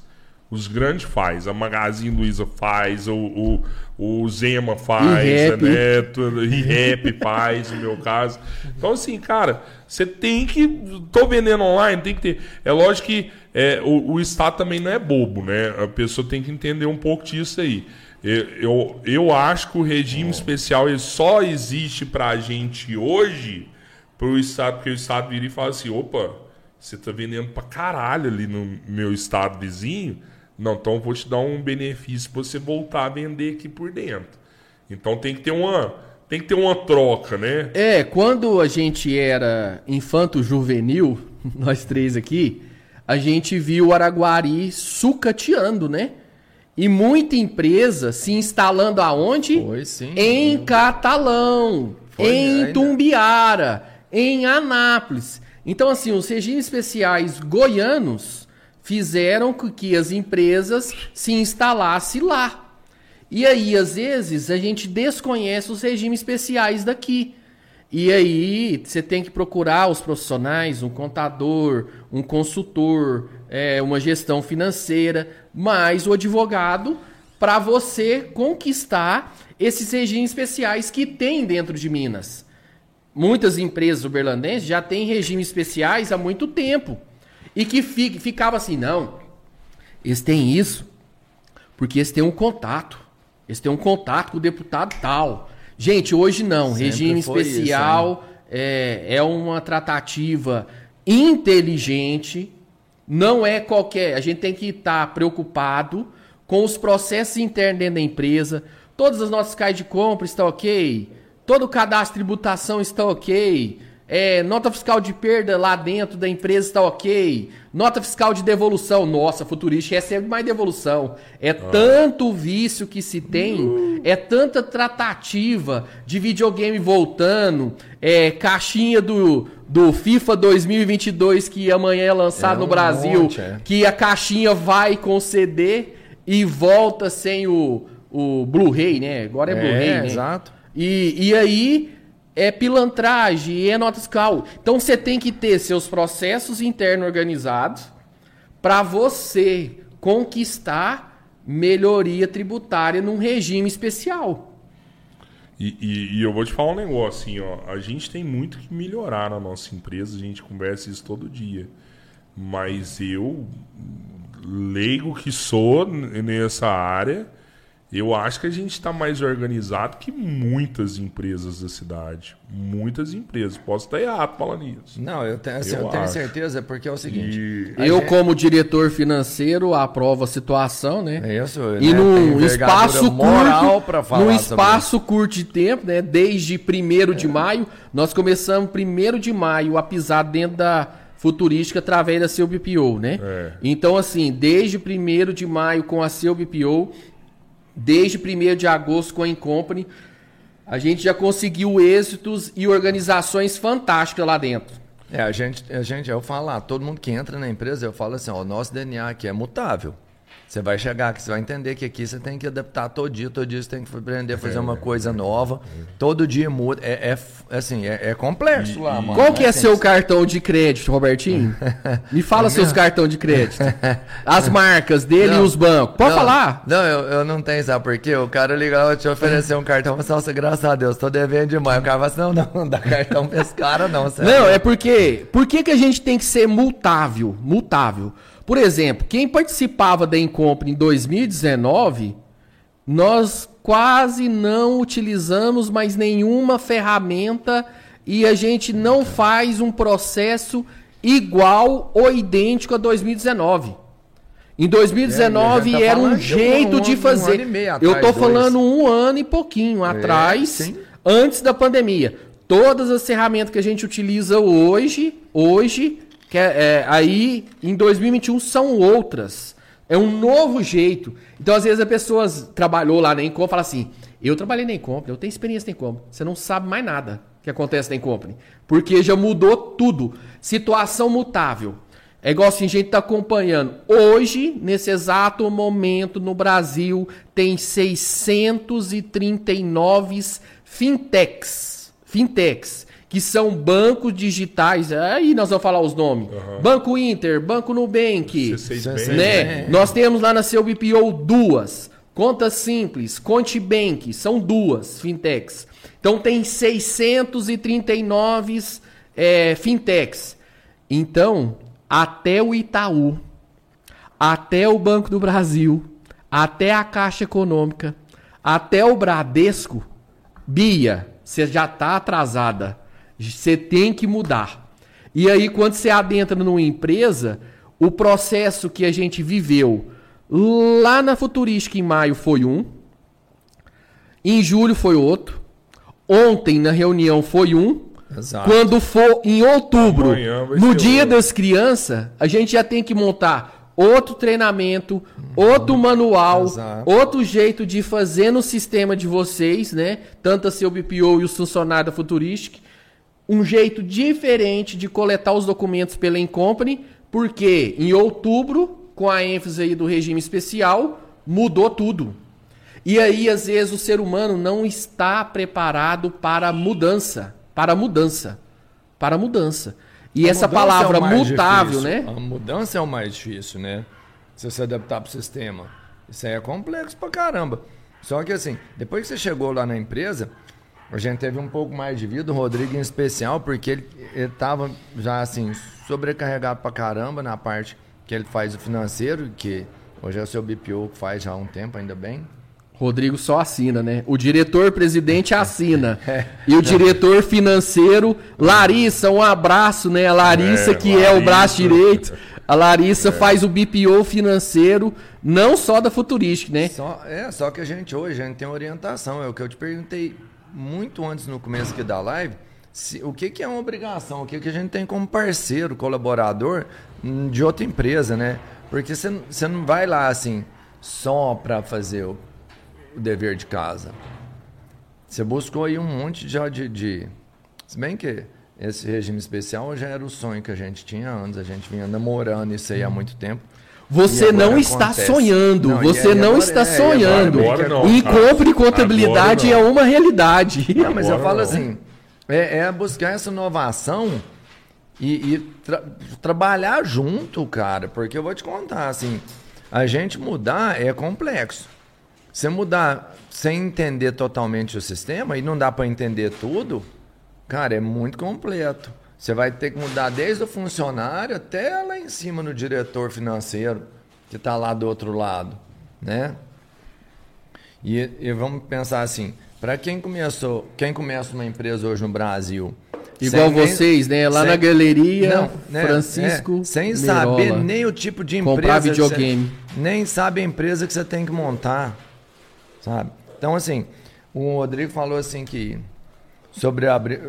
Os grandes faz. A Magazine Luiza faz, o, o, o Zema faz, a Neto, e Rap faz, no meu caso. Então, assim, cara, você tem que. Tô vendendo online, tem que ter. É lógico que é, o, o Estado também não é bobo, né? A pessoa tem que entender um pouco disso aí. Eu, eu, eu acho que o regime especial ele só existe pra gente hoje pro Estado, porque o Estado vira e fala assim, opa, você tá vendendo pra caralho ali no meu estado vizinho, não, então eu vou te dar um benefício pra você voltar a vender aqui por dentro. Então tem que ter uma, tem que ter uma troca, né? É, quando a gente era infanto juvenil, nós três aqui, a gente viu o Araguari sucateando, né? E muita empresa se instalando aonde? Foi, sim. Em Catalão, Foi, em ainda. Tumbiara, em Anápolis. Então, assim, os regimes especiais goianos fizeram com que as empresas se instalassem lá. E aí, às vezes, a gente desconhece os regimes especiais daqui. E aí, você tem que procurar os profissionais, um contador, um consultor, é, uma gestão financeira, mais o advogado para você conquistar esses regimes especiais que tem dentro de Minas. Muitas empresas uberlandenses já têm regimes especiais há muito tempo. E que fi, ficava assim, não, eles têm isso porque eles têm um contato. Eles têm um contato com o deputado tal. Gente, hoje não. Sempre regime especial isso, é, é uma tratativa inteligente, não é qualquer. A gente tem que estar tá preocupado com os processos internos dentro da empresa. Todas as nossas caixas de compra estão ok. Todo o cadastro de tributação está ok. É, nota fiscal de perda lá dentro da empresa está ok. Nota fiscal de devolução. Nossa, futurista recebe mais devolução. É ah. tanto vício que se tem, uh. é tanta tratativa de videogame voltando, é caixinha do, do FIFA 2022 que amanhã é lançado é no Brasil, monte, é. que a caixinha vai conceder e volta sem o, o Blu-ray, né? Agora é, é Blu-ray, né? Exato. E, e aí é pilantragem, é nota fiscal. Então você tem que ter seus processos internos organizados para você conquistar melhoria tributária num regime especial. E, e, e, eu vou te falar um negócio, assim, ó. A gente tem muito que melhorar na nossa empresa, a gente conversa isso todo dia. Mas eu, leigo que sou nessa área, Eu acho que a gente está mais organizado que muitas empresas da cidade. Muitas empresas. Posso estar errado falando isso. Não, eu tenho, assim, Eu eu tenho certeza, porque é o seguinte. E Eu, gente- como diretor financeiro, aprovo a situação, né? É isso, E né? num espaço moral curto, falar num sobre espaço curto de tempo, né? Desde 1 de maio, nós começamos 1 de maio a pisar dentro da futurística através da seu BPO, né? É. Então, assim, desde 1 de maio com a seu BPO, desde 1 de agosto com a Incompany, a gente já conseguiu êxitos e organizações fantásticas lá dentro. É, a gente, a gente, eu falo lá, todo mundo que entra na empresa, eu falo assim, ó, o nosso DNA aqui é mutável. Você vai chegar aqui, você vai entender que aqui você tem que adaptar todo dia, todo dia você tem que aprender a fazer uma coisa nova. Todo dia muda. É, é assim, é, é complexo lá, mano. Qual que é seu cartão de crédito, Robertinho? Me fala seus cartões de crédito. As marcas dele Não. e os bancos. Pode não, falar. Não, eu, eu não tenho, sabe por quê? O cara liga lá, te oferecer um cartão, você nossa, graças a Deus, tô devendo demais. O cara fala assim, não, não, não dá cartão pra esse cara, não. sério. Não, é porque. Por que, que a gente tem que ser multável? Multável. Por exemplo, quem participava da Incompre em 2019, nós quase não utilizamos mais nenhuma ferramenta e a gente não faz um processo igual ou idêntico a 2019. Em 2019 É, tá era um jeito um de um fazer. e meio Eu atrás, tô dois. falando um ano e pouquinho atrás, sim. antes da pandemia. Todas as ferramentas que a gente utiliza hoje, hoje, que é, é, aí em 2021 são outras. É um novo jeito. Então, às vezes, a pessoa trabalhou lá na Encom e fala assim: Eu trabalhei na Encom, eu tenho experiência na Encom. Você não sabe mais nada que acontece na Encom. Porque já mudou tudo. Situação mutável. É igual assim, a gente está acompanhando. Hoje, nesse exato momento, no Brasil, tem 639 fintechs. Fintechs. Que são bancos digitais. Aí nós vamos falar os nomes. Banco Inter, Banco Nubank. C6 Isso é Bank, sério. Né? Nós temos lá na seu BPO duas. Conta Simples, Contibank, são duas fintechs. Então tem 639 é, fintechs. Então, até o Itaú, até o Banco do Brasil, até a Caixa Econômica, até o Bradesco, Bia, você já está atrasada. Você tem que mudar. E aí, quando você adentra numa empresa, o processo que a gente viveu lá na Futurística em maio foi um, em julho foi outro, ontem na reunião foi um, Exato. quando for em outubro, no dia outro. das crianças, a gente já tem que montar outro treinamento, outro manual, Exato. outro jeito de fazer no sistema de vocês, né? Tanto a seu BPO e os funcionários da Futuristic, um jeito diferente de coletar os documentos pela Incompany, porque em outubro, com a ênfase aí do regime especial, mudou tudo. E aí, às vezes, o ser humano não está preparado para a mudança. Para a mudança. Para a mudança. E A essa mudança palavra é o mutável, difícil. né? A mudança é o mais difícil, né? Se você adaptar pro sistema. Isso aí é complexo pra caramba. Só que assim, depois que você chegou lá na empresa, a gente teve um pouco mais de vida, o Rodrigo em especial, porque ele, ele tava já assim, sobrecarregado pra caramba na parte que ele faz o financeiro, que hoje é o seu BPO que faz já há um tempo, ainda bem. Rodrigo só assina, né? O diretor-presidente assina. É. E o diretor financeiro, Larissa, um abraço, né? A Larissa, É, que é o Larissa. braço direito. A Larissa faz o BPO financeiro, não só da Futuristic, né? Só, é, só que a gente hoje a gente tem orientação. É o que eu te perguntei muito antes no começo aqui da live. se- o que, que é uma obrigação? O que, que a gente tem como parceiro, colaborador hum, de outra empresa, né? Porque você não- vai lá assim só para fazer o, o dever de casa. Você buscou aí um monte de, de. Se bem que esse regime especial já era o sonho que a gente tinha antes, a gente vinha namorando isso aí há muito tempo. Você não está acontece. sonhando, Não, você não está é, sonhando. agora não, e cara. compre e contabilidade é uma realidade. Não, mas eu Agora falo não. assim, é, é buscar essa inovação e, e tra- trabalhar junto, cara, porque eu vou te contar, assim, a gente mudar é complexo. Você mudar sem entender totalmente o sistema, e não dá para entender tudo, cara, é muito completo. Você vai ter que mudar desde o funcionário até lá em cima no diretor financeiro, que está lá do outro lado, né? E, e vamos pensar assim, para quem começou, quem começa uma empresa hoje no Brasil, Igual nem- vocês, né? Lá sem- na galeria, Não, né, Francisco. é, sem Merola. saber nem o tipo de empresa. Comprar que você- videogame. nem sabe a empresa que você tem que montar. Sabe? Então, assim, o Rodrigo falou assim que sobre abrir,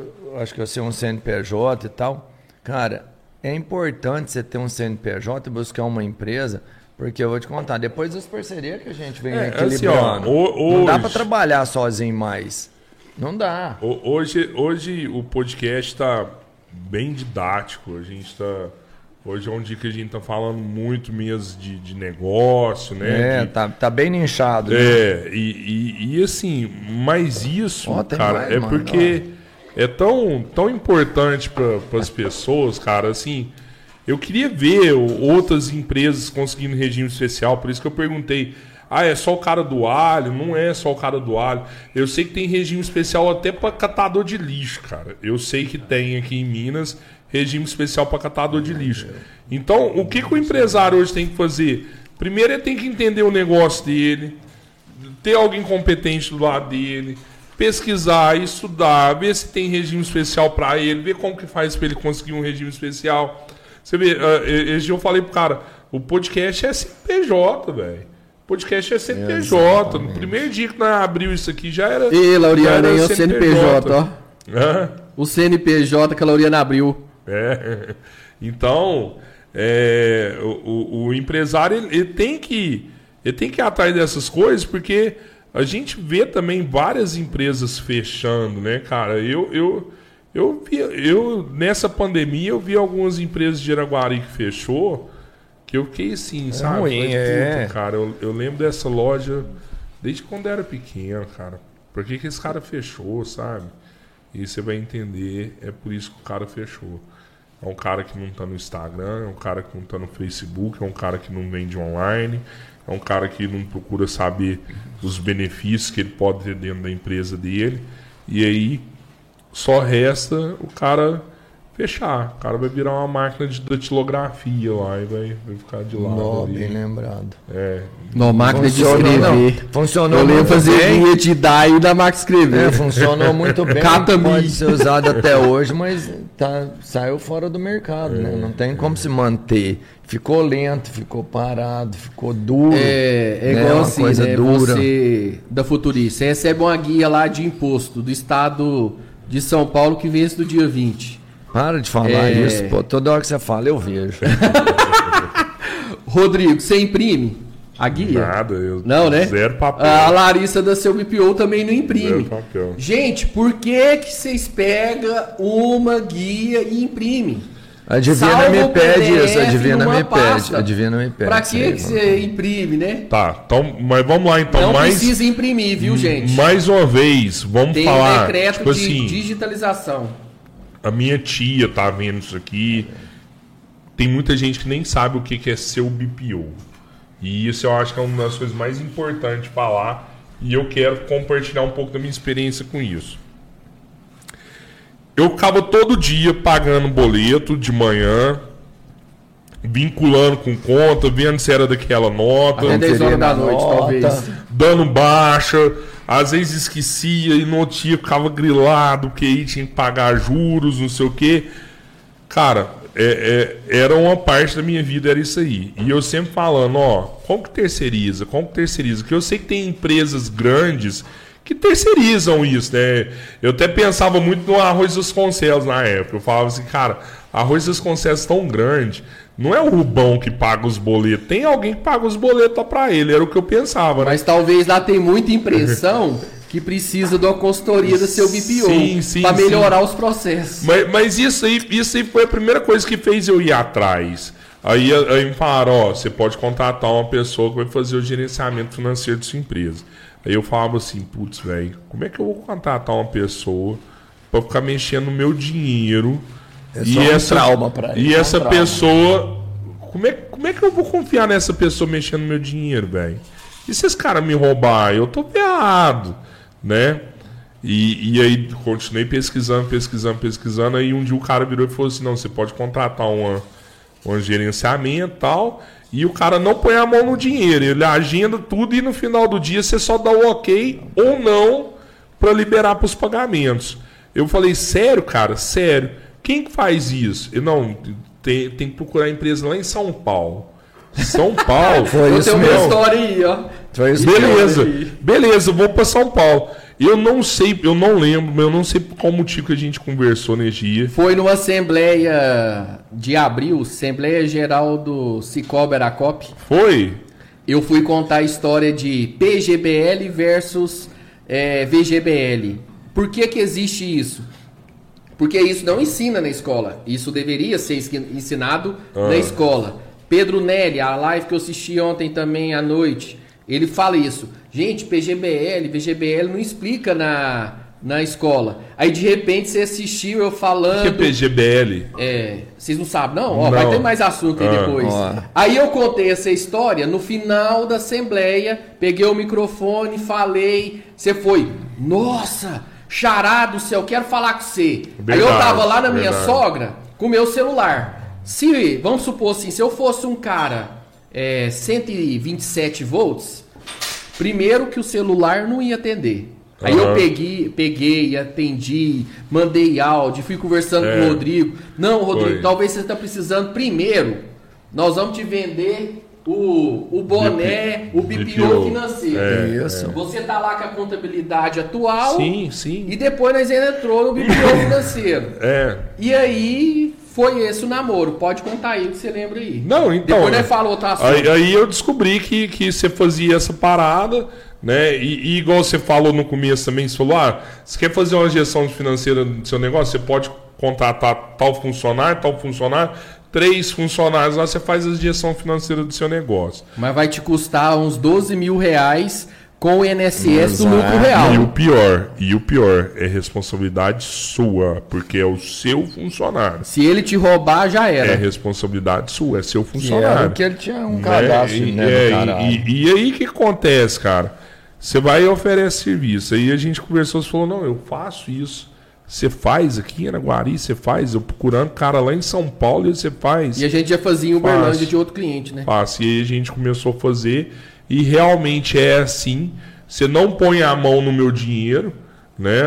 acho que eu ser um CNPJ e tal. Cara, é importante você ter um CNPJ e buscar uma empresa, porque eu vou te contar, depois das parcerias que a gente vem É, equilibrando, assim, ó, ho- não dá hoje- para trabalhar sozinho mais. Não dá. Ho- Hoje, hoje o podcast está bem didático. A gente está. Hoje é um dia que a gente está falando muito mesmo de, de negócio, né? É, De- tá, tá bem nichado. né? É, e, e, e assim, mas isso, tem cara, mais, é mano, porque é tão, tão importante para as pessoas, cara, assim. Eu queria ver outras empresas conseguindo regime especial, por isso que eu perguntei. Ah, é só o cara do alho? Não é só o cara do alho. Eu sei que tem regime especial até para catador de lixo, cara. Eu sei que tem aqui em Minas regime especial para catador de lixo. Então, o que, que o empresário hoje tem que fazer? Primeiro, ele tem que entender o negócio dele, ter alguém competente do lado dele, pesquisar, estudar, ver se tem regime especial para ele, ver como que faz para ele conseguir um regime especial. Você vê, ah, esse dia eu falei pro cara, o podcast é CNPJ, velho. Podcast é CNPJ. No primeiro dia que nós abriu isso aqui já era. Já Lauriana, aí é o CNPJ, ó. Hã? O CNPJ que a Lauriana abriu. É. Então, é, o, o- empresário ele, ele tem que ele tem que ir atrás dessas coisas porque a gente vê também várias empresas fechando, né, cara? Eu eu eu vi, eu nessa pandemia eu vi algumas empresas de Araguari que fechou que eu fiquei assim, sabe? ruim, é. "Puta, cara, eu, eu lembro dessa loja desde quando era pequeno, cara. Por que, que esse cara fechou, sabe? E você vai entender, é por isso que o cara fechou. É um cara que não tá no Instagram, é um cara que não tá no Facebook, é um cara que não vende online, é um cara que não procura saber os benefícios que ele pode ter dentro da empresa dele. E aí só resta o cara fechar. O cara vai virar uma máquina de datilografia lá e vai, vai ficar de lado. Ali. bem lembrado. É, No máquina de Funcionou, escrever. não. Funcionou Eu lembro fazer linha de DAI da máquina de escrever. É, funcionou muito bem. Catami. Pode ser usado até hoje, mas tá, saiu fora do mercado, né? Não tem como se manter. Ficou lento, ficou parado, ficou duro. É, é né? igual Uma assim, coisa né? dura. Você, da Futurista, você recebe uma guia lá de imposto do estado de São Paulo que vence no dia 20. Para de falar É. isso, pô. Toda hora que você fala, eu vejo. Rodrigo, você imprime a guia? nada. Eu, Não, né? Zero papel. A Larissa da seu BPO também não imprime. Zero papel. Gente, por que que vocês pegam uma guia e imprimem? A Divina me pede PDF isso, a Divina me pasta. pede. A Divina me pede. Pra que aí, que você imprime, né? Tá, então, mas vamos lá então. não mais, precisa imprimir, viu, gente? mais uma vez, vamos Tem falar. um decreto tipo de assim, digitalização. A minha tia tá vendo isso aqui. Tem muita gente que nem sabe o que que é ser o BPO. E isso eu acho que é uma das coisas mais importantes falar. E eu quero compartilhar um pouco da minha experiência com isso. Eu ficava todo dia pagando boleto de manhã, vinculando com conta, vendo se era daquela nota Até 10 horas da noite, nota. talvez. dando baixa, às vezes esquecia e outro dia ficava grilado, porque aí tinha que pagar juros, não sei o quê. Cara, é- é- era uma parte da minha vida, era isso aí. E eu sempre falando, ó, como que terceiriza? Como que terceiriza? Porque eu sei que tem empresas grandes que terceirizam isso, né? Eu até pensava muito no Arroz dos Concelos na época. Eu falava assim, cara, Arroz dos Concelos tão grande. Não é o Rubão que paga os boletos, tem alguém que paga os boletos pra ele. Era o que eu pensava, né? Mas talvez lá tem muita impressão que precisa de uma consultoria do seu BPO Sim, sim, para sim. melhorar os processos. Mas, mas isso, aí, isso aí foi a primeira coisa que fez eu ir atrás. Aí, aí me falaram, ó, você pode contratar uma pessoa que vai fazer o gerenciamento financeiro de sua empresa. Aí eu falava assim, putz, velho, como é que eu vou contratar uma pessoa para ficar mexendo no meu dinheiro? É só um trauma pra ele, E é um essa trauma. pessoa. Como é, como é que eu vou confiar nessa pessoa mexendo no meu dinheiro, velho? E se esse cara me roubar? Eu tô ferrado, né? E, e aí continuei pesquisando, pesquisando, pesquisando. Aí um dia o cara virou e falou assim: não, você pode contratar uma, um gerenciamento e tal. e o cara não põe a mão no dinheiro. Ele agenda tudo e no final do dia você só dá o ok ou não para liberar para os pagamentos. Eu falei, sério, cara? Sério. Quem que faz isso? Eu, não, tem, tem que procurar a empresa lá em São Paulo. São Paulo. Foi Eu isso tenho uma mesmo. história aí, ó. Foi isso Beleza, aí. beleza, vou para São Paulo. Eu não sei, eu não lembro, mas eu não sei por qual motivo que a gente conversou nesse dia. Foi numa assembleia de abril, Assembleia Geral do Cicobi Aracop. Foi? Eu fui contar a história de PGBL versus eh, VGBL. Por que que existe isso? Porque isso não ensina na escola. Isso deveria ser ensinado Ah. na escola. Pedro Nelly, a live que eu assisti ontem também à noite, ele fala isso. Gente, PGBL, VGBL não explica na, na escola. Aí de repente você assistiu eu O que é falando. PGBL? É, vocês não sabem, não? Ó, Não. vai ter mais assunto aí Ah. depois. Ó. Aí eu contei essa história no final da assembleia, peguei o microfone, falei, você foi, nossa, chará do céu, quero falar com você. aí eu Verdade, tava lá na minha verdade. sogra com o meu celular. Se, vamos supor assim, se eu fosse um cara é, 127 volts, primeiro que o celular não ia atender. Aí eu peguei, peguei, atendi, mandei áudio, fui conversando É. com o Rodrigo. Não, Rodrigo, Foi. talvez você está precisando primeiro. Nós vamos te vender o, o boné, o BPO, BPO. financeiro. É, Isso. Você tá lá com a contabilidade atual Sim, sim. e depois nós ainda entrou no BPO financeiro. É. E aí foi esse o namoro. Pode contar aí o que você lembra aí. Não, então. Depois nós falou assunto. Aí, aí eu descobri que, que você fazia essa parada, né? E, e igual você falou no começo também, você falou: ah, você quer fazer uma gestão financeira do seu negócio? Você pode contratar tal funcionário, tal funcionário, três funcionários lá, você faz a gestão financeira do seu negócio. Mas vai te custar uns 12 mil reais com o INSS do lucro real. E o pior, e o pior, é responsabilidade sua, porque é o seu funcionário. Se ele te roubar, já É era. responsabilidade sua, é seu Que funcionário. que ele tinha um né? cadastro, E, né, é, e, e- e aí que acontece, cara? Você vai e oferece serviço. Aí a gente conversou, você falou, não, eu faço isso. Você faz aqui em Araguari, você faz. Eu procurando cara lá em São Paulo e você faz. E a gente já fazia em Uberlândia Fácil. de outro cliente, né? Faço. E aí a gente começou a fazer. E realmente é assim. Você não põe a mão no meu dinheiro. Né?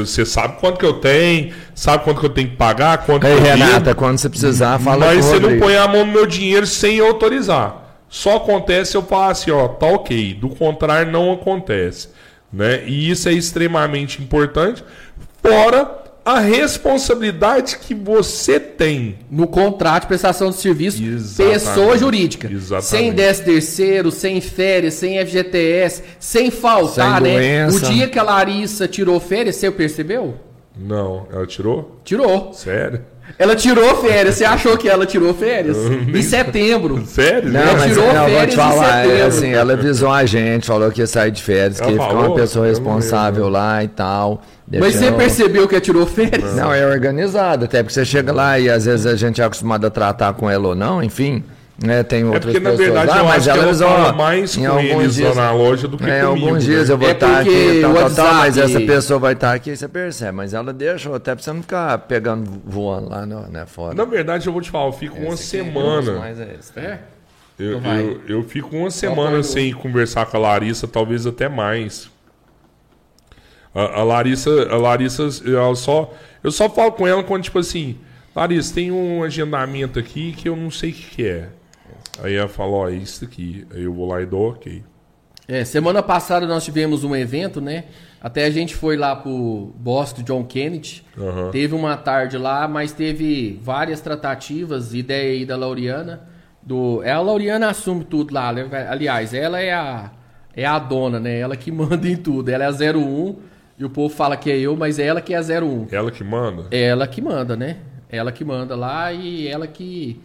Você sabe quanto que eu tenho, sabe quanto que eu tenho que pagar, quanto Aí, que eu devo. Renata, quando você precisar, fala Mas você não põe a mão no meu dinheiro sem autorizar. Só acontece eu falar assim, ó, tá ok. Do contrário, não acontece. Né? E isso é extremamente importante. Fora a responsabilidade que você tem. No contrato de prestação de serviço, Exatamente. pessoa jurídica. Exatamente. Sem 10 terceiro, sem férias, sem FGTS, sem faltar, Sem né? O dia que a Larissa tirou férias, você percebeu? Não, ela tirou? Tirou. Sério? Ela tirou férias. Você achou que ela tirou férias? em setembro. Sério? Não, Ela mas tirou não, eu vou férias te em falar, é, setembro. assim, ela avisou a gente, falou que ia sair de férias, Ela que ia ficar uma pessoa responsável lá e tal. Mas você percebeu que ela tirou férias? Não, é organizado, até porque você chega lá e às vezes a gente é acostumado a tratar com ela ou não, enfim. Né, tem outras porque, na pessoas verdade, lá, eu mas ela ó, mais em com alguns eles dias- lá na loja do que É, comigo, alguns dias né? eu vou É estar porque aqui, tal, o tal, mas WhatsApp- essa pessoa vai estar aqui, você percebe. Mas ela deixa até pra você não ficar pegando, voando lá no, né, fora. Na verdade, eu vou te falar, eu fico uma Esse é semana. é esse. É. Eu, eu, eu fico uma semana sem conversar com a Larissa, talvez até mais. A, a Larissa, a Larissa, ela só, eu só falo com ela quando, tipo assim, Larissa, tem um agendamento aqui que eu não sei o que, que é. Aí ela fala, ó, é isso aqui. Aí eu vou lá e dou ok. É, semana passada nós tivemos um evento, né? Até a gente foi lá pro Boston John Kennedy. Aham. Teve uma tarde lá, mas teve várias tratativas, ideia aí da Lauriana. Do, é a Lauriana assume tudo lá. né? Aliás, ela é a, é a dona, né? Ela que manda em tudo. Ela é a 01 e o povo fala que é eu, mas é ela que é a 01. Ela que manda? É ela que manda, né? Ela que manda lá e ela que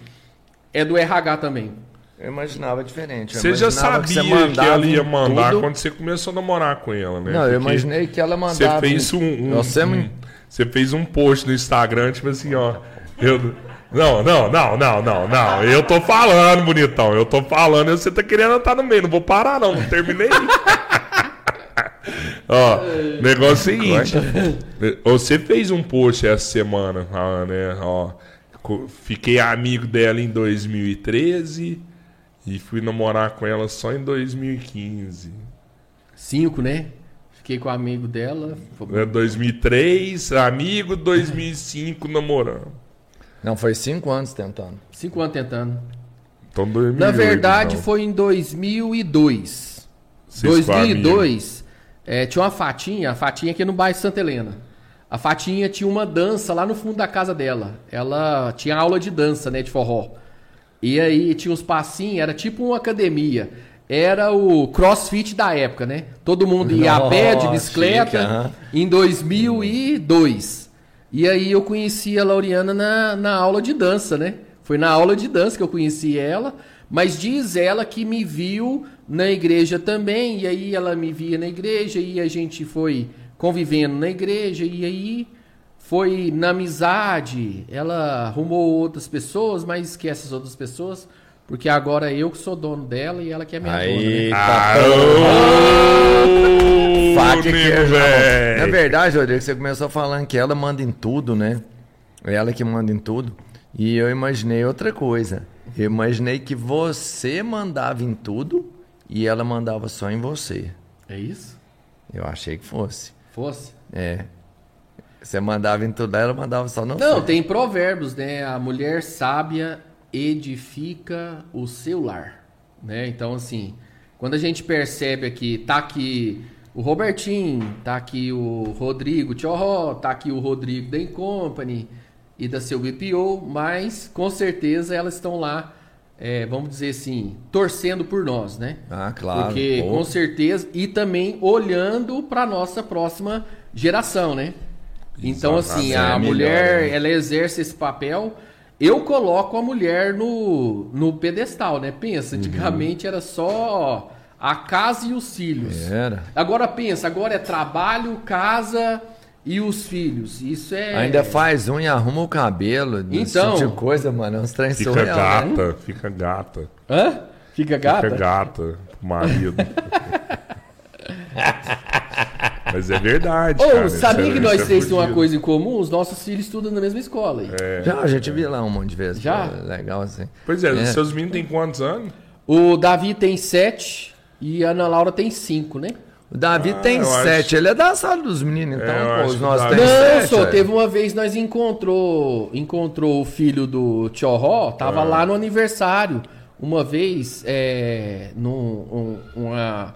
é do RH também. Eu imaginava diferente. eu Você já imaginava sabia que, mandava ela ia mandar tudo. quando você começou a namorar com ela, né? Não, eu Porque imaginei que ela Você mandava. fez um, um- Você um- você fez um post no Instagram, tipo assim, ó. Eu, não, não, não, não, não, não. Eu tô falando, bonitão. Eu tô falando e você tá querendo estar no meio. Não vou parar, não. Não terminei. ó, negócio é o seguinte. Você fez um post essa semana, né? Ó, fiquei amigo dela em 2013 E fui namorar com ela só em 2015. Cinco, né? Fiquei com o amigo dela. É 2003, amigo, 2005, namorando. Não, foi cinco anos tentando. Cinco anos tentando. Então 2008, Na verdade, então. foi em 2002. Vocês com a 2002, é, tinha uma fatinha, a fatinha aqui no bairro Santa Helena. A fatinha tinha uma dança lá no fundo da casa dela. Ela tinha aula de dança, né, de forró. E aí tinha uns passinhos, era tipo uma academia. Era o crossfit da época, né? Todo mundo ia a pé, de bicicleta, chique, em 2002. E aí eu conheci a Lauriana na, na aula de dança, né? Foi na aula de dança que eu conheci ela, mas diz ela que me viu na igreja também, e aí ela me via na igreja, e a gente foi convivendo na igreja, e aí foi na amizade. Ela arrumou outras pessoas, mas esquece essas outras pessoas, porque agora eu que sou dono dela e ela que é minha dona. Aí, Né? tá Faca e queijo. na velho. Na verdade, Rodrigo, você começou falando que ela manda em tudo, né? Ela que manda em tudo. E eu imaginei outra coisa. Eu imaginei que você mandava em tudo e ela mandava só em você. É isso? Eu achei que fosse. Fosse? É. Você mandava em tudo, ela mandava só Não, você. tem provérbios, né? A mulher sábia edifica o seu lar, né? Então, assim, quando a gente percebe aqui, tá aqui o Robertinho, tá aqui o Rodrigo Tchorró, tá aqui o Rodrigo da Company e da seu BPO, mas com certeza elas estão lá, é, vamos dizer assim, torcendo por nós, né? Ah, claro. Porque Pô. com certeza e também olhando para nossa próxima geração, né? Então assim, a É melhor, mulher, né? ela exerce esse papel. Eu coloco a mulher no, no pedestal, né? Uhum. Pensa, antigamente era só a casa e os filhos. Era. Agora pensa, agora é trabalho, casa e os filhos. Isso é Ainda faz unha, arruma o cabelo. esse Então. tipo de coisa, mano. É uns trem Fica surreal, né? gata, fica gata. Hã? Fica gata? Fica gata pro marido. Mas é verdade, Ô, cara. sabia isso é- que nós é três temos uma coisa em comum? Os nossos filhos estudam na mesma escola. aí. Já, a gente viu lá um monte de vezes. Já? pô, Legal assim. Pois é, É. seus meninos têm quantos anos? O Davi tem sete e a Ana Laura tem cinco, né? O Davi Ah, tem sete, acho- ele é da sala dos meninos, então, É, eu pô, os nossos tem Não, sete. só é. teve uma vez nós encontrou, encontrou o filho do Tchorró, tava Ah. lá no aniversário. Uma vez, é, num, um, uma,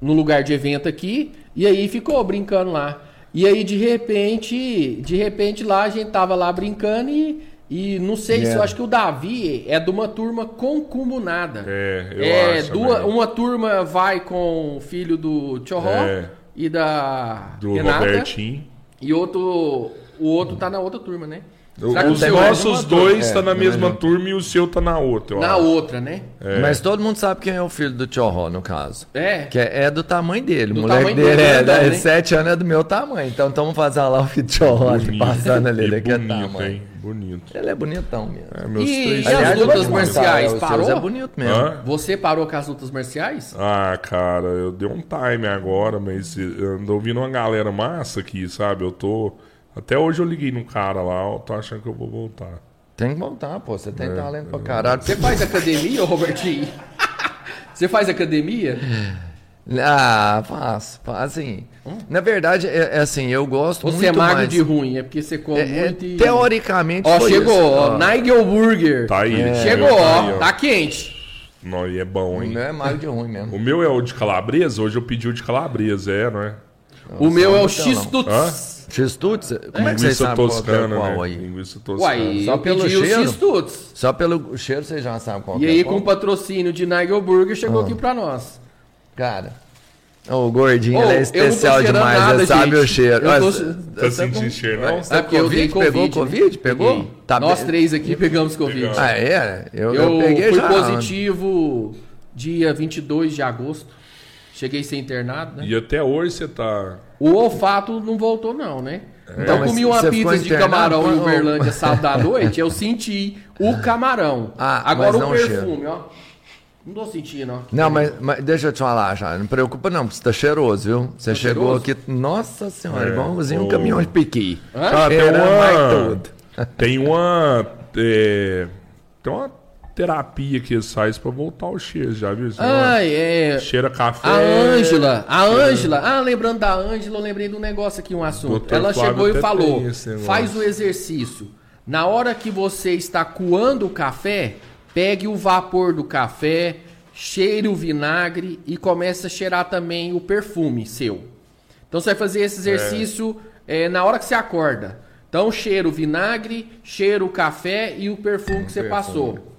num lugar de evento aqui, e aí ficou brincando lá. E aí, de repente, de repente lá a gente tava lá brincando e, e não sei se Yeah. eu acho que o Davi é de uma turma concumunada. É, eu É, acho duas- uma turma vai com o filho do Tchorró É. e da Do Renata. Robertinho. E outro, o outro tá na outra turma, né? O- Os mais nossos dois É, tá na mais mesma uma. turma e o seu tá na outra. eu na acho. outra, né? Mas todo mundo sabe quem é o filho do Tchorró, no caso. É. Que é, é do tamanho dele. Do o moleque tamanho dele dele, é, é sete anos, é do meu tamanho. Então estamos fazendo lá o filho do Tchorró passando ali, ele aqui é bonito, tamanho. hein? Bonito. Ele é bonitão mesmo. É, meus E- três e as lutas marciais, é, parou? É bonito mesmo. Hã? Você parou com as lutas marciais? Ah, cara, eu dei um time agora, mas eu ando ouvindo uma galera massa aqui, sabe? Eu tô. Até hoje eu liguei num cara lá, eu tô achando que eu vou voltar. Tem que voltar, pô. Você É, tem talento pra caralho. Você faz academia, ô Robertinho? Você faz academia? Ah, faço. faço, Assim, na verdade, é, é assim, eu gosto Ou muito você é magro mais. de ruim? É porque você come É, é, muito e... Teoricamente Ó, foi chegou, isso. ó. Nigel Burger. Tá aí. Chegou, tá aí, ó. Tá quente. Não, e é bom, O hein? meu é magro de ruim mesmo. O meu é o de calabresa, hoje eu pedi o de calabresa, é, não é? O meu é o não, X-Tuts. X-Tuts? Como é que você Linguiça sabe qual, que é toscana, qual né? aí? Linguiça toscana. Uai, Só eu pelo pedi o cheiro? X-Tuts. Só pelo cheiro você já sabe qual E que é aí, qual? com o patrocínio de Nigel Burger, chegou Ah. aqui pra nós. Cara, o gordinho Ô, ele é não especial demais, nada, sabe gente. o cheiro. Eu tô- Mas- Tá sentindo com- cheiro, não? Você tá porque eu Covid? dei Pegou Covid, né? Covid? Pegou? Tá Nós bem- três aqui pegamos Covid. Pegamos. Ah, é? Eu, Eu, eu peguei fui já. positivo dia 22 de agosto. Cheguei sem internado, né? E até hoje você tá. O olfato não voltou, não, né? Então, eu comi uma pizza de camarão em Uberlândia sábado à noite, eu senti o camarão. Ah, Agora mas o não o perfume, ó. Não tô sentindo, ó. Não, mas, mas deixa eu te falar, já. Não preocupa não, porque você tá cheiroso, viu? Você chegou cheiroso? aqui, nossa senhora, É, igualzinho um caminhão de piqui. Ah, tem uma. Tem uma. é, tem uma terapia que eles fazem pra voltar o cheiro, já viu? Ah, é. Cheira café. A Ângela, a Ângela, ah, lembrando da Ângela, eu lembrei de um negócio aqui, um assunto. Doutor Ela Flávio chegou e falou: faz o exercício. Na hora que você está coando o café, pegue o vapor do café, cheire o vinagre e comece a cheirar também o perfume seu. Então você vai fazer esse exercício eh, na hora que você acorda. Então cheira o vinagre, cheira o café e o perfume que você perfume. passou.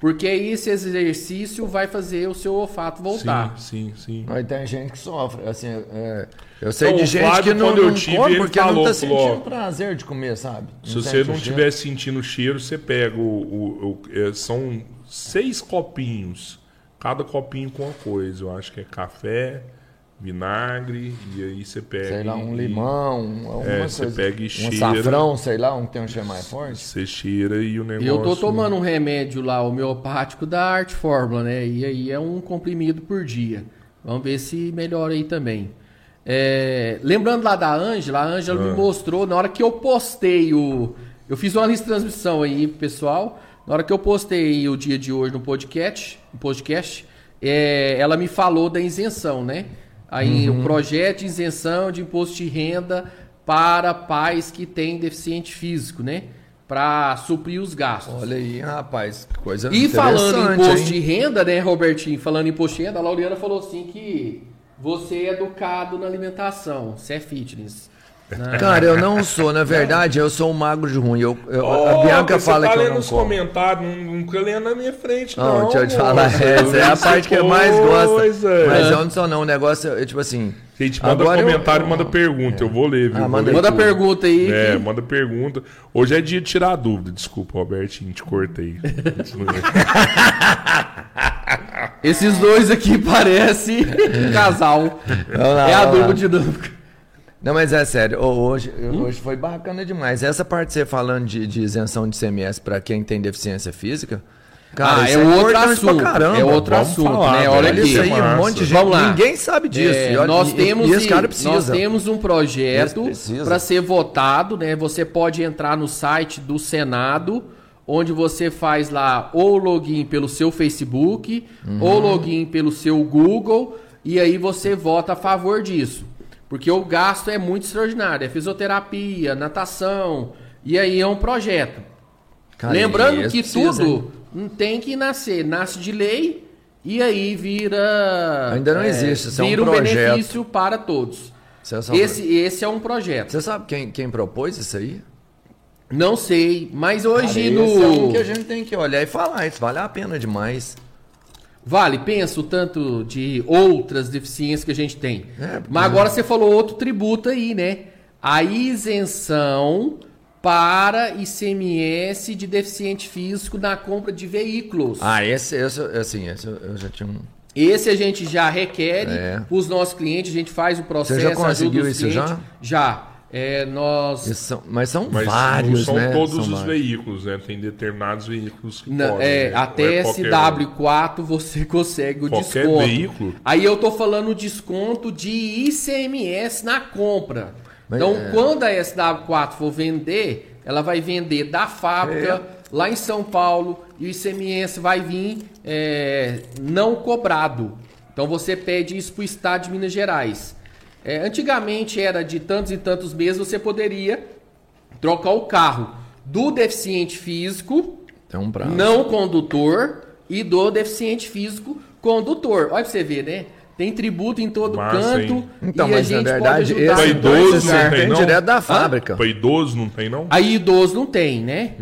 Porque aí esse exercício vai fazer o seu olfato voltar. Sim, sim, sim. Aí tem gente que sofre, assim, é, eu sei Então, de gente Flávio, que não, quando eu não tive, come porque falou, não tá falou, sentindo ó, prazer de comer, sabe? Se Não você não estiver sentindo cheiro, você pega o. o- o- é, são seis copinhos. Cada copinho com uma coisa. Eu acho que é café, vinagre, e aí você pega. Sei lá, um e- limão, É, coisa. você pega e um cheira. açafrão, sei lá, um que tem um cheiro mais forte. Você cheira e o negócio. E eu tô tomando um remédio lá, homeopático da Arte Fórmula, né? E aí é um comprimido por dia. Vamos ver se melhora aí também. É, lembrando lá da Ângela, a Ângela Ah. me mostrou, na hora que eu postei o. Eu fiz uma lista de transmissão aí, pessoal. Na hora que eu postei o dia de hoje no podcast, no podcast é, ela me falou da isenção, né? Aí Uhum. o projeto de isenção de imposto de renda para pais que têm deficiente físico, né? Para suprir os gastos. Olha aí, rapaz, que coisa E falando em imposto hein? de renda, né, Robertinho? Falando em imposto de renda, a Laureana falou assim que você é educado na alimentação, você é fitness. Né? Cara, eu não sou, na verdade, eu sou um magro de ruim. Eu, eu- Ó, a Bianca fala tá que eu lendo não os como. comentários, não, não fica lendo na minha frente, Não, não. deixa eu te falar, essa é a parte que eu mais gosto. É. Mas eu não sou não, o negócio é tipo assim... Gente, manda agora eu- comentário, manda pergunta. Eu vou ler, viu? Ah, manda Manda pergunta aí. É, que- manda pergunta. Hoje é dia de tirar dúvida. Desculpa, Robertinho, te cortei. Esses dois aqui parecem um casal. Lá, é a dupla dinâmica. Não, mas é sério, hoje, Hum? hoje foi bacana demais. Essa parte de você falando de, de isenção de CMS pra quem tem deficiência física, cara, ah, isso é, outro assunto. é outro Vamos assunto, falar, né? Olha aqui. isso aí, um monte de gente. Vamos lá. Ninguém sabe disso. É, olha- nós e- temos e e- nós temos um projeto para ser votado, né? Você pode entrar no site do Senado, onde você faz lá ou login pelo seu Facebook, Uhum. ou login pelo seu Google, e aí você vota a favor disso. Porque o gasto é muito extraordinário, é fisioterapia, natação, e aí é um projeto. Cara, Lembrando esse que precisa, hein? tudo não tem que nascer, nasce de lei e aí vira Ainda não existe, isso é um vira um benefício para todos. É Esse, esse é um projeto. Você sabe quem, quem propôs isso aí? Não sei, mas Cara, hoje esse no é um que a gente tem que olhar e falar. Isso vale a pena demais. Vale, pensa o tanto de outras deficiências que a gente tem. É, Mas agora você falou outro tributo aí, né? A isenção para ICMS de deficiente físico na compra de veículos. Ah, esse, esse assim, esse eu já tinha um. Esse a gente já requer É. os nossos clientes, a gente faz o processo, Você já conseguiu ajuda os isso já? clientes. Já. É, nós são- mas são Mas vários, não são né? todos São os vários. veículos, né? Tem determinados veículos que Na- podem. é, né? Ou até é qualquer SW4 você consegue o Qualquer desconto. veículo? Aí eu tô falando desconto de ICMS na compra. Mas então, é- quando a SW4 for vender, ela vai vender da fábrica lá em São Paulo e o ICMS vai vir é, não cobrado. Então você pede isso para o estado de Minas Gerais. É, antigamente era de tantos e tantos meses você poderia trocar o carro do deficiente físico Tem um prazo. não condutor e do deficiente físico condutor. Olha pra você ver, né? Tem tributo em todo Massa, canto hein? Então, e a mas gente na verdade, pode ajudar. esse idoso você não tem, tem não? direto da fábrica. Para idoso não tem, não? Aí idoso não tem, né?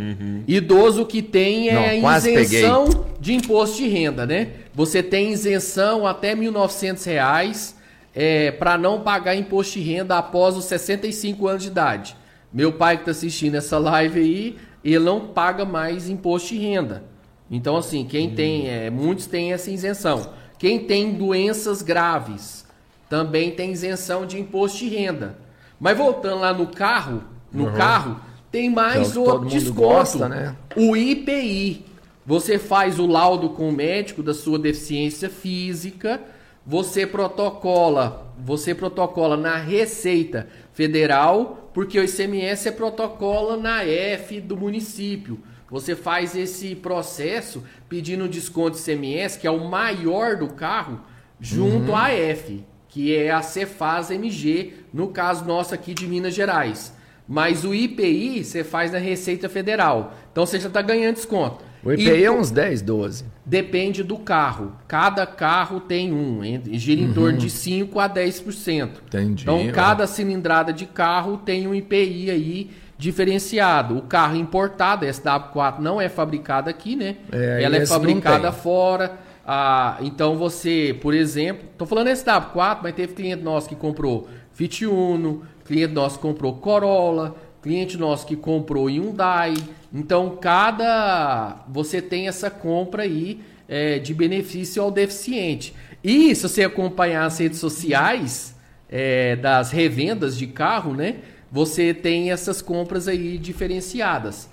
Idoso que tem é Não, isenção de imposto de renda, né? Você tem isenção até 1.900 reais é, para não pagar imposto de renda após os 65 anos de idade. Meu pai que está assistindo essa live aí, ele não paga mais imposto de renda. Então, assim, quem tem, é, muitos têm essa isenção. Quem tem doenças graves também tem isenção de imposto de renda. Mas voltando lá no carro, no carro, tem mais é o desconto. gosta, né? O IPI. Você faz o laudo com o médico da sua deficiência física, você protocola, você protocola na Receita Federal, porque o ICMS é protocola na F do município. você faz esse processo pedindo desconto de CMS, que é o maior do carro, junto à AF, que é a Cefaz MG, no caso nosso aqui de Minas Gerais. Mas o IPI você faz na Receita Federal. Então você já está ganhando desconto. O IPI E é uns 10, 12. Depende do carro. Cada carro tem um, gira em torno de 5 a 10%. Entendi. Então, cada cilindrada de carro tem um IPI aí diferenciado. O carro importado, a SW4 não é fabricada aqui, né? É, Ela é fabricada fora. Ah, então você, por exemplo, tô falando SW4, mas teve cliente nosso que comprou Fit Uno, cliente nosso que comprou Corolla, cliente nosso que comprou Hyundai. Então cada você tem essa compra aí é, de benefício ao deficiente. E se você acompanhar as redes sociais é, das revendas de carro, né? Você tem essas compras aí diferenciadas.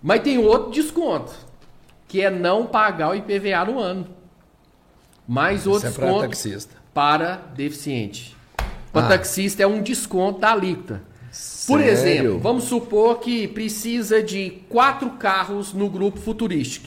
Mas tem outro desconto, que é não pagar o IPVA no ano. Mais outro Isso é pra desconto taxista. para deficiente. Para Ah. taxista é um desconto da alíquota. Por Sério? exemplo, vamos supor que precisa de quatro carros no grupo Futuristic,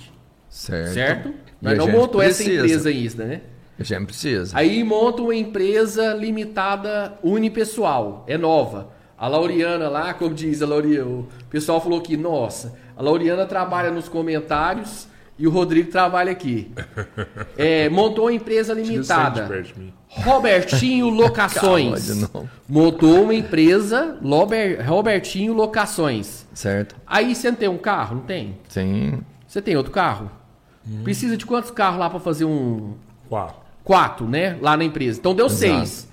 Certo. certo? A não montou essa precisa. empresa ainda, né? A gente precisa. Aí monta uma empresa limitada unipessoal, é nova. A Lauriana lá, como diz a Lauriana, o pessoal falou que, nossa, a Lauriana trabalha nos comentários e o Rodrigo trabalha aqui. É, montou uma empresa limitada. Robertinho Locações. Montou uma empresa Lober- Robertinho Locações. Certo? Aí você não tem um carro? Não tem. Sim. Você tem outro carro? Precisa de quantos carros lá para fazer um, Quatro. quatro, né? Lá na empresa. Então deu Exato. seis.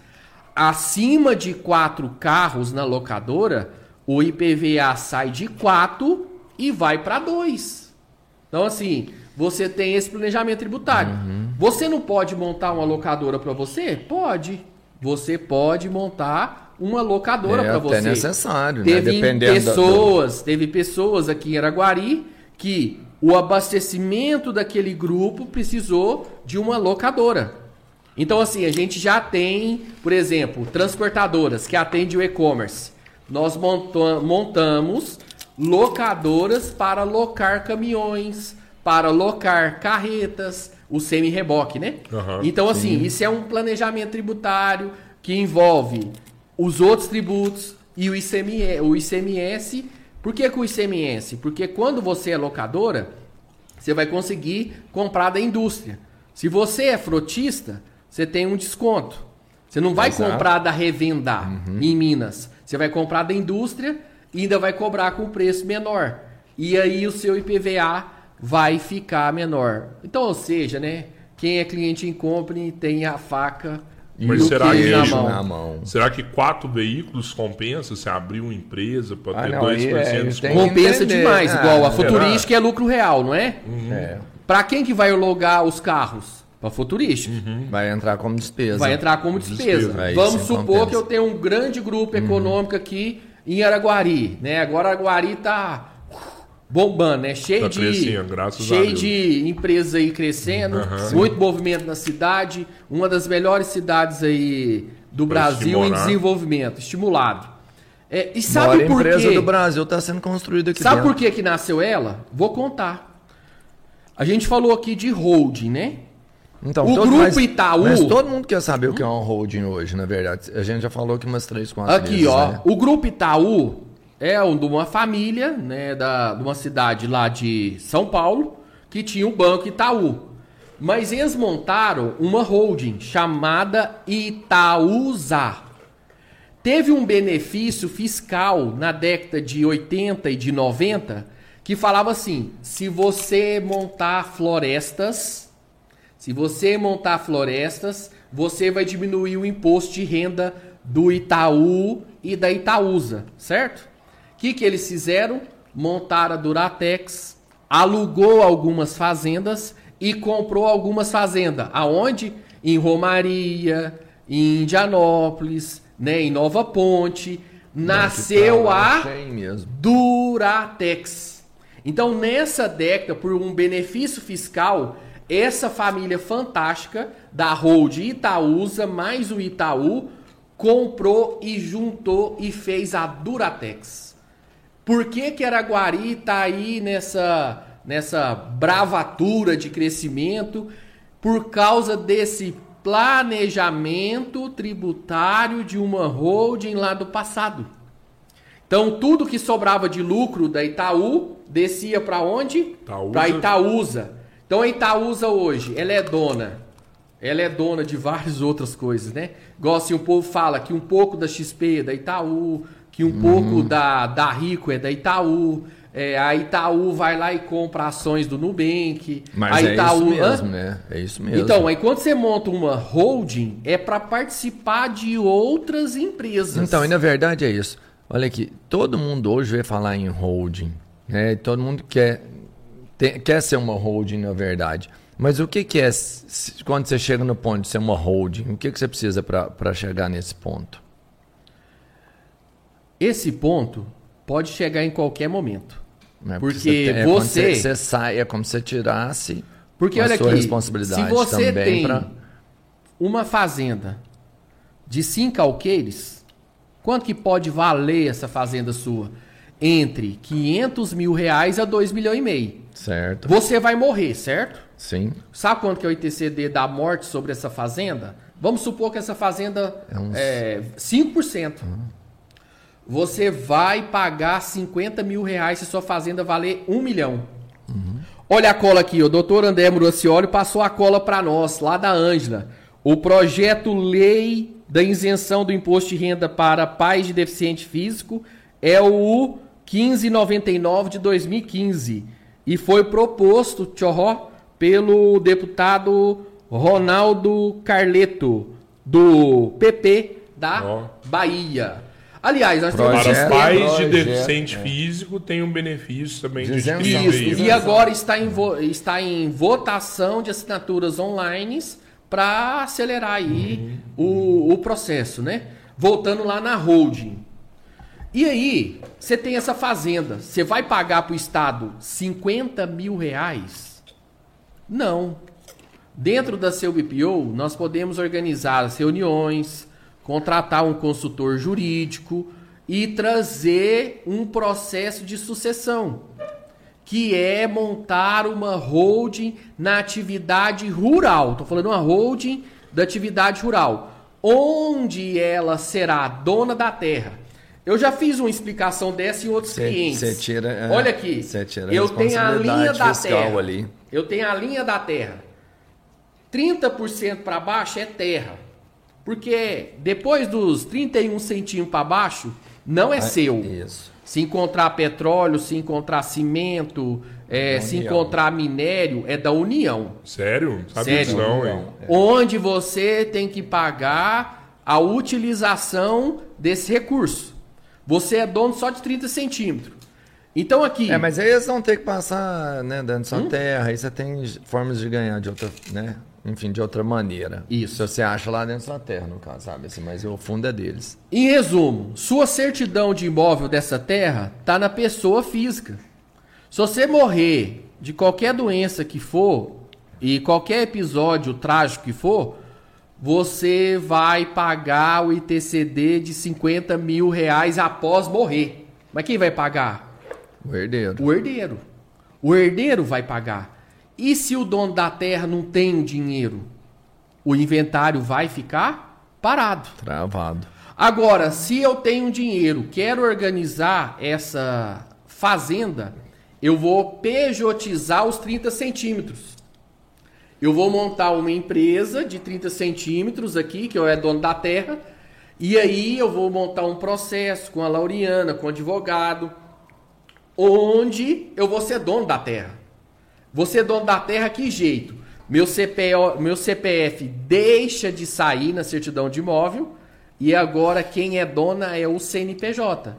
Acima de quatro carros na locadora, o IPVA sai de quatro e vai para dois. Então, assim, você tem esse planejamento tributário. Uhum. Você não pode montar uma locadora para você? Pode. Você pode montar uma locadora É para você. necessário, né? Teve Dependendo da- pessoas, teve pessoas aqui em Araguari que o abastecimento daquele grupo precisou de uma locadora. Então, assim, a gente já tem, por exemplo, transportadoras que atendem o e-commerce. Nós monta- montamos locadoras para locar caminhões, para locar carretas, o semi-reboque, né? Aham, então, assim, isso é um planejamento tributário que envolve os outros tributos e o ICMS. O ICMS por que, que o ICMS? Porque quando você é locadora, você vai conseguir comprar da indústria. Se você é frotista, você tem um desconto. Você não vai Exato. comprar da revenda em Minas. Você vai comprar da indústria e ainda vai cobrar com preço menor. E aí o seu IPVA vai ficar menor. Então, ou seja, né? Quem é cliente em compre tem a faca e Mas o será queijo que- na mão. na mão. Será que quatro veículos compensa você abrir uma empresa para Ah, ter não, 2% aí é, de desconto? Compensa demais, Ah, igual a será? Futurística é lucro real, não é? É. Pra quem que vai alugar os carros? Pra Futurística. Vai entrar como despesa. Vai entrar como despesa. Despesa. É, Vamos supor compensa. que eu tenho um grande grupo econômico aqui em Araguari, né? Agora Araguari tá bombando, né? Cheio Tá de a cheio de empresas aí crescendo, muito movimento na cidade, uma das melhores cidades aí do Pra Brasil em estimular. desenvolvimento, estimulado. É, e A sabe maior por empresa quê? do Brasil está sendo construída aqui Sabe dentro. por que que nasceu ela? Vou contar. A gente falou aqui de holding, né? Então, O todo- grupo mas- Itaú- Mas todo mundo quer saber o que é um holding hoje, na verdade. A gente já falou aqui umas três, quatro Aqui, vezes, ó. né? O grupo Itaú é um de uma família, né, da, de uma cidade lá de São Paulo, que tinha o banco Itaú. Mas eles montaram uma holding chamada Itaúsa. Teve um benefício fiscal na década de 80 e de 90 que falava assim: se você montar florestas, se você montar florestas, você vai diminuir o imposto de renda do Itaú e da Itaúsa, certo? O que, que eles fizeram? Montaram a Duratex, alugou algumas fazendas e comprou algumas fazendas. Aonde? Em Romaria, em Indianópolis, né, em Nova Ponte. Nasceu a. Duratex. Então, nessa década, por um benefício fiscal, essa família fantástica da Hold Itaúsa mais o Itaú comprou e juntou e fez a Duratex. Por que, que Araguari está aí nessa, nessa bravatura de crescimento? Por causa desse planejamento tributário de uma holding lá do passado. Então, tudo que sobrava de lucro da Itaú descia para onde? Para Itaúsa. Então, a Itaúsa hoje, ela é dona. Ela é dona de várias outras coisas, né? Igual assim, o povo fala que um pouco da XP é da Itaú, que um uhum. pouco da, da Rico é da Itaú. É, a Itaú vai lá e compra ações do Nubank. Mas a Itaú, é isso mesmo, né? É isso mesmo. Então, aí quando você monta uma holding, é para participar de outras empresas. Então, e na verdade é isso. Olha aqui, todo mundo hoje vai falar em holding. Né? Todo mundo quer, tem, quer ser uma holding, na verdade. Mas o que, que é quando você chega no ponto de ser uma holding? O que, que você precisa para chegar nesse ponto? Esse ponto pode chegar em qualquer momento. É porque, você, tem, é você, você sai, é como se você tirasse porque a olha sua aqui, responsabilidade se você também tem pra... uma fazenda de cinco alqueires, quanto que pode valer essa fazenda sua? Entre 500 mil reais a 2 milhões e meio. Certo. Você vai morrer, certo? Sim. Sabe quanto que é o ITCD da morte sobre essa fazenda? Vamos supor que essa fazenda é, uns... é 5%. Uhum você vai pagar 50 mil reais se sua fazenda valer um milhão. Uhum. Olha a cola aqui, o doutor André Muracioli passou a cola para nós, lá da Ângela. O projeto Lei da Isenção do Imposto de Renda para Pais de Deficiente Físico é o 1599 de 2015 e foi proposto, tchorró, pelo deputado Ronaldo Carleto, do PP da oh. Bahia. Aliás, nós temos Para pais projeto, de deficiente é. físico tem um benefício também de Isso, e agora está em, está em votação de assinaturas online para acelerar aí uhum. o, o processo, né? Voltando lá na holding. E aí, você tem essa fazenda. Você vai pagar para o Estado 50 mil reais? Não. Dentro da seu BPO, nós podemos organizar as reuniões, contratar um consultor jurídico e trazer um processo de sucessão, que é montar uma holding na atividade rural. Estou falando uma holding da atividade rural, onde ela será dona da terra. Eu já fiz uma explicação dessa em outros cê, clientes. Cê tira, é, Olha aqui, eu tenho a linha da terra. Ali. Eu tenho a linha da terra. 30% para baixo é terra. Porque depois dos 31 centímetros para baixo, não é, é seu. Isso. Se encontrar petróleo, se encontrar cimento, é, se encontrar minério, é da União. Sério? Sabe Sério? Não, hein? É. Onde você tem que pagar a utilização desse recurso. Você é dono só de 30 centímetros. Então aqui. É, mas aí eles vão ter que passar né, dentro da sua hum? terra, aí você tem formas de ganhar de outra. Né? enfim, de outra maneira. Isso. Se você acha lá dentro da terra, no caso, sabe? Assim, mas o fundo é deles. Em resumo, sua certidão de imóvel dessa terra está na pessoa física. Se você morrer de qualquer doença que for, e qualquer episódio trágico que for, você vai pagar o ITCD de 50 mil reais após morrer. Mas quem vai pagar? O herdeiro. O herdeiro. O herdeiro vai pagar. E se o dono da terra não tem dinheiro? O inventário vai ficar parado. Travado. Agora, se eu tenho dinheiro, quero organizar essa fazenda, eu vou pejotizar os 30 centímetros. Eu vou montar uma empresa de 30 centímetros aqui, que eu é dono da terra, e aí eu vou montar um processo com a Lauriana, com o advogado, onde eu vou ser dono da terra. Você é dono da terra, que jeito? Meu, CPO, meu CPF deixa de sair na certidão de imóvel e agora quem é dona é o CNPJ.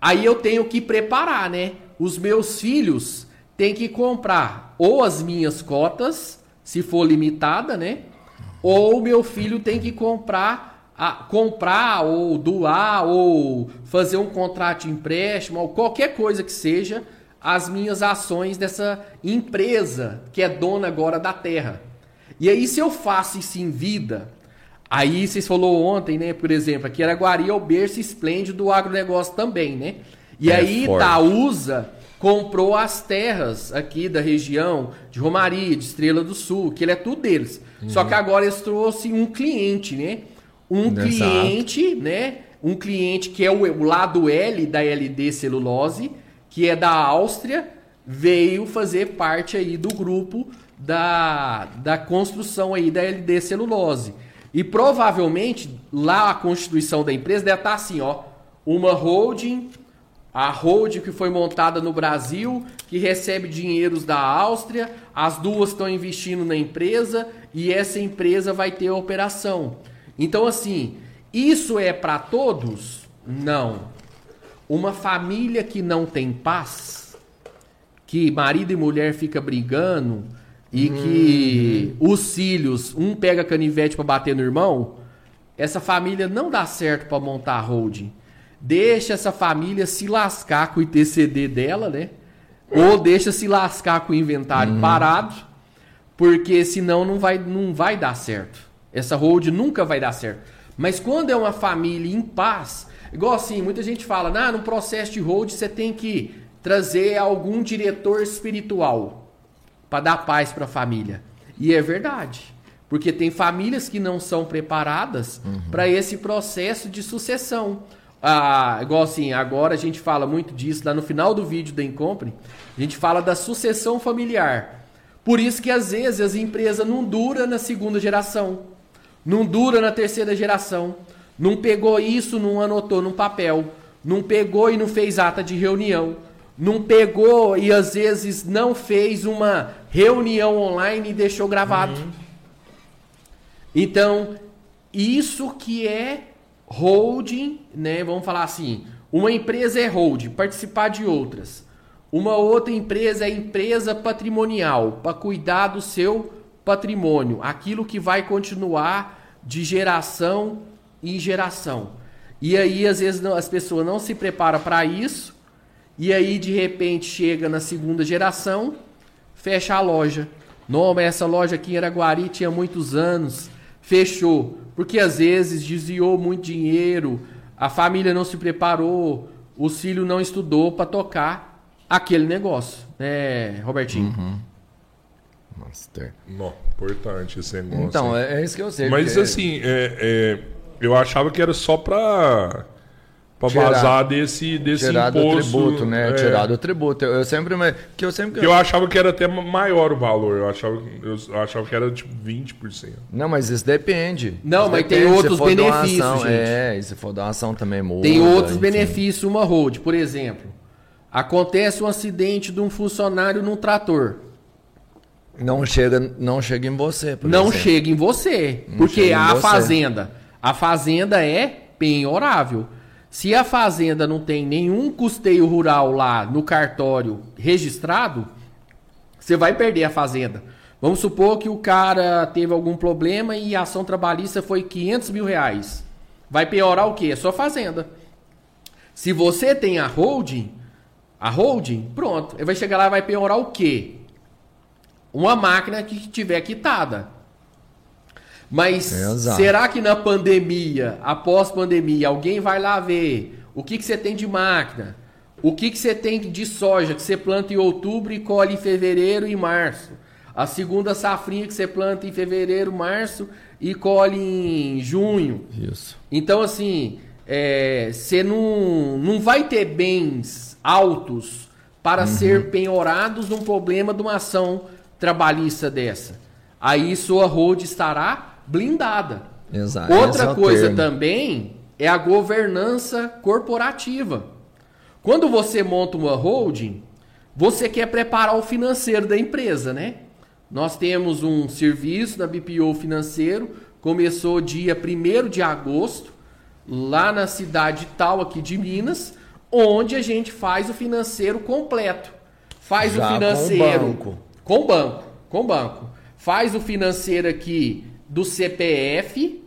Aí eu tenho que preparar, né? Os meus filhos têm que comprar ou as minhas cotas, se for limitada, né? Ou meu filho tem que comprar, a, comprar ou doar ou fazer um contrato de empréstimo ou qualquer coisa que seja as minhas ações dessa empresa que é dona agora da terra. E aí, se eu faço isso em vida, aí vocês falou ontem, né? Por exemplo, aqui Araguari é o berço esplêndido do agronegócio também, né? E É aí forte. Itaúsa comprou as terras aqui da região de Romaria, de Estrela do Sul, que ele é tudo deles. Só que agora eles trouxeram um cliente, né? Um Exato. cliente, né? Um cliente que é o, o lado L da LD Celulose, que é da Áustria, veio fazer parte aí do grupo da, da construção aí da LD Celulose. E provavelmente lá a constituição da empresa deve estar assim, ó, uma holding, a holding que foi montada no Brasil, que recebe dinheiros da Áustria, as duas estão investindo na empresa e essa empresa vai ter a operação. Então assim, isso é para todos? Não. Uma família que não tem paz, que marido e mulher fica brigando e que os filhos, um pega canivete para bater no irmão, essa família não dá certo para montar a holding. Deixa essa família se lascar com o ITCD dela, né? Ou deixa se lascar com o inventário parado, porque senão não vai, não vai dar certo. Essa hold nunca vai dar certo. Mas quando é uma família em paz, igual assim, muita gente fala, nah, no processo de hold você tem que trazer algum diretor espiritual para dar paz para a família. E é verdade. Porque tem famílias que não são preparadas para esse processo de sucessão. Ah, igual assim, agora a gente fala muito disso, lá no final do vídeo da Incompre, a gente fala da sucessão familiar. Por isso que às vezes as empresas não duram na segunda geração, não dura na terceira geração, não pegou isso, não anotou num papel, não pegou e não fez ata de reunião, não pegou e às vezes não fez uma reunião online e deixou gravado. Então, isso que é holding, né? Vamos falar assim, uma empresa é holding, participar de outras. Uma outra empresa é empresa patrimonial, para cuidar do seu patrimônio, aquilo que vai continuar de geração em geração. E aí, às vezes, as pessoas não se preparam para isso, e aí, de repente, chega na segunda geração, fecha a loja. Não, essa loja aqui em Araguari tinha muitos anos, fechou. Porque às vezes desviou muito dinheiro, a família não se preparou, o filho não estudou para tocar aquele negócio, né, Robertinho? Master. Não, importante esse negócio. Então, é, é isso que eu sei. Mas porque- assim, é, é, eu achava que era só pra, pra Tirar- vazar desse, desse Tirar do imposto. tributo, né? é. Tirar do tributo. Eu, eu sempre. mas- Que eu sempre. Porque eu achava que era até maior o valor. Eu achava, eu achava que era tipo 20%. Não, mas isso depende. Não, Isso mas tem depende. Se outros benefícios, doação, gente. É, e se for doação também muda. Tem outros enfim. benefícios, uma hold, por exemplo. Acontece um acidente de um funcionário num trator. Não chega, não chega em você, por não exemplo. chega em você. porque chega em a você. fazenda. A fazenda é penhorável. Se a fazenda não tem nenhum custeio rural lá no cartório registrado, você vai perder a fazenda. Vamos supor que o cara teve algum problema e a ação trabalhista foi 500 mil reais. Vai piorar o quê? A sua fazenda. Se você tem a holding, a holding, pronto. Ele vai chegar lá e vai piorar o quê? Uma máquina que tiver quitada. Mas Exato. será que na pandemia, após pandemia, alguém vai lá ver o que, que você tem de máquina? O que, que você tem de soja que você planta em outubro e colhe em fevereiro e março? A segunda safrinha que você planta em fevereiro, março e colhe em junho. Isso. Então, assim, é, você não, não vai ter bens altos para ser penhorados num problema de uma ação trabalhista dessa. Aí sua hold estará blindada. Exato. Outra é o coisa termo. também é a governança corporativa. Quando você monta uma holding, você quer preparar o financeiro da empresa, né? Nós temos um serviço da BPO financeiro, começou dia 1 de agosto, lá na cidade tal aqui de Minas, onde a gente faz o financeiro completo. Faz Já o com o financeiro banco. com banco, com banco. Faz o financeiro aqui do CPF,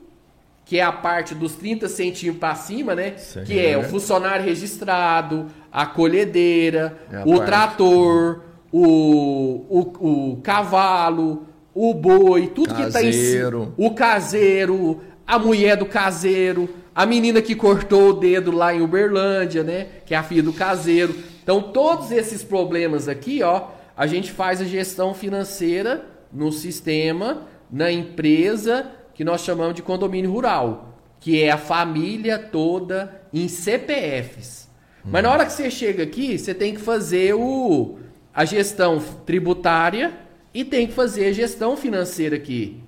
que é a parte dos 30 centímetros para cima, né? Certo. Que é o funcionário registrado, a colhedeira, É o parte. trator, o, o, o cavalo, o boi, tudo que tá em Caseiro. cima. O caseiro, a mulher do caseiro, A menina que cortou o dedo lá em Uberlândia, né? Que é a filha do caseiro. Então, todos esses problemas aqui, ó, a gente faz a gestão financeira no sistema, na empresa que nós chamamos de condomínio rural, que é a família toda em CPFs. Mas na hora que você chega aqui, você tem que fazer o, a gestão tributária e tem que fazer a gestão financeira aqui.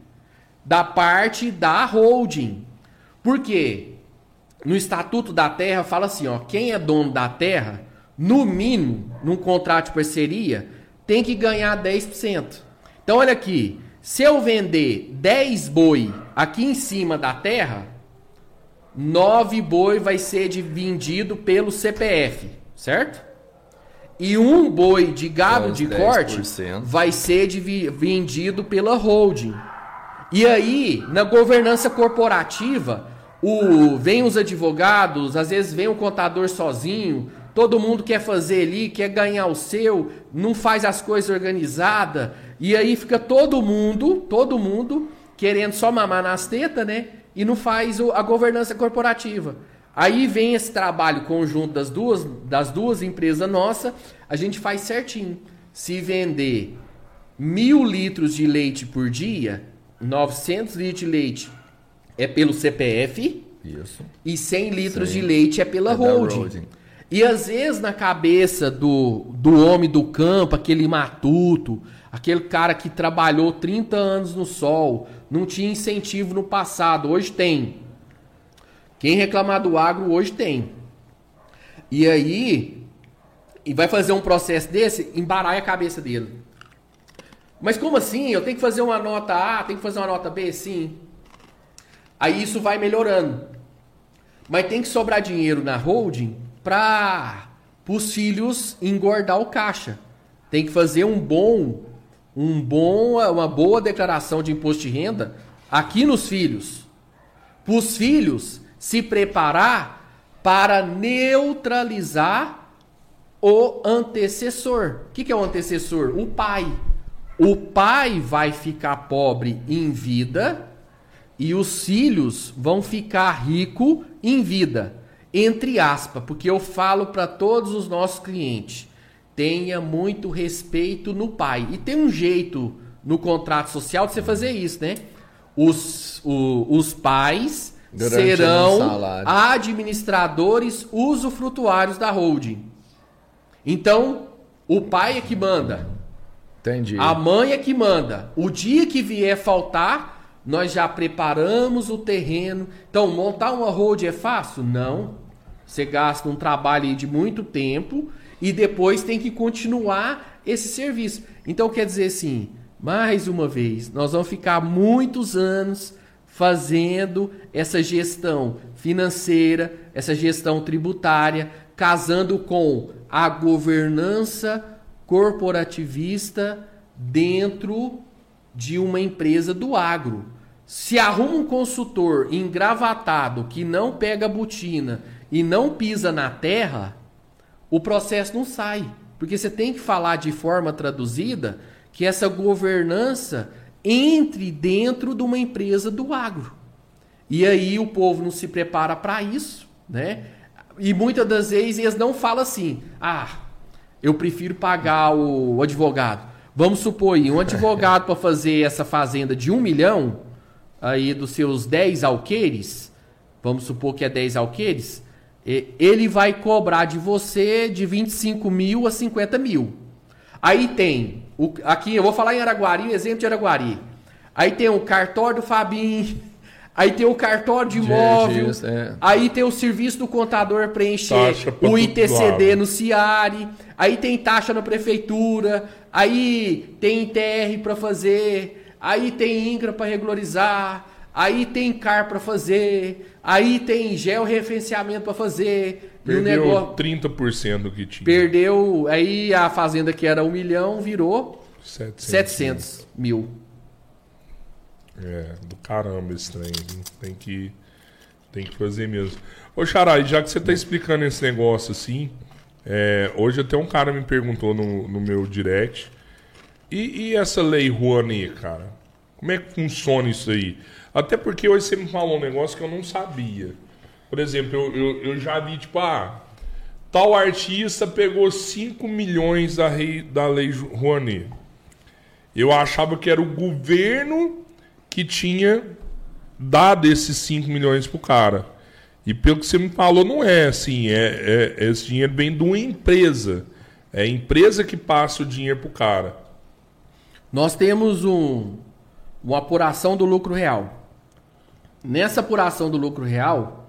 Da parte da holding. Por quê? No Estatuto da Terra fala assim, ó, quem é dono da terra, no mínimo, num contrato de parceria, tem que ganhar 10%. Então olha aqui, se eu vender 10 boi aqui em cima da terra, 9 boi vai ser de, vendido pelo CPF, certo? E um boi de gado de 10%. corte vai ser de, vendido pela holding. E aí, na governança corporativa, o, vem os advogados, às vezes vem o contador sozinho, todo mundo quer fazer ali, quer ganhar o seu, não faz as coisas organizadas, e aí fica todo mundo, todo mundo querendo só mamar nas tetas, né? E não faz a governança corporativa. Aí vem esse trabalho conjunto das duas, das duas empresas nossas, a gente faz certinho. Se vender mil litros de leite por dia, 900 litros de leite é pelo CPF Isso. e 100 litros de leite é pela É holding. holding. E às vezes na cabeça do, do homem do campo, aquele matuto, aquele cara que trabalhou 30 anos no sol, não tinha incentivo no passado, hoje tem. Quem reclamar do agro hoje tem. E aí, e vai fazer um processo desse, embaralha a cabeça dele. Mas como assim? Eu tenho que fazer uma nota A, tenho que fazer uma nota B? Sim. Aí isso vai melhorando. Mas tem que sobrar dinheiro na holding para os filhos engordar o caixa. Tem que fazer um bom, um bom, uma boa declaração de imposto de renda aqui nos filhos. Para os filhos se preparar para neutralizar o antecessor. O que, que é o antecessor? O pai. O pai vai ficar pobre em vida e os filhos vão ficar rico em vida. Entre aspas, porque eu falo para todos os nossos clientes: tenha muito respeito no pai. E tem um jeito no contrato social de você fazer isso, né? Os, o- os pais Durante serão administradores usufrutuários da holding. Então, o pai é que manda. Entendi. A mãe é que manda. O dia que vier faltar, nós já preparamos o terreno. Então, montar uma road é fácil? Não. Você gasta um trabalho de muito tempo e depois tem que continuar esse serviço. Então, quer dizer assim, mais uma vez, nós vamos ficar muitos anos fazendo essa gestão financeira, essa gestão tributária, casando com a governança corporativista dentro de uma empresa do agro. Se arruma um consultor engravatado que não pega botina e não pisa na terra, o processo não sai. Porque você tem que falar de forma traduzida que essa governança entre dentro de uma empresa do agro. E aí o povo não se prepara para isso, né? E muitas das vezes eles não falam assim: ah, eu prefiro pagar o advogado. Vamos supor aí, um advogado para fazer essa fazenda de um milhão, aí dos seus 10 alqueires, vamos supor que é 10 alqueires, ele vai cobrar de você de 25 mil a 50 mil. Aí tem, o, aqui eu vou falar em Araguari, exemplo de Araguari. Aí tem o cartório do Fabinho, aí tem o cartório de imóvel, é. aí tem o serviço do contador preencher o ITCD no CIARE, aí tem taxa na prefeitura, aí tem ITR para fazer, aí tem INCRA para regularizar, aí tem CAR para fazer, aí tem georreferenciamento para fazer, Perdeu negócio 30% do que tinha. perdeu, aí a fazenda que era um milhão virou 700. 700 mil. É, do caramba esse trem. Tem que, tem que fazer mesmo. Ô, Xarai, já que você tá explicando esse negócio assim, é, hoje até um cara me perguntou no, no meu direct. E, e essa lei Rouanet, cara? Como é que funciona isso aí? Até porque hoje você me falou um negócio que eu não sabia. Por exemplo, eu, eu, eu já vi, tipo, ah, tal artista pegou 5 milhões da, rei, da Lei Rouanet. Eu achava que era o governo que tinha dado esses 5 milhões pro cara. E pelo que você me falou, não é assim. É, é, esse dinheiro vem de uma empresa. É a empresa que passa o dinheiro pro cara. Nós temos um, uma apuração do lucro real. Nessa apuração do lucro real,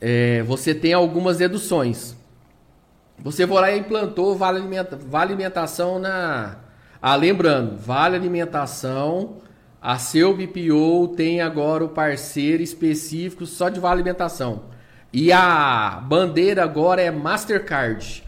é, você tem algumas deduções. Você vai lá e implantou vale, alimenta, vale alimentação na. Ah, lembrando, vale alimentação. A seu BPO tem agora o parceiro específico só de vale alimentação. E a bandeira agora é Mastercard.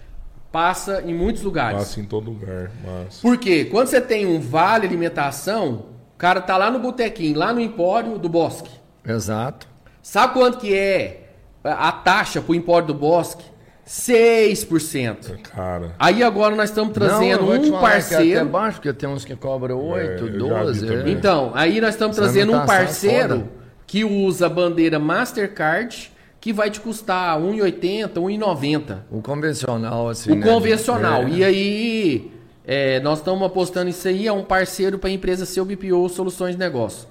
Passa em muitos lugares. Passa em todo lugar. Mas... Por quê? Quando você tem um vale alimentação, cara tá lá no botequim, lá no empório do Bosque. Exato. Sabe quanto que é a taxa pro empório do Bosque? 6%. Cara. Aí agora nós estamos trazendo Não, um falar que é parceiro. até baixo, porque tem uns que cobram 8, eu já vi 12. também. é. Então, aí nós estamos trazendo um alimentação é parceiro foda. que usa a bandeira Mastercard, que vai te custar 1,80, 1,90. O convencional, assim. O né? convencional. É. E aí, é, nós estamos apostando isso aí, é um parceiro para a empresa seu BPO Soluções de Negócio.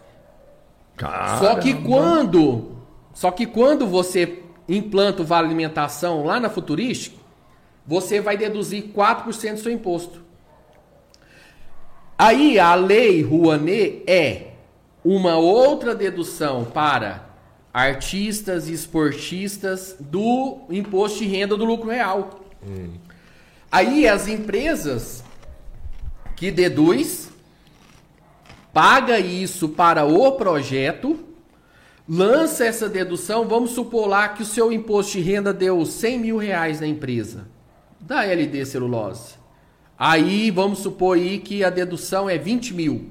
Só que Caramba. quando. Só que quando você implanta o Vale Alimentação lá na Futurística, você vai deduzir 4% do seu imposto. Aí a lei Rouanet é uma outra dedução para artistas e esportistas do imposto de renda do lucro real. Aí as empresas que deduz paga isso para o projeto, lança essa dedução, vamos supor lá que o seu imposto de renda deu 100 mil reais na empresa, da LD Celulose. Aí vamos supor aí que a dedução é 20 mil.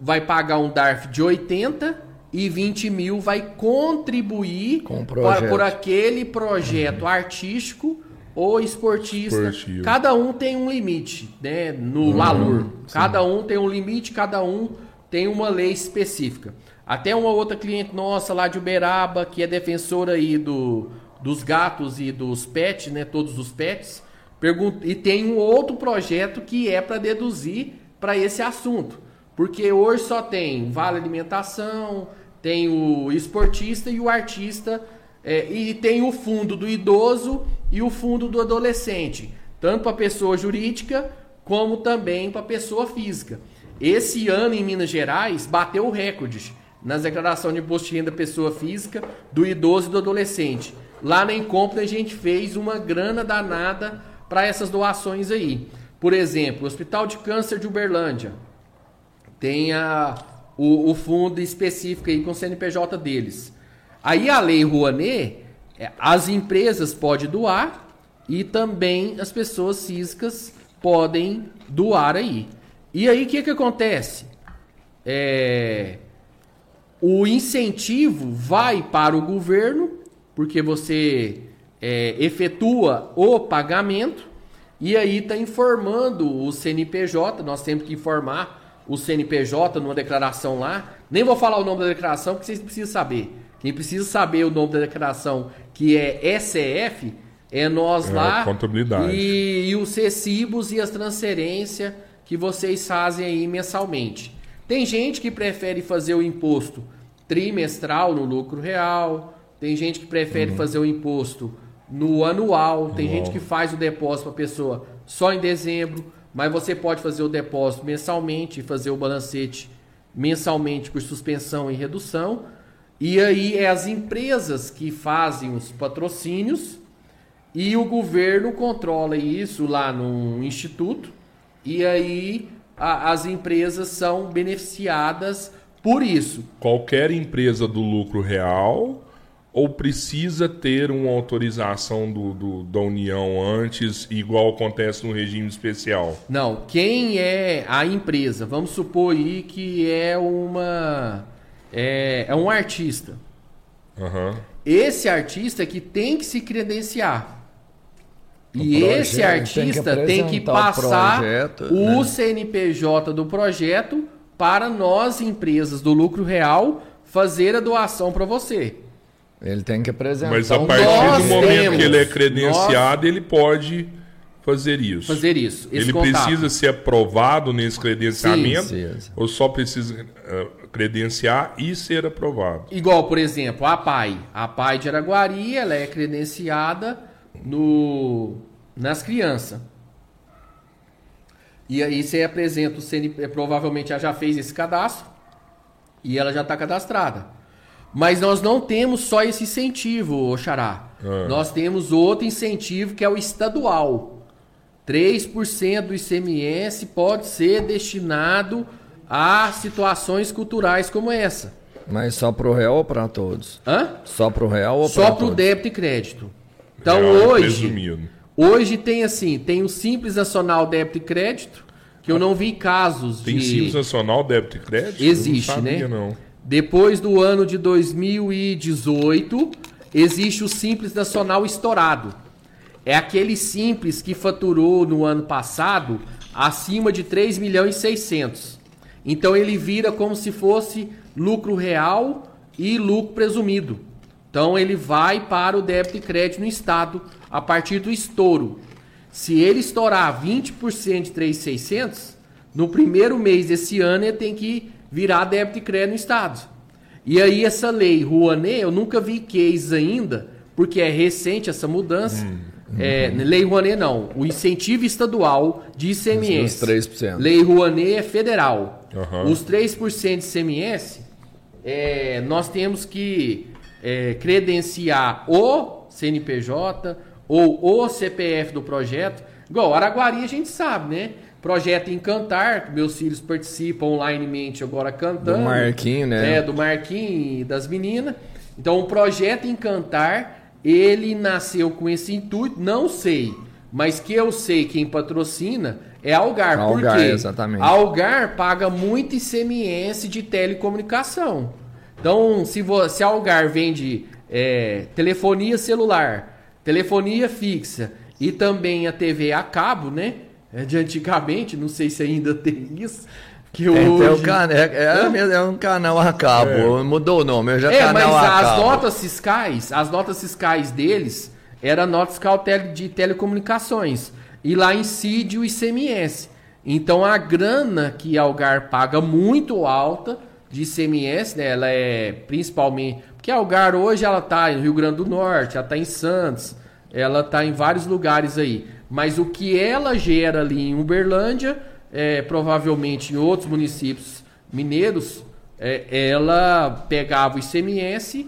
Vai pagar um DARF de 80 e 20 mil vai contribuir Com o pa- projeto. por aquele projeto artístico ou esportista. Esportivo. Cada um tem um limite, né? No valor. Cada um tem um limite, cada um tem uma lei específica. Até uma outra cliente nossa lá de Uberaba, que é defensora aí do, dos gatos e dos pets, né? Todos os pets. Pergunta, e tem um outro projeto que é para deduzir para esse assunto. Porque hoje só tem vale alimentação, tem o esportista e o artista, é, e tem o fundo do idoso e o fundo do adolescente, tanto para pessoa jurídica como também para pessoa física. Esse ano em Minas Gerais bateu recordes nas declarações de imposto de renda pessoa física, do idoso e do adolescente. Lá na Incompra a gente fez uma grana danada para essas doações aí. Por exemplo, o Hospital de Câncer de Uberlândia tem a, o, o fundo específico aí com o CNPJ deles. Aí a lei Rouanet, é, as empresas podem doar e também as pessoas físicas podem doar aí. E aí o que, que acontece? É, o incentivo vai para o governo, porque você é, efetua o pagamento, e aí está informando o CNPJ, nós temos que informar o CNPJ numa declaração lá. Nem vou falar o nome da declaração, porque vocês precisam saber. Quem precisa saber o nome da declaração, que é ECF, é nós É, lá. contabilidade. E, e os recibos e as transferências que vocês fazem aí mensalmente. Tem gente que prefere fazer o imposto trimestral no lucro real, tem gente que prefere fazer o imposto no anual, tem Anual. gente que faz o depósito para a pessoa só em dezembro, mas você pode fazer o depósito mensalmente e fazer o balancete mensalmente por suspensão e redução. E aí é as empresas que fazem os patrocínios e o governo controla isso lá no instituto. E aí a- as empresas são beneficiadas por isso. Qualquer empresa do lucro real ou precisa ter uma autorização do, do- da União antes, igual acontece no regime especial? Não, quem é a empresa? Vamos supor aí que é uma é, é um artista. Aham. Esse artista é que tem que se credenciar. E projeto, esse tem que artista tem que, apresentar o passar projeto, o né? CNPJ do projeto para nós, empresas do lucro real, fazer a doação para você. Ele tem que apresentar. Mas a partir nós do momento temos- que ele é credenciado, ele pode fazer isso. Fazer isso. Ele contato. precisa ser aprovado nesse credenciamento Sim, precisa. ou só precisa eh, credenciar e ser aprovado? Igual, por exemplo, a PAI. A PAI de Araguari, ela é credenciada no, nas crianças. E aí você apresenta o CNP, provavelmente ela já fez esse cadastro e ela já está cadastrada. Mas nós não temos só esse incentivo, Xará. Ah. Nós temos outro incentivo que é o estadual. 3% do ICMS pode ser destinado a situações culturais como essa. Mas só pro real ou para todos? Hã? Só pro real ou Só para para o todos? débito e crédito. Então Real e hoje, presumido. hoje tem assim, tem o Simples Nacional Débito e Crédito, que eu não vi casos Tem de Simples Nacional Débito e Crédito? Existe, Eu não sabia, né? Não. Depois do ano de 2018, existe o Simples Nacional estourado. É aquele Simples que faturou no ano passado acima de 3 milhões e 600. Então ele vira como se fosse lucro real e lucro presumido. Então ele vai para o débito e crédito no estado a partir do estouro. Se ele estourar 20% de 3,600, no primeiro mês desse ano ele tem que virar débito e crédito no estado. E aí essa lei Rouanet, eu nunca vi case ainda, porque é recente essa mudança. É, lei Rouanet não, o incentivo estadual de ICMS. Os 3%. Lei Rouanet é federal. Aham. Os 3% de ICMS, é, nós temos que é, credenciar o CNPJ ou o CPF do projeto. Igual, Araguari a gente sabe, né? Projeto Encantar, que meus filhos participam onlinemente agora cantando. Do Marquinho, né? É, do Marquinho e das meninas. Então, o projeto Encantar, ele nasceu com esse intuito, não sei, mas que eu sei quem patrocina é Algar. Algar, Por quê? exatamente. Algar paga muito ICMS de telecomunicação. Então, se, vo- se a Algar vende é, telefonia celular, telefonia fixa e também a TV a cabo, né? É de antigamente, não sei se ainda tem isso. Que É, hoje... o can- é, é, mesmo- é um canal a cabo. Mudou o nome, eu já É, mas canal a as cabo. notas fiscais, as notas fiscais deles era nota fiscal de telecomunicações. E lá incide o ICMS. Então a grana que a Algar paga muito alta de ICMS, né? Ela é principalmente. Porque a Algar hoje ela tá no Rio Grande do Norte, ela tá em Santos, ela tá em vários lugares aí. Mas o que ela gera ali em Uberlândia, é, provavelmente em outros municípios mineiros, é, ela pegava o ICMS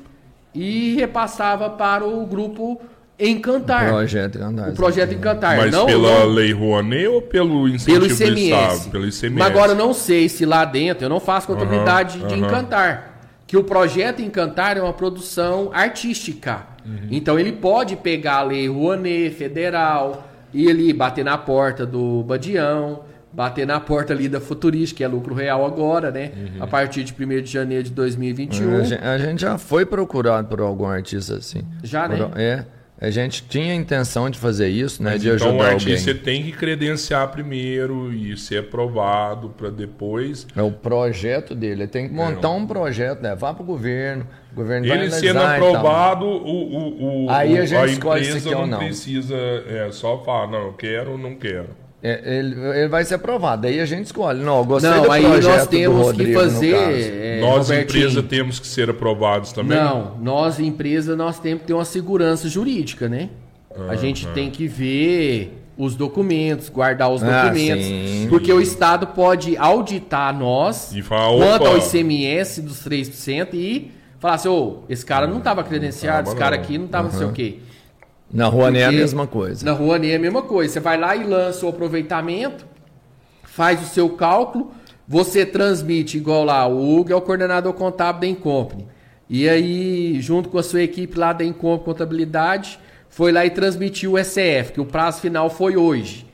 e repassava para o grupo Encantar. Projeto Encantar. O projeto Encantar. Mas não, pela não- lei Rouanet ou pelo incentivo pelo do ICMS. Estado? Pelo ICMS. Mas agora eu não sei se lá dentro, eu não faço contabilidade Aham, de aham. Encantar. Que o projeto Encantar é uma produção artística. Uhum. Então ele pode pegar a lei Rouanet federal e ali bater na porta do Badião, bater na porta ali da Futurista, que é lucro real agora, né? Uhum. A partir de 1 de janeiro de 2021. A gente, a gente já foi procurado por algum artista assim. Já, né? Por- É. A gente tinha a intenção de fazer isso, né? Mas de então o ajudar artista alguém. tem que credenciar primeiro e ser aprovado para depois. É o projeto dele. Ele tem que montar um projeto, levar para o governo. O governo vai Ele analisar sendo aprovado, o, o, o, Aí a o- gente escolhe se empresa quer ou não não. precisa é, só falar, não, eu quero ou não quero. É, ele, ele vai ser aprovado. Daí a gente escolhe. Não, eu gostei Não, do aí projeto nós do temos que Rodrigo, no fazer. é, Nós, Robertinho, empresa, temos que ser aprovados também? Não, nós, empresa, nós temos que ter uma segurança jurídica, né? a gente tem que ver os documentos, guardar os Ah, documentos. sim. Porque o Estado pode auditar nós E falar, quanto ao ICMS dos 3% e falar assim, ô, esse cara não estava credenciado, tava esse cara não. aqui não estava não sei o quê. Na rua nem é a mesma coisa. Na rua nem é a mesma coisa. Você vai lá e lança o aproveitamento, faz o seu cálculo, você transmite igual lá, o Hugo é o coordenador contábil da Incompany. E aí, junto com a sua equipe lá da Incompany Contabilidade, foi lá e transmitiu o SF, que o prazo final foi hoje.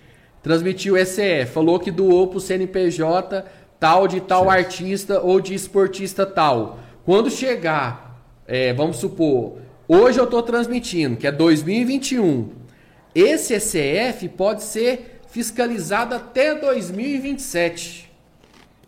Transmitiu o SF, falou que doou pro CNPJ tal de tal artista ou de esportista tal. Quando chegar, é, vamos supor, hoje eu estou transmitindo, que é 2021. Esse ECF pode ser fiscalizado até 2027.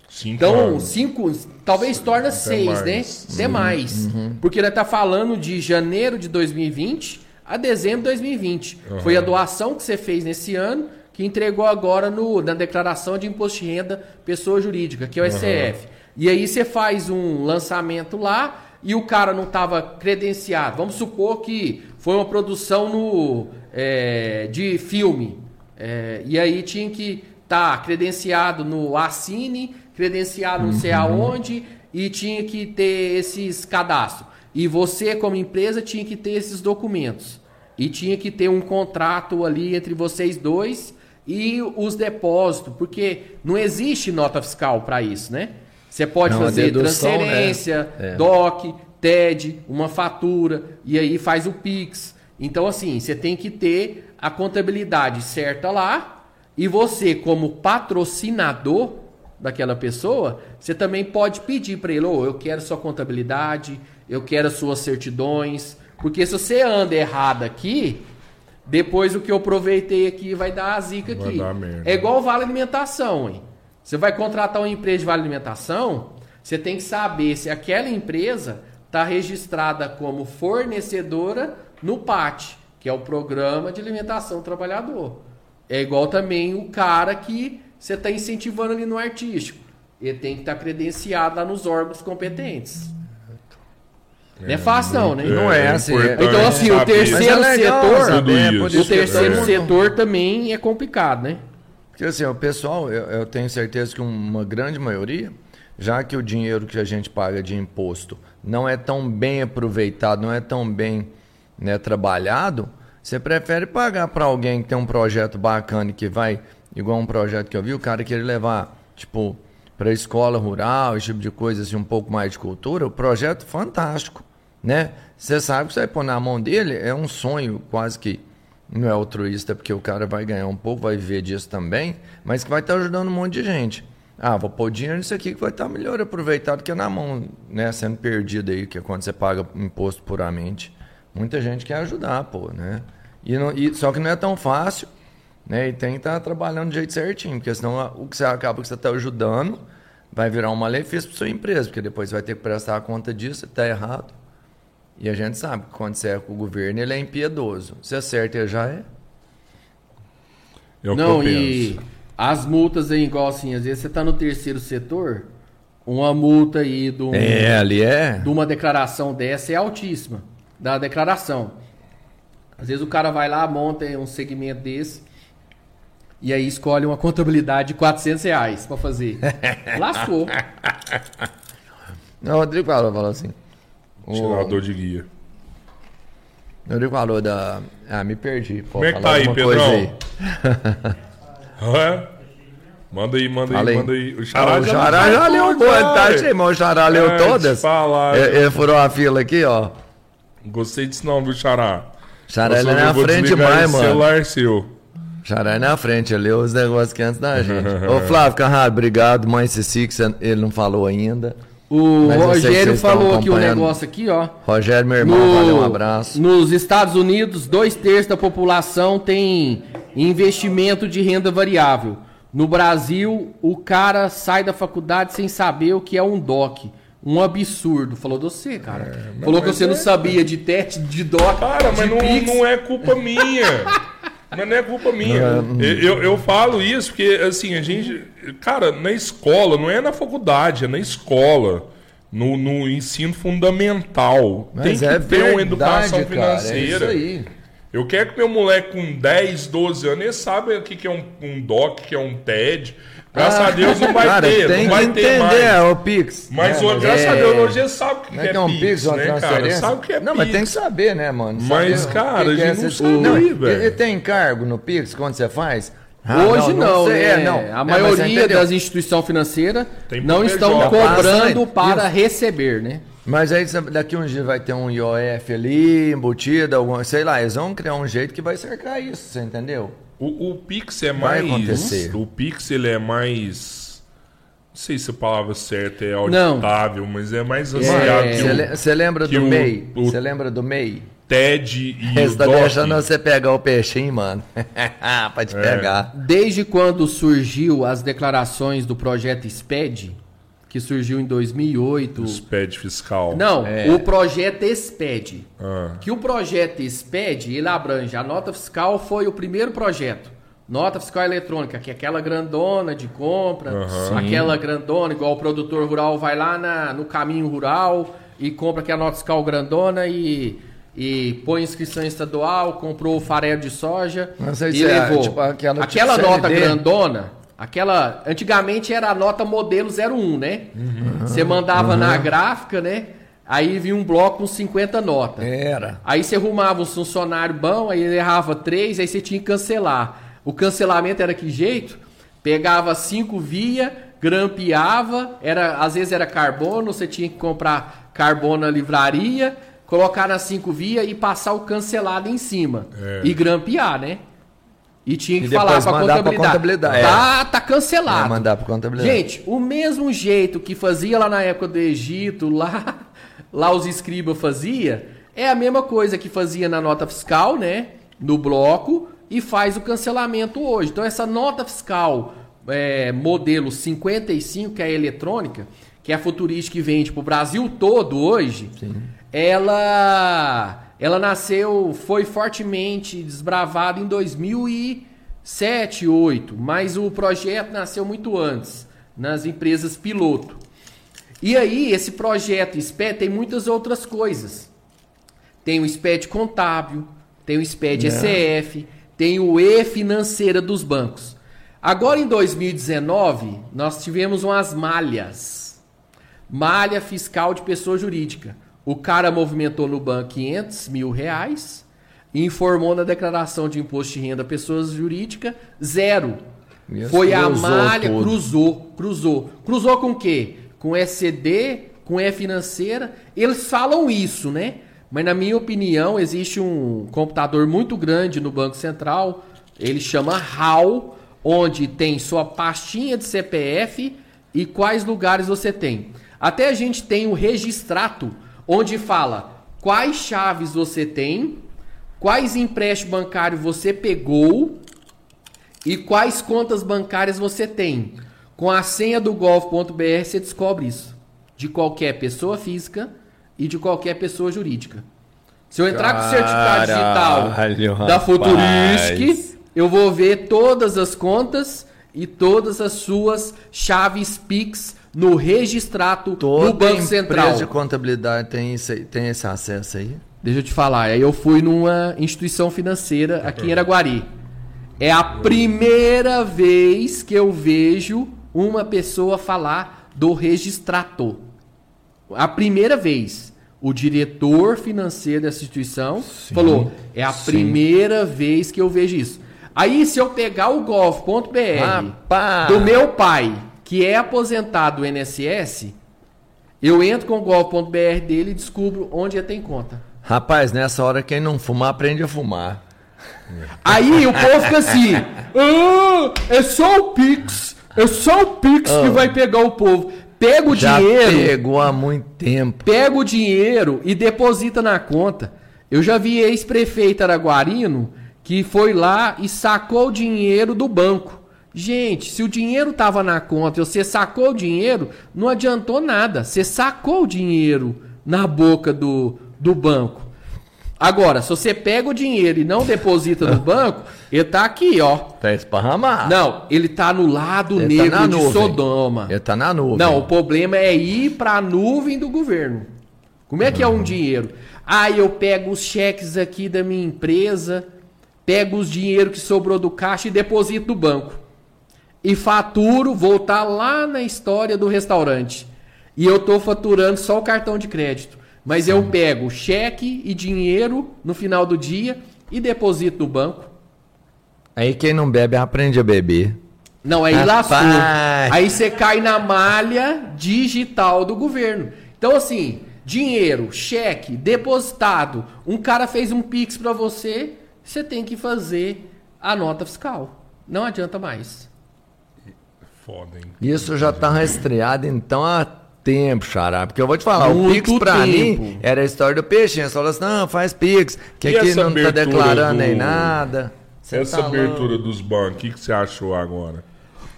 Cinco Então, anos. cinco, talvez torna seis, mais. né? Até mais. Porque ele tá falando de janeiro de 2020 a dezembro de 2020. Foi a doação que você fez nesse ano que entregou agora no, na declaração de imposto de renda pessoa jurídica, que é o SCF. E aí você faz um lançamento lá e o cara não estava credenciado. Vamos supor que foi uma produção no, é, de filme. É, e aí tinha que estar credenciado no Assine, credenciado não sei aonde, e tinha que ter esses cadastros. E você, como empresa, tinha que ter esses documentos. E tinha que ter um contrato ali entre vocês dois e os depósitos, porque não existe nota fiscal para isso, né? Você pode Não, fazer dedução, né? transferência, É. DOC, TED, uma fatura, e aí faz o PIX. Então, assim, você tem que ter a contabilidade certa lá, e você, como patrocinador daquela pessoa, você também pode pedir para ele, ô, eu quero sua contabilidade, eu quero as suas certidões, porque se você anda errado aqui, depois o que eu aproveitei aqui vai dar a zica Vai aqui. É igual vale alimentação, hein? Você vai contratar uma empresa de vale alimentação, você tem que saber se aquela empresa está registrada como fornecedora no PAT, que é o Programa de Alimentação do Trabalhador. É igual também o cara que você está incentivando ali no artístico. Ele tem que estar credenciado lá nos órgãos competentes. não é fácil não, né? Não é assim, é- Então, assim, o saber. terceiro é setor-. O terceiro setor também é complicado, né? Porque assim, o pessoal, eu, eu tenho certeza que uma grande maioria, já que o dinheiro que a gente paga de imposto não é tão bem aproveitado, não é tão bem né, trabalhado, você prefere pagar para alguém que tem um projeto bacana e que vai, igual um projeto que eu vi, o cara querer levar, tipo, para escola rural, esse tipo de coisa, assim, um pouco mais de cultura, o projeto fantástico, né? Você sabe que você vai pôr na mão dele, é um sonho quase que não é altruísta porque o cara vai ganhar um pouco, vai viver disso também, mas que vai estar ajudando um monte de gente. Ah, vou pôr dinheiro nisso aqui que vai estar melhor aproveitado que na mão, né? Sendo perdido aí, que é quando você paga imposto puramente. Muita gente quer ajudar, pô, né? E não- e- só que não é tão fácil, né? E tem que estar trabalhando do jeito certinho, porque senão a- o que você acaba que você está ajudando vai virar um malefício para sua empresa, porque depois você vai ter que prestar conta disso, está errado. E a gente sabe que quando você é com o governo, ele é impiedoso. Se acerta, ele já é. É Não, e as multas aí, igual assim, às vezes você tá no terceiro setor, uma multa aí de, um- ali é. de uma declaração dessa é altíssima. Da declaração. Às vezes o cara vai lá, monta um segmento desse, e aí escolhe uma contabilidade de 400 reais pra fazer. Lascou. O Rodrigo falou, falou assim. O, Tirador de guia. Rodrigo falou da. Ah, me perdi. Pô, Como é que tá aí, Pedrão? Hã? Manda aí, manda aí, aí. manda aí. O Ah, Xará o já, Xará já leu tudo, boa tarde, velho. irmão. O Xará leu É, te todas. falar. Ele, ele furou a fila aqui, ó. Gostei disso não, viu, Xará? Xará ele é na frente esse mano. celular seu. Xará é na frente, ele leu os negócios que antes da gente. Ô, Flávio Carrado, obrigado. Mãe Cici, que ele não falou ainda. O Mas Rogério falou aqui um negócio aqui, ó. Rogério, meu irmão, No- valeu, um abraço. Nos Estados Unidos, dois terços da população tem investimento de renda variável. No Brasil, o cara sai da faculdade sem saber o que é um DOC. Um absurdo. Falou de você, cara. Falou que você não é- sabia de teste de DOC. Cara, mas não, não é culpa minha. Mas não é culpa minha. Eu, eu, eu falo isso porque, assim, a gente. Cara, na escola, não é na faculdade, é na escola. No, no ensino fundamental. Tem Mas que é ter uma verdade, educação cara, é financeira. isso aí. Eu quero que meu moleque com 10, 12 anos, ele saiba o que, é um, um DOC, que é um TED. Graças a Deus não vai Ah, Cara, ter, tem não vai que ter entender, mais. é o Pix. Mas, É, hoje, graças é- a Deus, hoje ele sabe o que, Não que é que é um Pix, uma né, cara? Sabe o que é não, Pix. mas tem que saber, né, mano? Mas, o cara, que a que é gente não esse- sabe, Não, velho. e tem cargo no Pix quando você faz? Ah, Hoje não, sei, né? é, não. A Não, mas você maioria das instituições financeiras não estão cobrando para Isso. receber, né? Mas aí daqui uns dias vai ter um IOF ali, embutido, alguma, sei lá, eles vão criar um jeito que vai cercar isso, você entendeu? O, o Pix é Vai mais. acontecer. O Pix ele é mais. Não sei se a palavra certa é Não. auditável, mas é mais ansiado que Você o- le- Você lembra que do MEI? Você lembra do MEI? TED e o tá DOC. deixando você pegar o peixinho, mano. pra É. te pegar. Desde quando surgiu as declarações do projeto SPED, que surgiu em 2008. O SPED fiscal. Não, É. o projeto SPED. Ah. Que o projeto SPED, ele abrange. A nota fiscal foi o primeiro projeto. Nota fiscal eletrônica, que é aquela grandona de compra, Aham. aquela grandona, igual o produtor rural vai lá na- no caminho rural e compra aquela nota fiscal grandona e, e põe inscrição estadual, comprou o farelo de soja sei e é, levou. tipo, aquela tipo aquela nota CLD. grandona, aquela. Antigamente era a nota modelo 01, né? Você mandava na gráfica, né? Aí vinha um bloco com 50 notas. Era. Aí você arrumava um funcionário bom, aí ele errava três, aí você tinha que cancelar. O cancelamento era que jeito? Pegava cinco via, grampeava, era, às vezes era carbono, você tinha que comprar carbono na livraria, colocar nas cinco via e passar o cancelado em cima. É. E grampear, né? E tinha que E falar pra mandar pra contabilidade. contabilidade, Tá, tá cancelado. É, mandar pra contabilidade. Gente, o mesmo jeito que fazia lá na época do Egito, lá, lá os escribas fazia, é a mesma coisa que fazia na nota fiscal, né? No bloco, e faz o cancelamento hoje. Então, essa nota fiscal é, modelo 55, que é a eletrônica, que é a futurística que vende para o Brasil todo hoje, ela, ela nasceu, foi fortemente desbravada em 2007, 2008, mas o projeto nasceu muito antes, nas empresas piloto. E aí, esse projeto SPED tem muitas outras coisas. Tem o SPED contábil, tem o SPED ECF, tem o E-financeira dos bancos. Agora, em 2019, nós tivemos umas malhas. Malha fiscal de pessoa jurídica. O cara movimentou no banco 500 mil reais informou na declaração de imposto de renda pessoas jurídica zero. Isso, Foi a malha, tudo. cruzou, cruzou. Cruzou com o quê? Com SCD, com E financeira. Eles falam isso, né? Mas na minha opinião, existe um computador muito grande no Banco Central, ele chama HAL, onde tem sua pastinha de CPF e quais lugares você tem. Até a gente tem o registrato, onde fala quais chaves você tem, quais empréstimos bancários você pegou e quais contas bancárias você tem. Com a senha do gov.br você descobre isso. De qualquer pessoa física e de qualquer pessoa jurídica. Se eu entrar com o certificado digital Caralho, da. Futuristic, eu vou ver todas as contas e todas as suas chaves Pix no registrato Toda do Banco empresa Central. de contabilidade tem, isso aí- tem esse acesso aí? Deixa eu te falar, aí eu fui numa instituição financeira aqui em Araguari. É a primeira vez que eu vejo uma pessoa falar do registrator. A primeira vez. O diretor financeiro dessa instituição falou: é a sim. primeira vez que eu vejo isso. Aí, se eu pegar o gov.br do meu pai, que é aposentado do INSS, eu entro com o gov.br dele e descubro onde ele tem conta. Rapaz, nessa hora quem não fumar, aprende a fumar. Aí o povo fica assim: "Ah, é só o Pix, é só o Pix que vai pegar o povo. Pega o Ah. Já dinheiro, pegou há muito tempo. pega o dinheiro e deposita na conta. Eu já vi ex-prefeito araguarino que foi lá e sacou o dinheiro do banco. Gente, se o dinheiro estava na conta e você sacou o dinheiro, não adiantou nada. Você sacou o dinheiro na boca do, do banco. Agora, se você pega o dinheiro e não deposita no banco, ele tá aqui, ó. Tá esparramado. Não, ele tá no lado Ele tá negro na de nuvem. Sodoma. Ele tá na nuvem. Não, o problema é ir para a nuvem do governo. Como é que é um dinheiro? Ah, eu pego os cheques aqui da minha empresa, pego os dinheiro que sobrou do caixa e deposito no banco. E faturo, voltar lá na história do restaurante. E eu tô faturando só o cartão de crédito. Mas eu pego cheque e dinheiro no final do dia e deposito no banco. Aí quem não bebe aprende a beber. Não, aí lascou. Aí você cai na malha digital do governo. Então, assim, dinheiro, cheque, depositado. Um cara fez um Pix pra você, você tem que fazer a nota fiscal. Não adianta mais. Foda, hein? Isso já tá rastreado, então, há tempo, Xará. Porque eu vou te falar, Muito o Pix pra tempo. mim era a história do peixinho. Você falou assim, não, faz Pix, que E aqui não tá declarando do- nem nada. Você Essa tá abertura louco. dos bancos, o que, que você achou agora?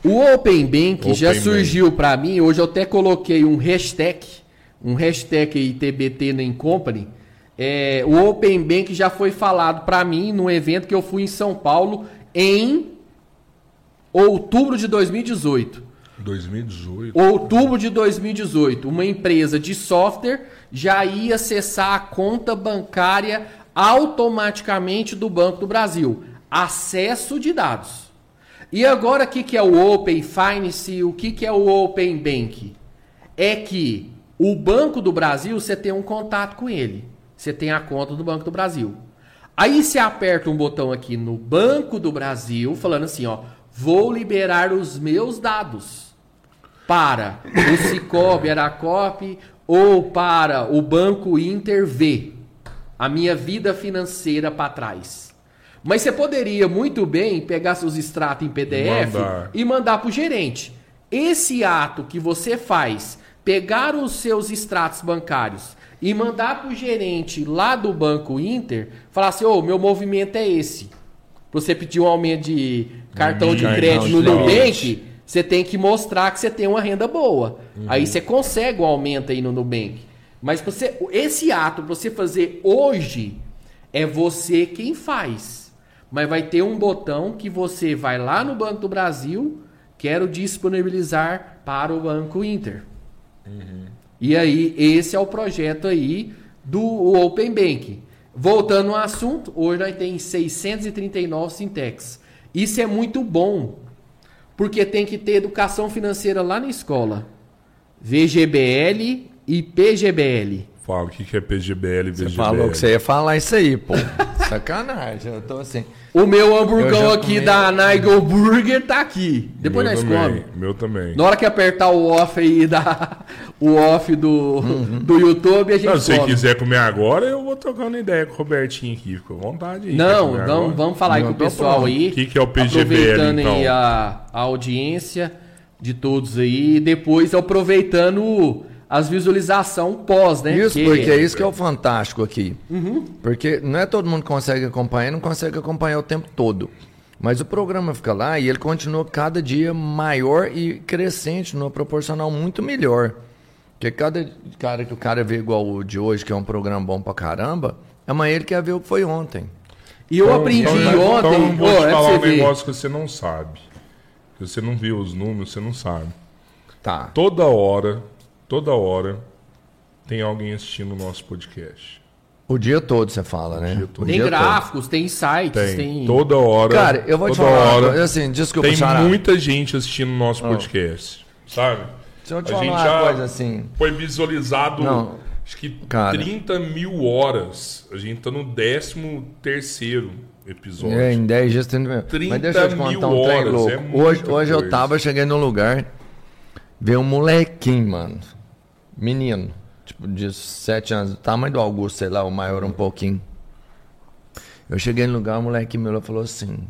O Open Bank Open já Bank. surgiu pra mim, hoje eu até coloquei um hashtag, um hashtag aí TBT nem Company. É, o Open Bank já foi falado pra mim num evento que eu fui em São Paulo em outubro de 2018. 2018. Outubro de 2018, uma empresa de software já ia acessar a conta bancária automaticamente do Banco do Brasil. Acesso de dados. E agora o que, que é o Open Finance? O que, que é o Open Bank? É que o Banco do Brasil, você tem um contato com ele. Você tem a conta do Banco do Brasil. Aí você aperta um botão aqui no Banco do Brasil, falando assim, ó, vou liberar os meus dados para o Cicobi, Aracop ou para o Banco Inter V. A minha vida financeira para trás. Mas você poderia muito bem pegar seus extratos em PDF Mandar. e mandar para o gerente. Esse ato que você faz, pegar os seus extratos bancários e mandar para o gerente lá do Banco Inter, falar assim, ô, meu movimento é esse. Pra você pedir um aumento de cartão de crédito no. Nubank, você tem que mostrar que você tem uma renda boa. Aí você consegue um aumento aí no Nubank. Mas você, esse ato pra você fazer hoje é você quem faz. Mas vai ter um botão que você vai lá no Banco do Brasil, quero disponibilizar para o Banco Inter. E aí, esse é o projeto aí do Open Bank. Voltando ao assunto, hoje nós temos 639 Sintex. Isso é muito bom, porque tem que ter educação financeira lá na escola. VGBL e PGBL. Fala, o que, que é PGBL e Você VGBL? falou que você ia falar isso aí, pô. Sacanagem, eu tô assim. O meu Eu hamburgão aqui comi. da Nigel Burger tá aqui. Depois meu nós comemos. Meu também. Na hora que apertar o off aí da o off do, do YouTube, a gente Não, se você quiser comer agora, eu vou trocando ideia com o Robertinho aqui. Fica à vontade aí. Não, comer vamos, falar aí com o tô pessoal pronto. aí. O que que é o PGBL, Aproveitando aí então? a, a audiência de todos aí. E depois aproveitando as visualizações pós, né? Isso, Que- porque é isso que é o fantástico aqui. Porque não é todo mundo que consegue acompanhar, não consegue acompanhar o tempo todo. Mas o programa fica lá e ele continua cada dia maior e crescente, numa proporcional muito melhor. Porque cada cara que o cara vê igual o de hoje, que é um programa bom pra caramba, amanhã ele quer ver o que foi ontem. E eu Então, aprendi então, ontem. Então, vou Ô, te é pra falar você um ver. negócio que você não sabe. Que você não viu os números, você não sabe. Tá. Toda hora, toda hora, tem alguém assistindo o nosso podcast. O dia todo você fala, né? dia todo. Tem gráficos, tem sites, Tem. tem. Toda hora. Cara, eu vou te toda falar, hora, assim, desculpa, Tem muita gente assistindo o nosso podcast. Sabe? Deixa eu te A falar gente uma já coisa assim. Foi visualizado, Não. acho que Cara. 30 mil horas. A gente tá no 13 terceiro episódio. É, em 10 dias tem. 30 Mas deixa eu te mil contar um trem horas, louco. é hoje hoje eu tava, cheguei num lugar, ver um molequinho, mano. Menino. Tipo, de 7 anos. Tamanho do Augusto, sei lá, o maior um pouquinho. Eu cheguei no lugar, o moleque me olhou e falou assim: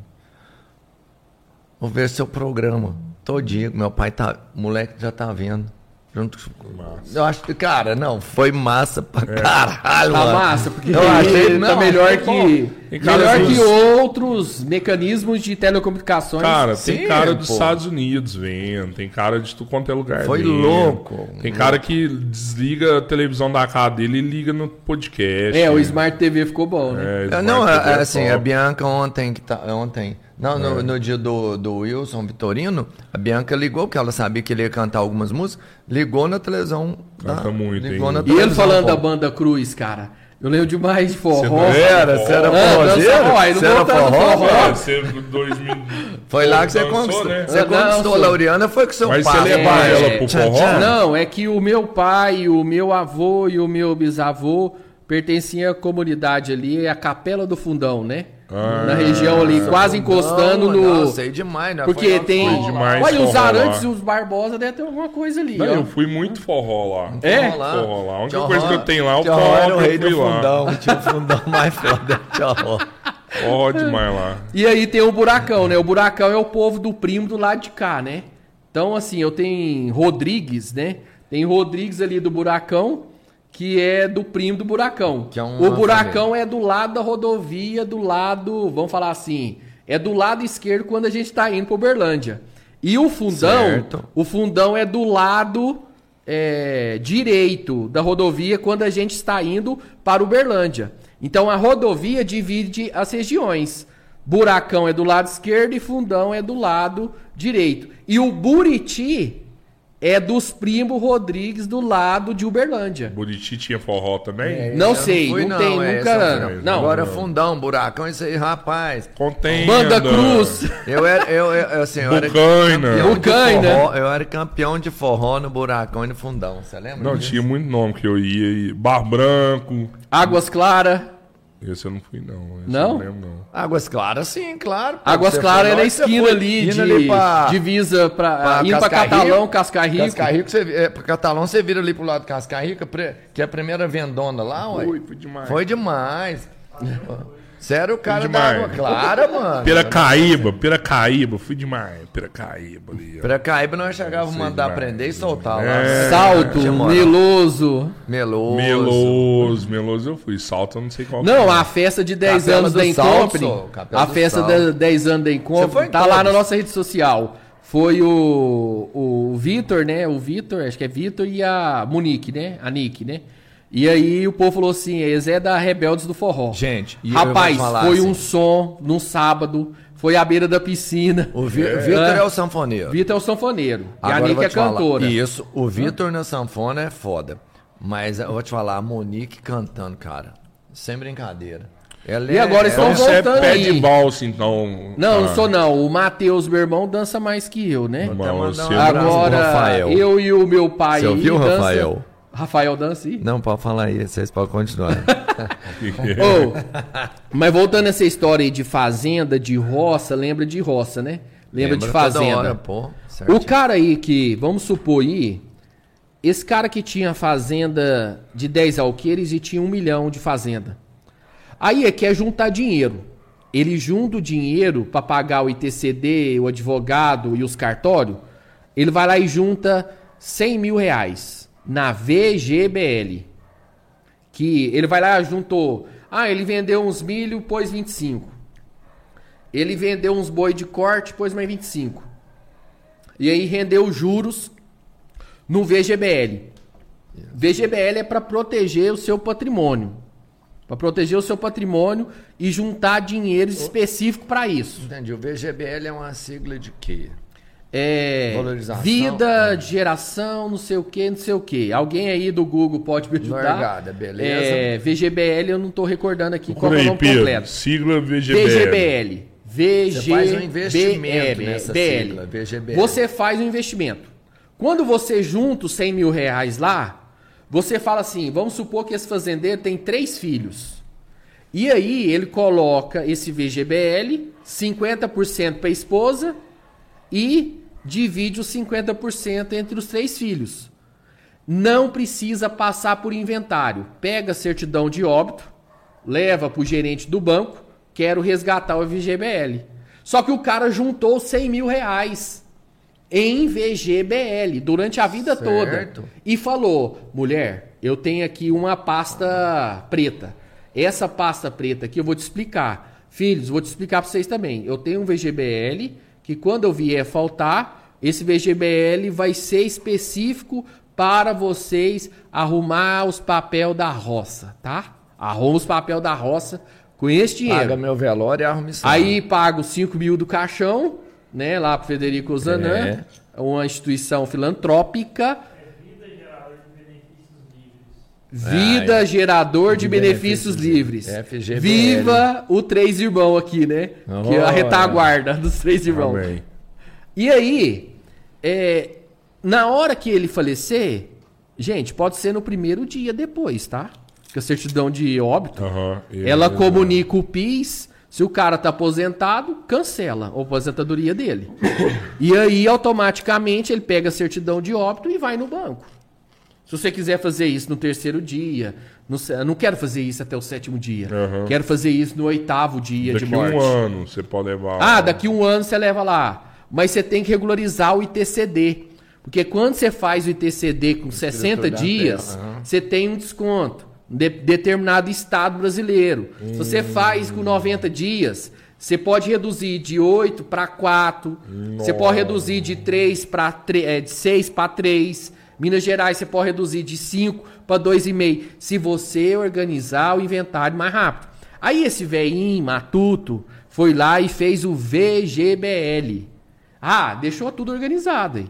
Vou ver seu programa. Todinho, meu pai tá. O moleque já tá vendo. Junto com- Massa. Eu acho que, cara, não, foi massa pra caralho, Tá mano. massa, porque eu achei tá não, melhor bom. que Tem melhor dos- que outros mecanismos de telecomunicações. Cara, tem Sim, cara dos pô. Estados Unidos vendo, tem cara de tudo quanto é lugar. Foi vendo. louco. Tem cara que desliga a televisão da casa dele e liga no podcast. é, o Smart TV ficou bom, né? É, É, não, TV é, é assim, top. a Bianca ontem, que tá, ontem, não, no, no dia do, do Wilson Vitorino, a Bianca ligou, porque ela sabia que ele ia cantar algumas músicas, ligou na televisão. Canta da- muito, ligou hein? na E ele falando pô. da banda Cruz, cara. Eu lembro demais de forró. Você Era, você era Ah, forrozeiro? Você era forró? forró. É, você 2000 Foi lá que você conquistou. né? Você Ah, não, conquistou a Laureana, foi com seu Mas pai. você levar É, ela pro forró? Não, é que o meu pai, o meu avô e o meu bisavô pertenciam à comunidade ali, a Capela do Fundão, né? Ah, Na região ali, quase encostando Não, no. Não, sei demais, né? Porque Foi tem. fora. demais Olha, os forró Arantes e os Barbosa devem ter alguma coisa ali. Não, ó. eu fui muito forró lá. É? Forró lá. Forró lá. A única coisa que eu tenho lá é o forró era o rei eu do fundão. Tinha o fundão mais foda. Tio Ró. Forró demais lá. E aí tem o buracão, né? O buracão é o povo do primo do lado de cá, né? Então, assim, eu tenho Rodrigues, né? Tem Rodrigues ali do Buracão, que é do primo do Buracão. É o Buracão é do lado da rodovia, do lado, vamos falar assim, é do lado esquerdo quando a gente tá indo para Uberlândia. E o fundão, Certo. o fundão é do lado é, direito da rodovia quando a gente está indo para Uberlândia. Então a rodovia divide as regiões. Buracão é do lado esquerdo e Fundão é do lado direito. E o Buriti é dos primos Rodrigues do lado de Uberlândia. Buriti tinha forró também? É, Não sei, fui, não tem, é, nunca- fui, não. Agora Não. fundão, buracão, isso aí, rapaz. Contenda. Banda Cruz. Eu era, eu, eu, assim, eu era Bucaina. campeão de Bucaina. forró. Eu era campeão de forró no buracão e no fundão. Você lembra? Não, disso? tinha muito nome que eu ia. Bar Branco. Águas Claras. Esse eu não fui, não. Esse Não? Eu não lembro, não. Águas Claras, sim, claro. pô. Águas Claras foi é na lá, você esquina foi ali, de ali pra, divisa pra, pra indo pra Cascarrico. Catalão, Cascarrico. Cascarrico, você, é, pra Catalão, você vira ali pro lado de Cascarrico, que é a primeira vendona lá, ué. Fui, fui demais. Foi demais. Sério, o cara da. Água Clara, mano. Piracaíba, Piracaíba. Fui demais. Piracaíba ali, ó. Pra Caíba nós chegávamos mandar demais. prender e soltar É. lá. Salto, Tinha moral. Meloso. Meloso. Meloso, Meloso eu fui. Salto eu não sei qual que Não, é. a festa de 10 Capela anos da Salto, Capela a festa Salto. da 10 anos da Você em tá lá na nossa rede social. Foi o, o Vitor, né? O Vitor, acho que é Vitor e a Monique, né? A Nick, né? E aí o povo falou assim, eles é da Rebeldes do Forró. Gente, e Rapaz, foi assim. um som num sábado, foi à beira da piscina. O Vi- Vitor é. o sanfoneiro. Vitor é o sanfoneiro. e a Agora Nick é falar. cantora. Isso, o Vitor na sanfona é foda. Mas eu vou te falar, a Monique cantando, cara. Sem brincadeira. Ela E agora é, estão Então você é voltando pé aí. de balsa, então. Não, Ah, não sou não. O Matheus, meu irmão, dança mais que eu, né? Pro Agora, Rafael. eu e o meu pai Você ouviu, dança- Rafael? Rafael dança aí? Não, pode falar aí, vocês podem continuar. Ô, mas voltando a essa história aí de fazenda, de roça, lembra de roça, né? Lembra, de toda fazenda. hora, pô. o cara aí que, vamos supor aí, esse cara que tinha fazenda de 10 alqueires e tinha um milhão de fazenda. Aí é quer juntar dinheiro. Ele junta o dinheiro para pagar o ITCD, o advogado e os cartórios. Ele vai lá e junta 100 mil reais na VGBL. Que ele vai lá e juntou. Ah, ele vendeu uns milho, pôs 25. Ele vendeu uns boi de corte, pôs mais 25. E aí rendeu juros no VGBL. VGBL é para proteger o seu patrimônio. Para proteger o seu patrimônio e juntar dinheiro específico para isso. Entendi. O VGBL é uma sigla de quê? É, vida, de geração, não sei o que, não sei o que. Alguém aí do Google pode me ajudar? Largada, beleza. É, VGBL, eu não tô recordando aqui qual é o nome Pedro. completo. Sigla VGBL. VGBL. VGBL. Você faz um investimento nessa sigla, VGBL. Você faz um investimento. Quando você junta os 100 mil reais lá, você fala assim, vamos supor que esse fazendeiro tem três filhos. E aí ele coloca esse VGBL, 50% para a esposa e divide os 50% entre os três filhos. Não precisa passar por inventário. Pega a certidão de óbito, leva para o gerente do banco, quero resgatar o VGBL. Só que o cara juntou 100 mil reais em VGBL durante a vida Certo. toda. E falou, mulher, eu tenho aqui uma pasta preta. Essa pasta preta aqui eu vou te explicar. Filhos, vou te explicar para vocês também. Eu tenho um VGBL que quando eu vier faltar, esse VGBL vai ser específico para vocês arrumar os papel da roça, tá? Arruma os papel da roça com esse dinheiro. Paga meu velório e arruma isso. Aí pago 5 mil do caixão, né? Lá pro Federico Zanã, É. uma instituição filantrópica. Vida Ah, é. gerador de, De benefícios, benefícios livres. FGBL. Viva o Três Irmãos aqui, né? Que é a retaguarda dos Três Irmãos. Amém. E aí, é, na hora que ele falecer, gente, pode ser no primeiro dia depois, tá? Porque a certidão de óbito, ela comunica o PIS. Se o cara tá aposentado, cancela a aposentadoria dele. e aí, automaticamente, ele pega a certidão de óbito e vai no banco. Se você quiser fazer isso no terceiro dia, no não quero fazer isso até o sétimo dia. Aham. Quero fazer isso no oitavo dia Daqui de morte. um ano você pode levar. Ah, daqui um ano você leva lá. Mas você tem que regularizar o ITCD. Porque quando você faz o ITCD com 60 da dias, aham. você tem um desconto. em de- determinado estado brasileiro. Se você faz com 90 dias, você pode reduzir de 8 para 4. Você pode reduzir de 3 para é, de 6 para 3. Minas Gerais você pode reduzir de 5 para 2,5. Se você organizar o inventário mais rápido. Aí esse velhinho, matuto, foi lá e fez o VGBL. Ah, deixou tudo organizado aí.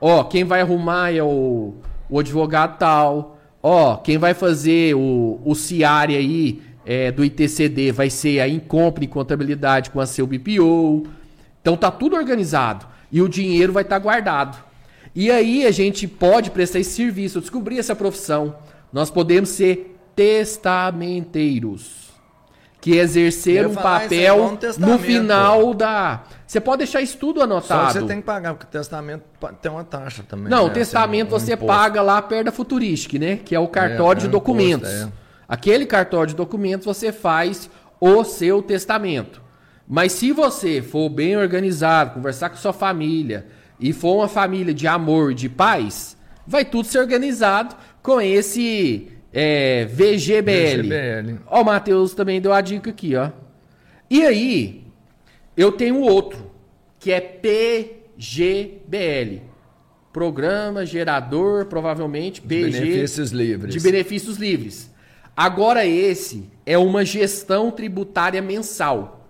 Ó, quem vai arrumar é o, o advogado tal. Ó, quem vai fazer o, o CIARE aí é, do ITCD vai ser a Incompre Contabilidade com a seu BPO. Então tá tudo organizado. E o dinheiro vai estar guardado. E aí a gente pode prestar esse serviço. Eu descobri essa profissão. Nós podemos ser testamenteiros. Que exercer um isso papel um no final da. Você pode deixar isso tudo Só anotado. que você tem que pagar, porque o testamento tem uma taxa também. Não, né? o testamento Um você imposto. paga lá perto da Futuristic, né? Que é o cartório É, de é um documentos. imposto, é. Aquele cartório de documentos você faz o seu testamento. Mas se você for bem organizado, conversar com sua família e for uma família de amor, de paz, vai tudo ser organizado com esse é, VGBL. VGBL. Ó, o Matheus também deu a dica aqui, ó. E aí, eu tenho outro, que é PGBL. Programa Gerador, provavelmente, PG. benefícios livres. De benefícios livres. Agora, esse é uma gestão tributária mensal.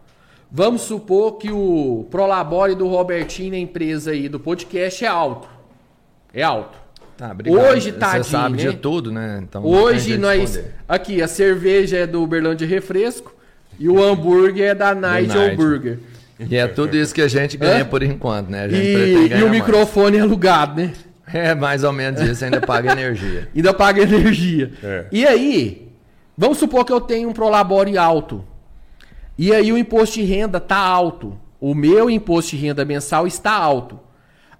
Vamos supor que o Prolabore do Robertinho na empresa aí do podcast é alto. É alto. Tá, obrigado. Hoje, tadinho, Você sabe né? de tudo, né? Então, Hoje nós. Aqui, a cerveja é do Uberlândia Refresco e o hambúrguer é da Nigel. Burger. E é tudo isso que a gente ganha Hã? por enquanto, né? E, e o microfone é alugado, né? É mais ou menos isso, ainda paga energia. Ainda paga energia. É. E aí, vamos supor que eu tenho um Prolabore alto. E aí o imposto de renda tá alto. O meu imposto de renda mensal está alto.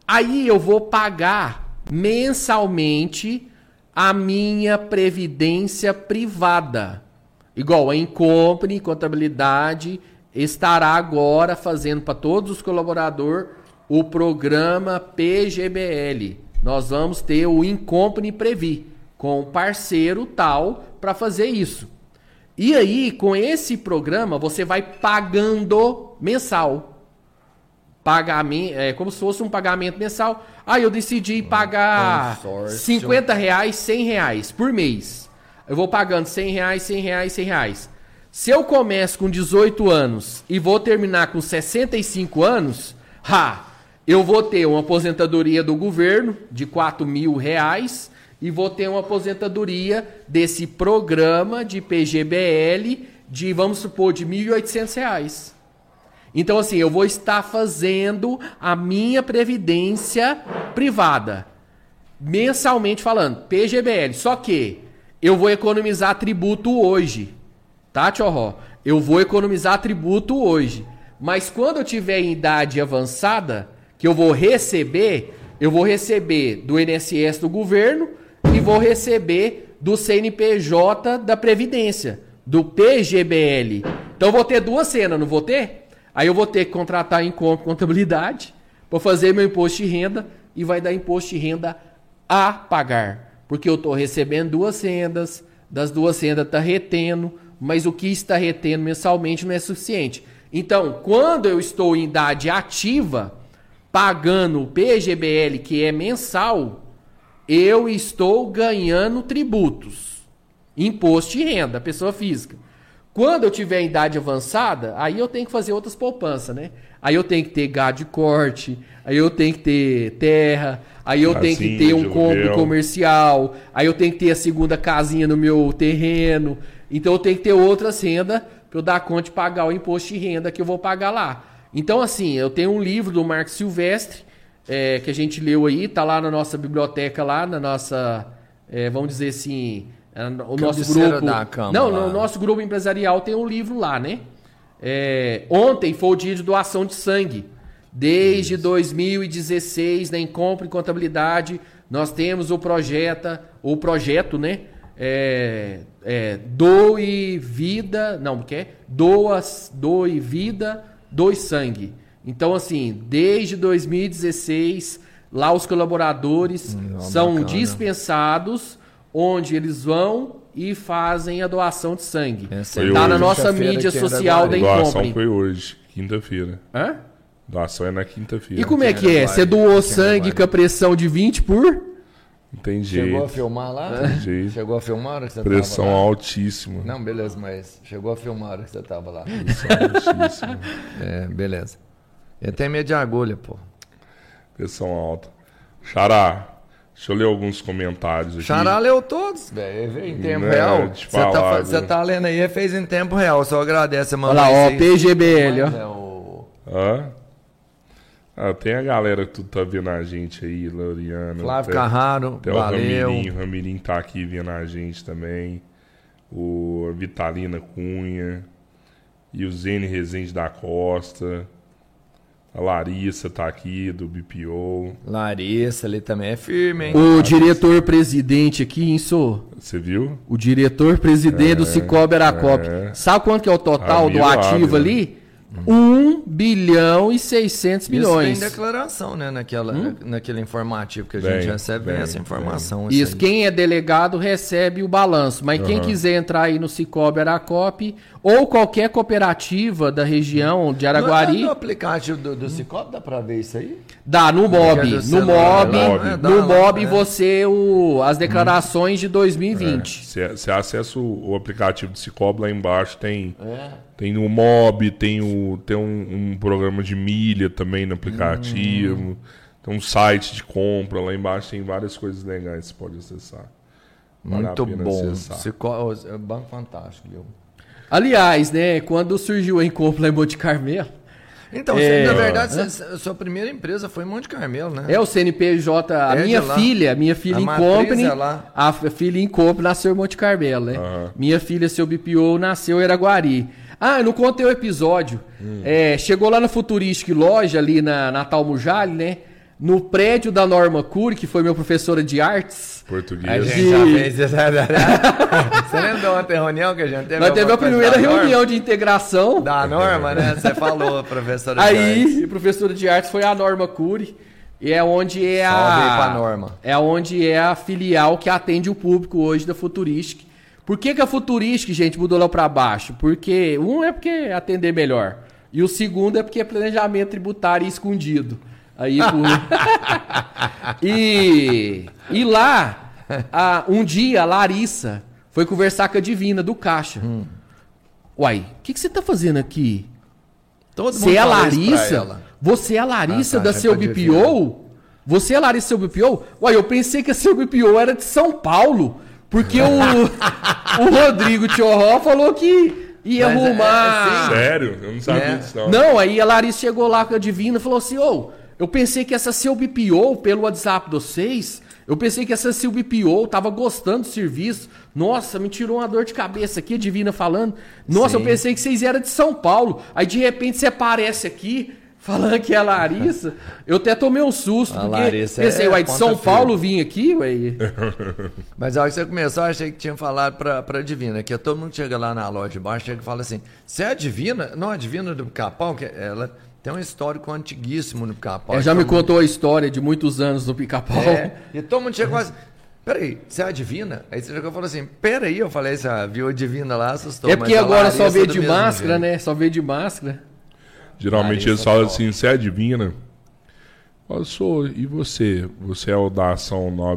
Aí eu vou pagar mensalmente a minha previdência privada. Igual a Incompre, contabilidade, estará agora fazendo para todos os colaboradores o programa PGBL. Nós vamos ter o Incompre Previ com um parceiro tal para fazer isso. E aí, com esse programa, você vai pagando mensal pagamento, é como se fosse um pagamento mensal. Ah, eu decidi pagar consórcio. 50 reais, 100 reais por mês. Eu vou pagando 100 reais, 100 reais, 100 reais. Se eu começo com 18 anos e vou terminar com 65 anos, ha, eu vou ter uma aposentadoria do governo de 4 mil reais e vou ter uma aposentadoria desse programa de PGBL de, vamos supor, de 1.800 reais. Então, assim, eu vou estar fazendo a minha previdência privada. Mensalmente falando, PGBL. Só que eu vou economizar tributo hoje. Tá, Tchorró? Eu vou economizar tributo hoje. Mas quando eu tiver em idade avançada, que eu vou receber, eu vou receber do INSS do governo e vou receber do CNPJ da Previdência, do PGBL. Então eu vou ter duas cenas, não vou ter? Aí eu vou ter que contratar em conta contabilidade para fazer meu imposto de renda e vai dar imposto de renda a pagar. Porque eu estou recebendo duas rendas, das duas rendas está retendo, mas o que está retendo mensalmente não é suficiente. Então, quando eu estou em idade ativa, pagando o PGBL, que é mensal, eu estou ganhando tributos. Imposto de renda, pessoa física. Quando eu tiver idade avançada, aí eu tenho que fazer outras poupanças, né? Aí eu tenho que ter gado de corte, aí eu tenho que ter terra, aí eu tenho que Casinha ter um aluguel. comercial, aí eu tenho que ter a segunda casinha no meu terreno. Então eu tenho que ter outras rendas para eu dar conta de pagar o imposto de renda que eu vou pagar lá. Então, assim, eu tenho um livro do Marco Silvestre, é, que a gente leu aí, tá lá na nossa biblioteca, lá na nossa, é, vamos dizer assim, é, o nosso Cabeceira grupo. não, lá. no nosso grupo empresarial tem um livro lá, né? É, ontem foi o dia de doação de sangue. Desde 2016, na Incompre Contabilidade, nós temos o projeto, o projeto, né? É, é, doe vida, não, que é? Doa, doe vida, doe sangue. Então, assim, desde 2016, Lá os colaboradores Hum, são bacana. dispensados, onde eles vão e fazem a doação de sangue. Tá hoje. na nossa mídia social da Araguari. A doação Incompre. foi hoje, quinta-feira. Hã? Doação é na quinta-feira. E como é que é? Você doou sangue com a pressão de 20 por? Não tem Chegou a jeito. filmar lá? Tem jeito. Chegou a filmar a hora que você Pressão tava lá? altíssima. Não, beleza, mas chegou a filmar a hora que você tava lá. Pressão altíssima. É, beleza. Eu tenho medo de agulha, pô. Pressão alta. Xará, deixa eu ler alguns comentários aqui. Xará leu todos, velho. Em tempo Né, real. te Você tá, você tá lendo aí, fez em tempo real. Só agradece, mano. Olha lá, ó, PGBL, ó. É o Hã? Ah, tem a galera que tu tá vendo a gente aí, Loriano. Flávio Tem- Carraro, Tem o valeu. Ramirim, o Ramirim tá aqui vendo a gente também. O a Vitalina Cunha. E o Zene Rezende da Costa. A Larissa tá aqui, do BPO. Larissa ali também é firme, hein? O diretor-presidente aqui, Inso. Você viu? O diretor-presidente do Cicobi Aracop. é. Sabe quanto que é o total do ativo ali? 1 bilhão e 600 Isso milhões. tem declaração, né? Naquela, naquele informativo que a Hum? Gente recebe, vem vem, essa informação. Isso, aí. quem é delegado recebe o balanço. Mas quem quiser entrar aí no Cicobi Aracop ou qualquer cooperativa da região de Araguari, no aplicativo do, do Cicobi dá pra ver isso aí? dá no é MOB. do No MOB? Dá no MOB né? você o, as declarações de 2020. Você você acessa o, o aplicativo do Cicobi lá embaixo, tem, É. tem o Mob, tem, o, tem um, um programa de milha também no aplicativo, Hum. tem um site de compra, lá embaixo tem várias coisas legais que você pode acessar. Vale Muito bom. acessar. Cicobi, é um banco fantástico, viu? Aliás, né, quando surgiu a lá em Monte Carmelo, Então, É. na verdade, a sua primeira empresa foi em Monte Carmelo, né? é o CNPJ, a É minha lá. filha, a minha filha A em Company, é lá. a filha em Company nasceu em Monte Carmelo, né? Aham. Minha filha, seu BPO, nasceu em Araguari. Ah, eu não contei o episódio. Hum. É, chegou lá na Futuristic Loja, ali na Natal Mujali, né? No prédio da Norma Cury, que foi minha professora de artes. A Português. gente E- já fez isso. Você lembra outra reunião que a gente teve? Nós teve a primeira da Norma? reunião de integração. Da Norma, né? Você falou, professora de artes. Aí, a professora de artes foi a Norma Cury. E é onde é a. aí pra Norma. É onde é a filial que atende o público hoje da Futuristic. Por que, que a Futuristic, gente, mudou lá pra baixo? Porque um é porque é atender melhor. E o segundo é porque é planejamento tributário escondido. Aí, por... e, e lá, a- um dia, a Larissa foi conversar com a Divina do Caixa. Hum. Uai, o que, que você tá fazendo aqui? Todo Você é Larissa? ela. Você é a Larissa Ah, tá, da seu eu BPO? Você é a Larissa seu BPO? Uai, eu pensei que a seu BPO era de São Paulo. Porque o, o Rodrigo Tchorró falou que ia Mas é- arrumar. Sério? Eu não sabia É. disso não. Não, aí a Larissa chegou lá com a Divina e falou assim: Ô, eu pensei que essa seu BPO, pelo WhatsApp de vocês, eu pensei que essa seu BPO tava gostando do serviço. Nossa, me tirou uma dor de cabeça aqui, a Divina falando. Nossa, Sim. eu pensei que vocês eram de São Paulo. Aí de repente você aparece aqui. Falando que é a Larissa, eu até tomei um susto, A porque Larissa pensei, é uai, de São. Paulo vim aqui, uai. Mas a hora que você começou, eu achei que tinha falado pra, pra Divina, que todo mundo chega lá na loja de baixo, chega e fala assim, você é a Divina? Não, a Divina do Pica-Pau, que ela tem um histórico antiguíssimo no Pica-Pau. Já me mundo- contou a história de muitos anos no pica-pau. É, e todo mundo chegou assim, peraí, você é a Divina? Aí você chegou e falou assim, peraí, eu falei, você viu a Divina lá, assustou. É porque mas a agora só vê do de máscara, jeito. né? Só vê de máscara. Geralmente eles falam assim, você é divina? Eu sou, e você? Você é o da ação 9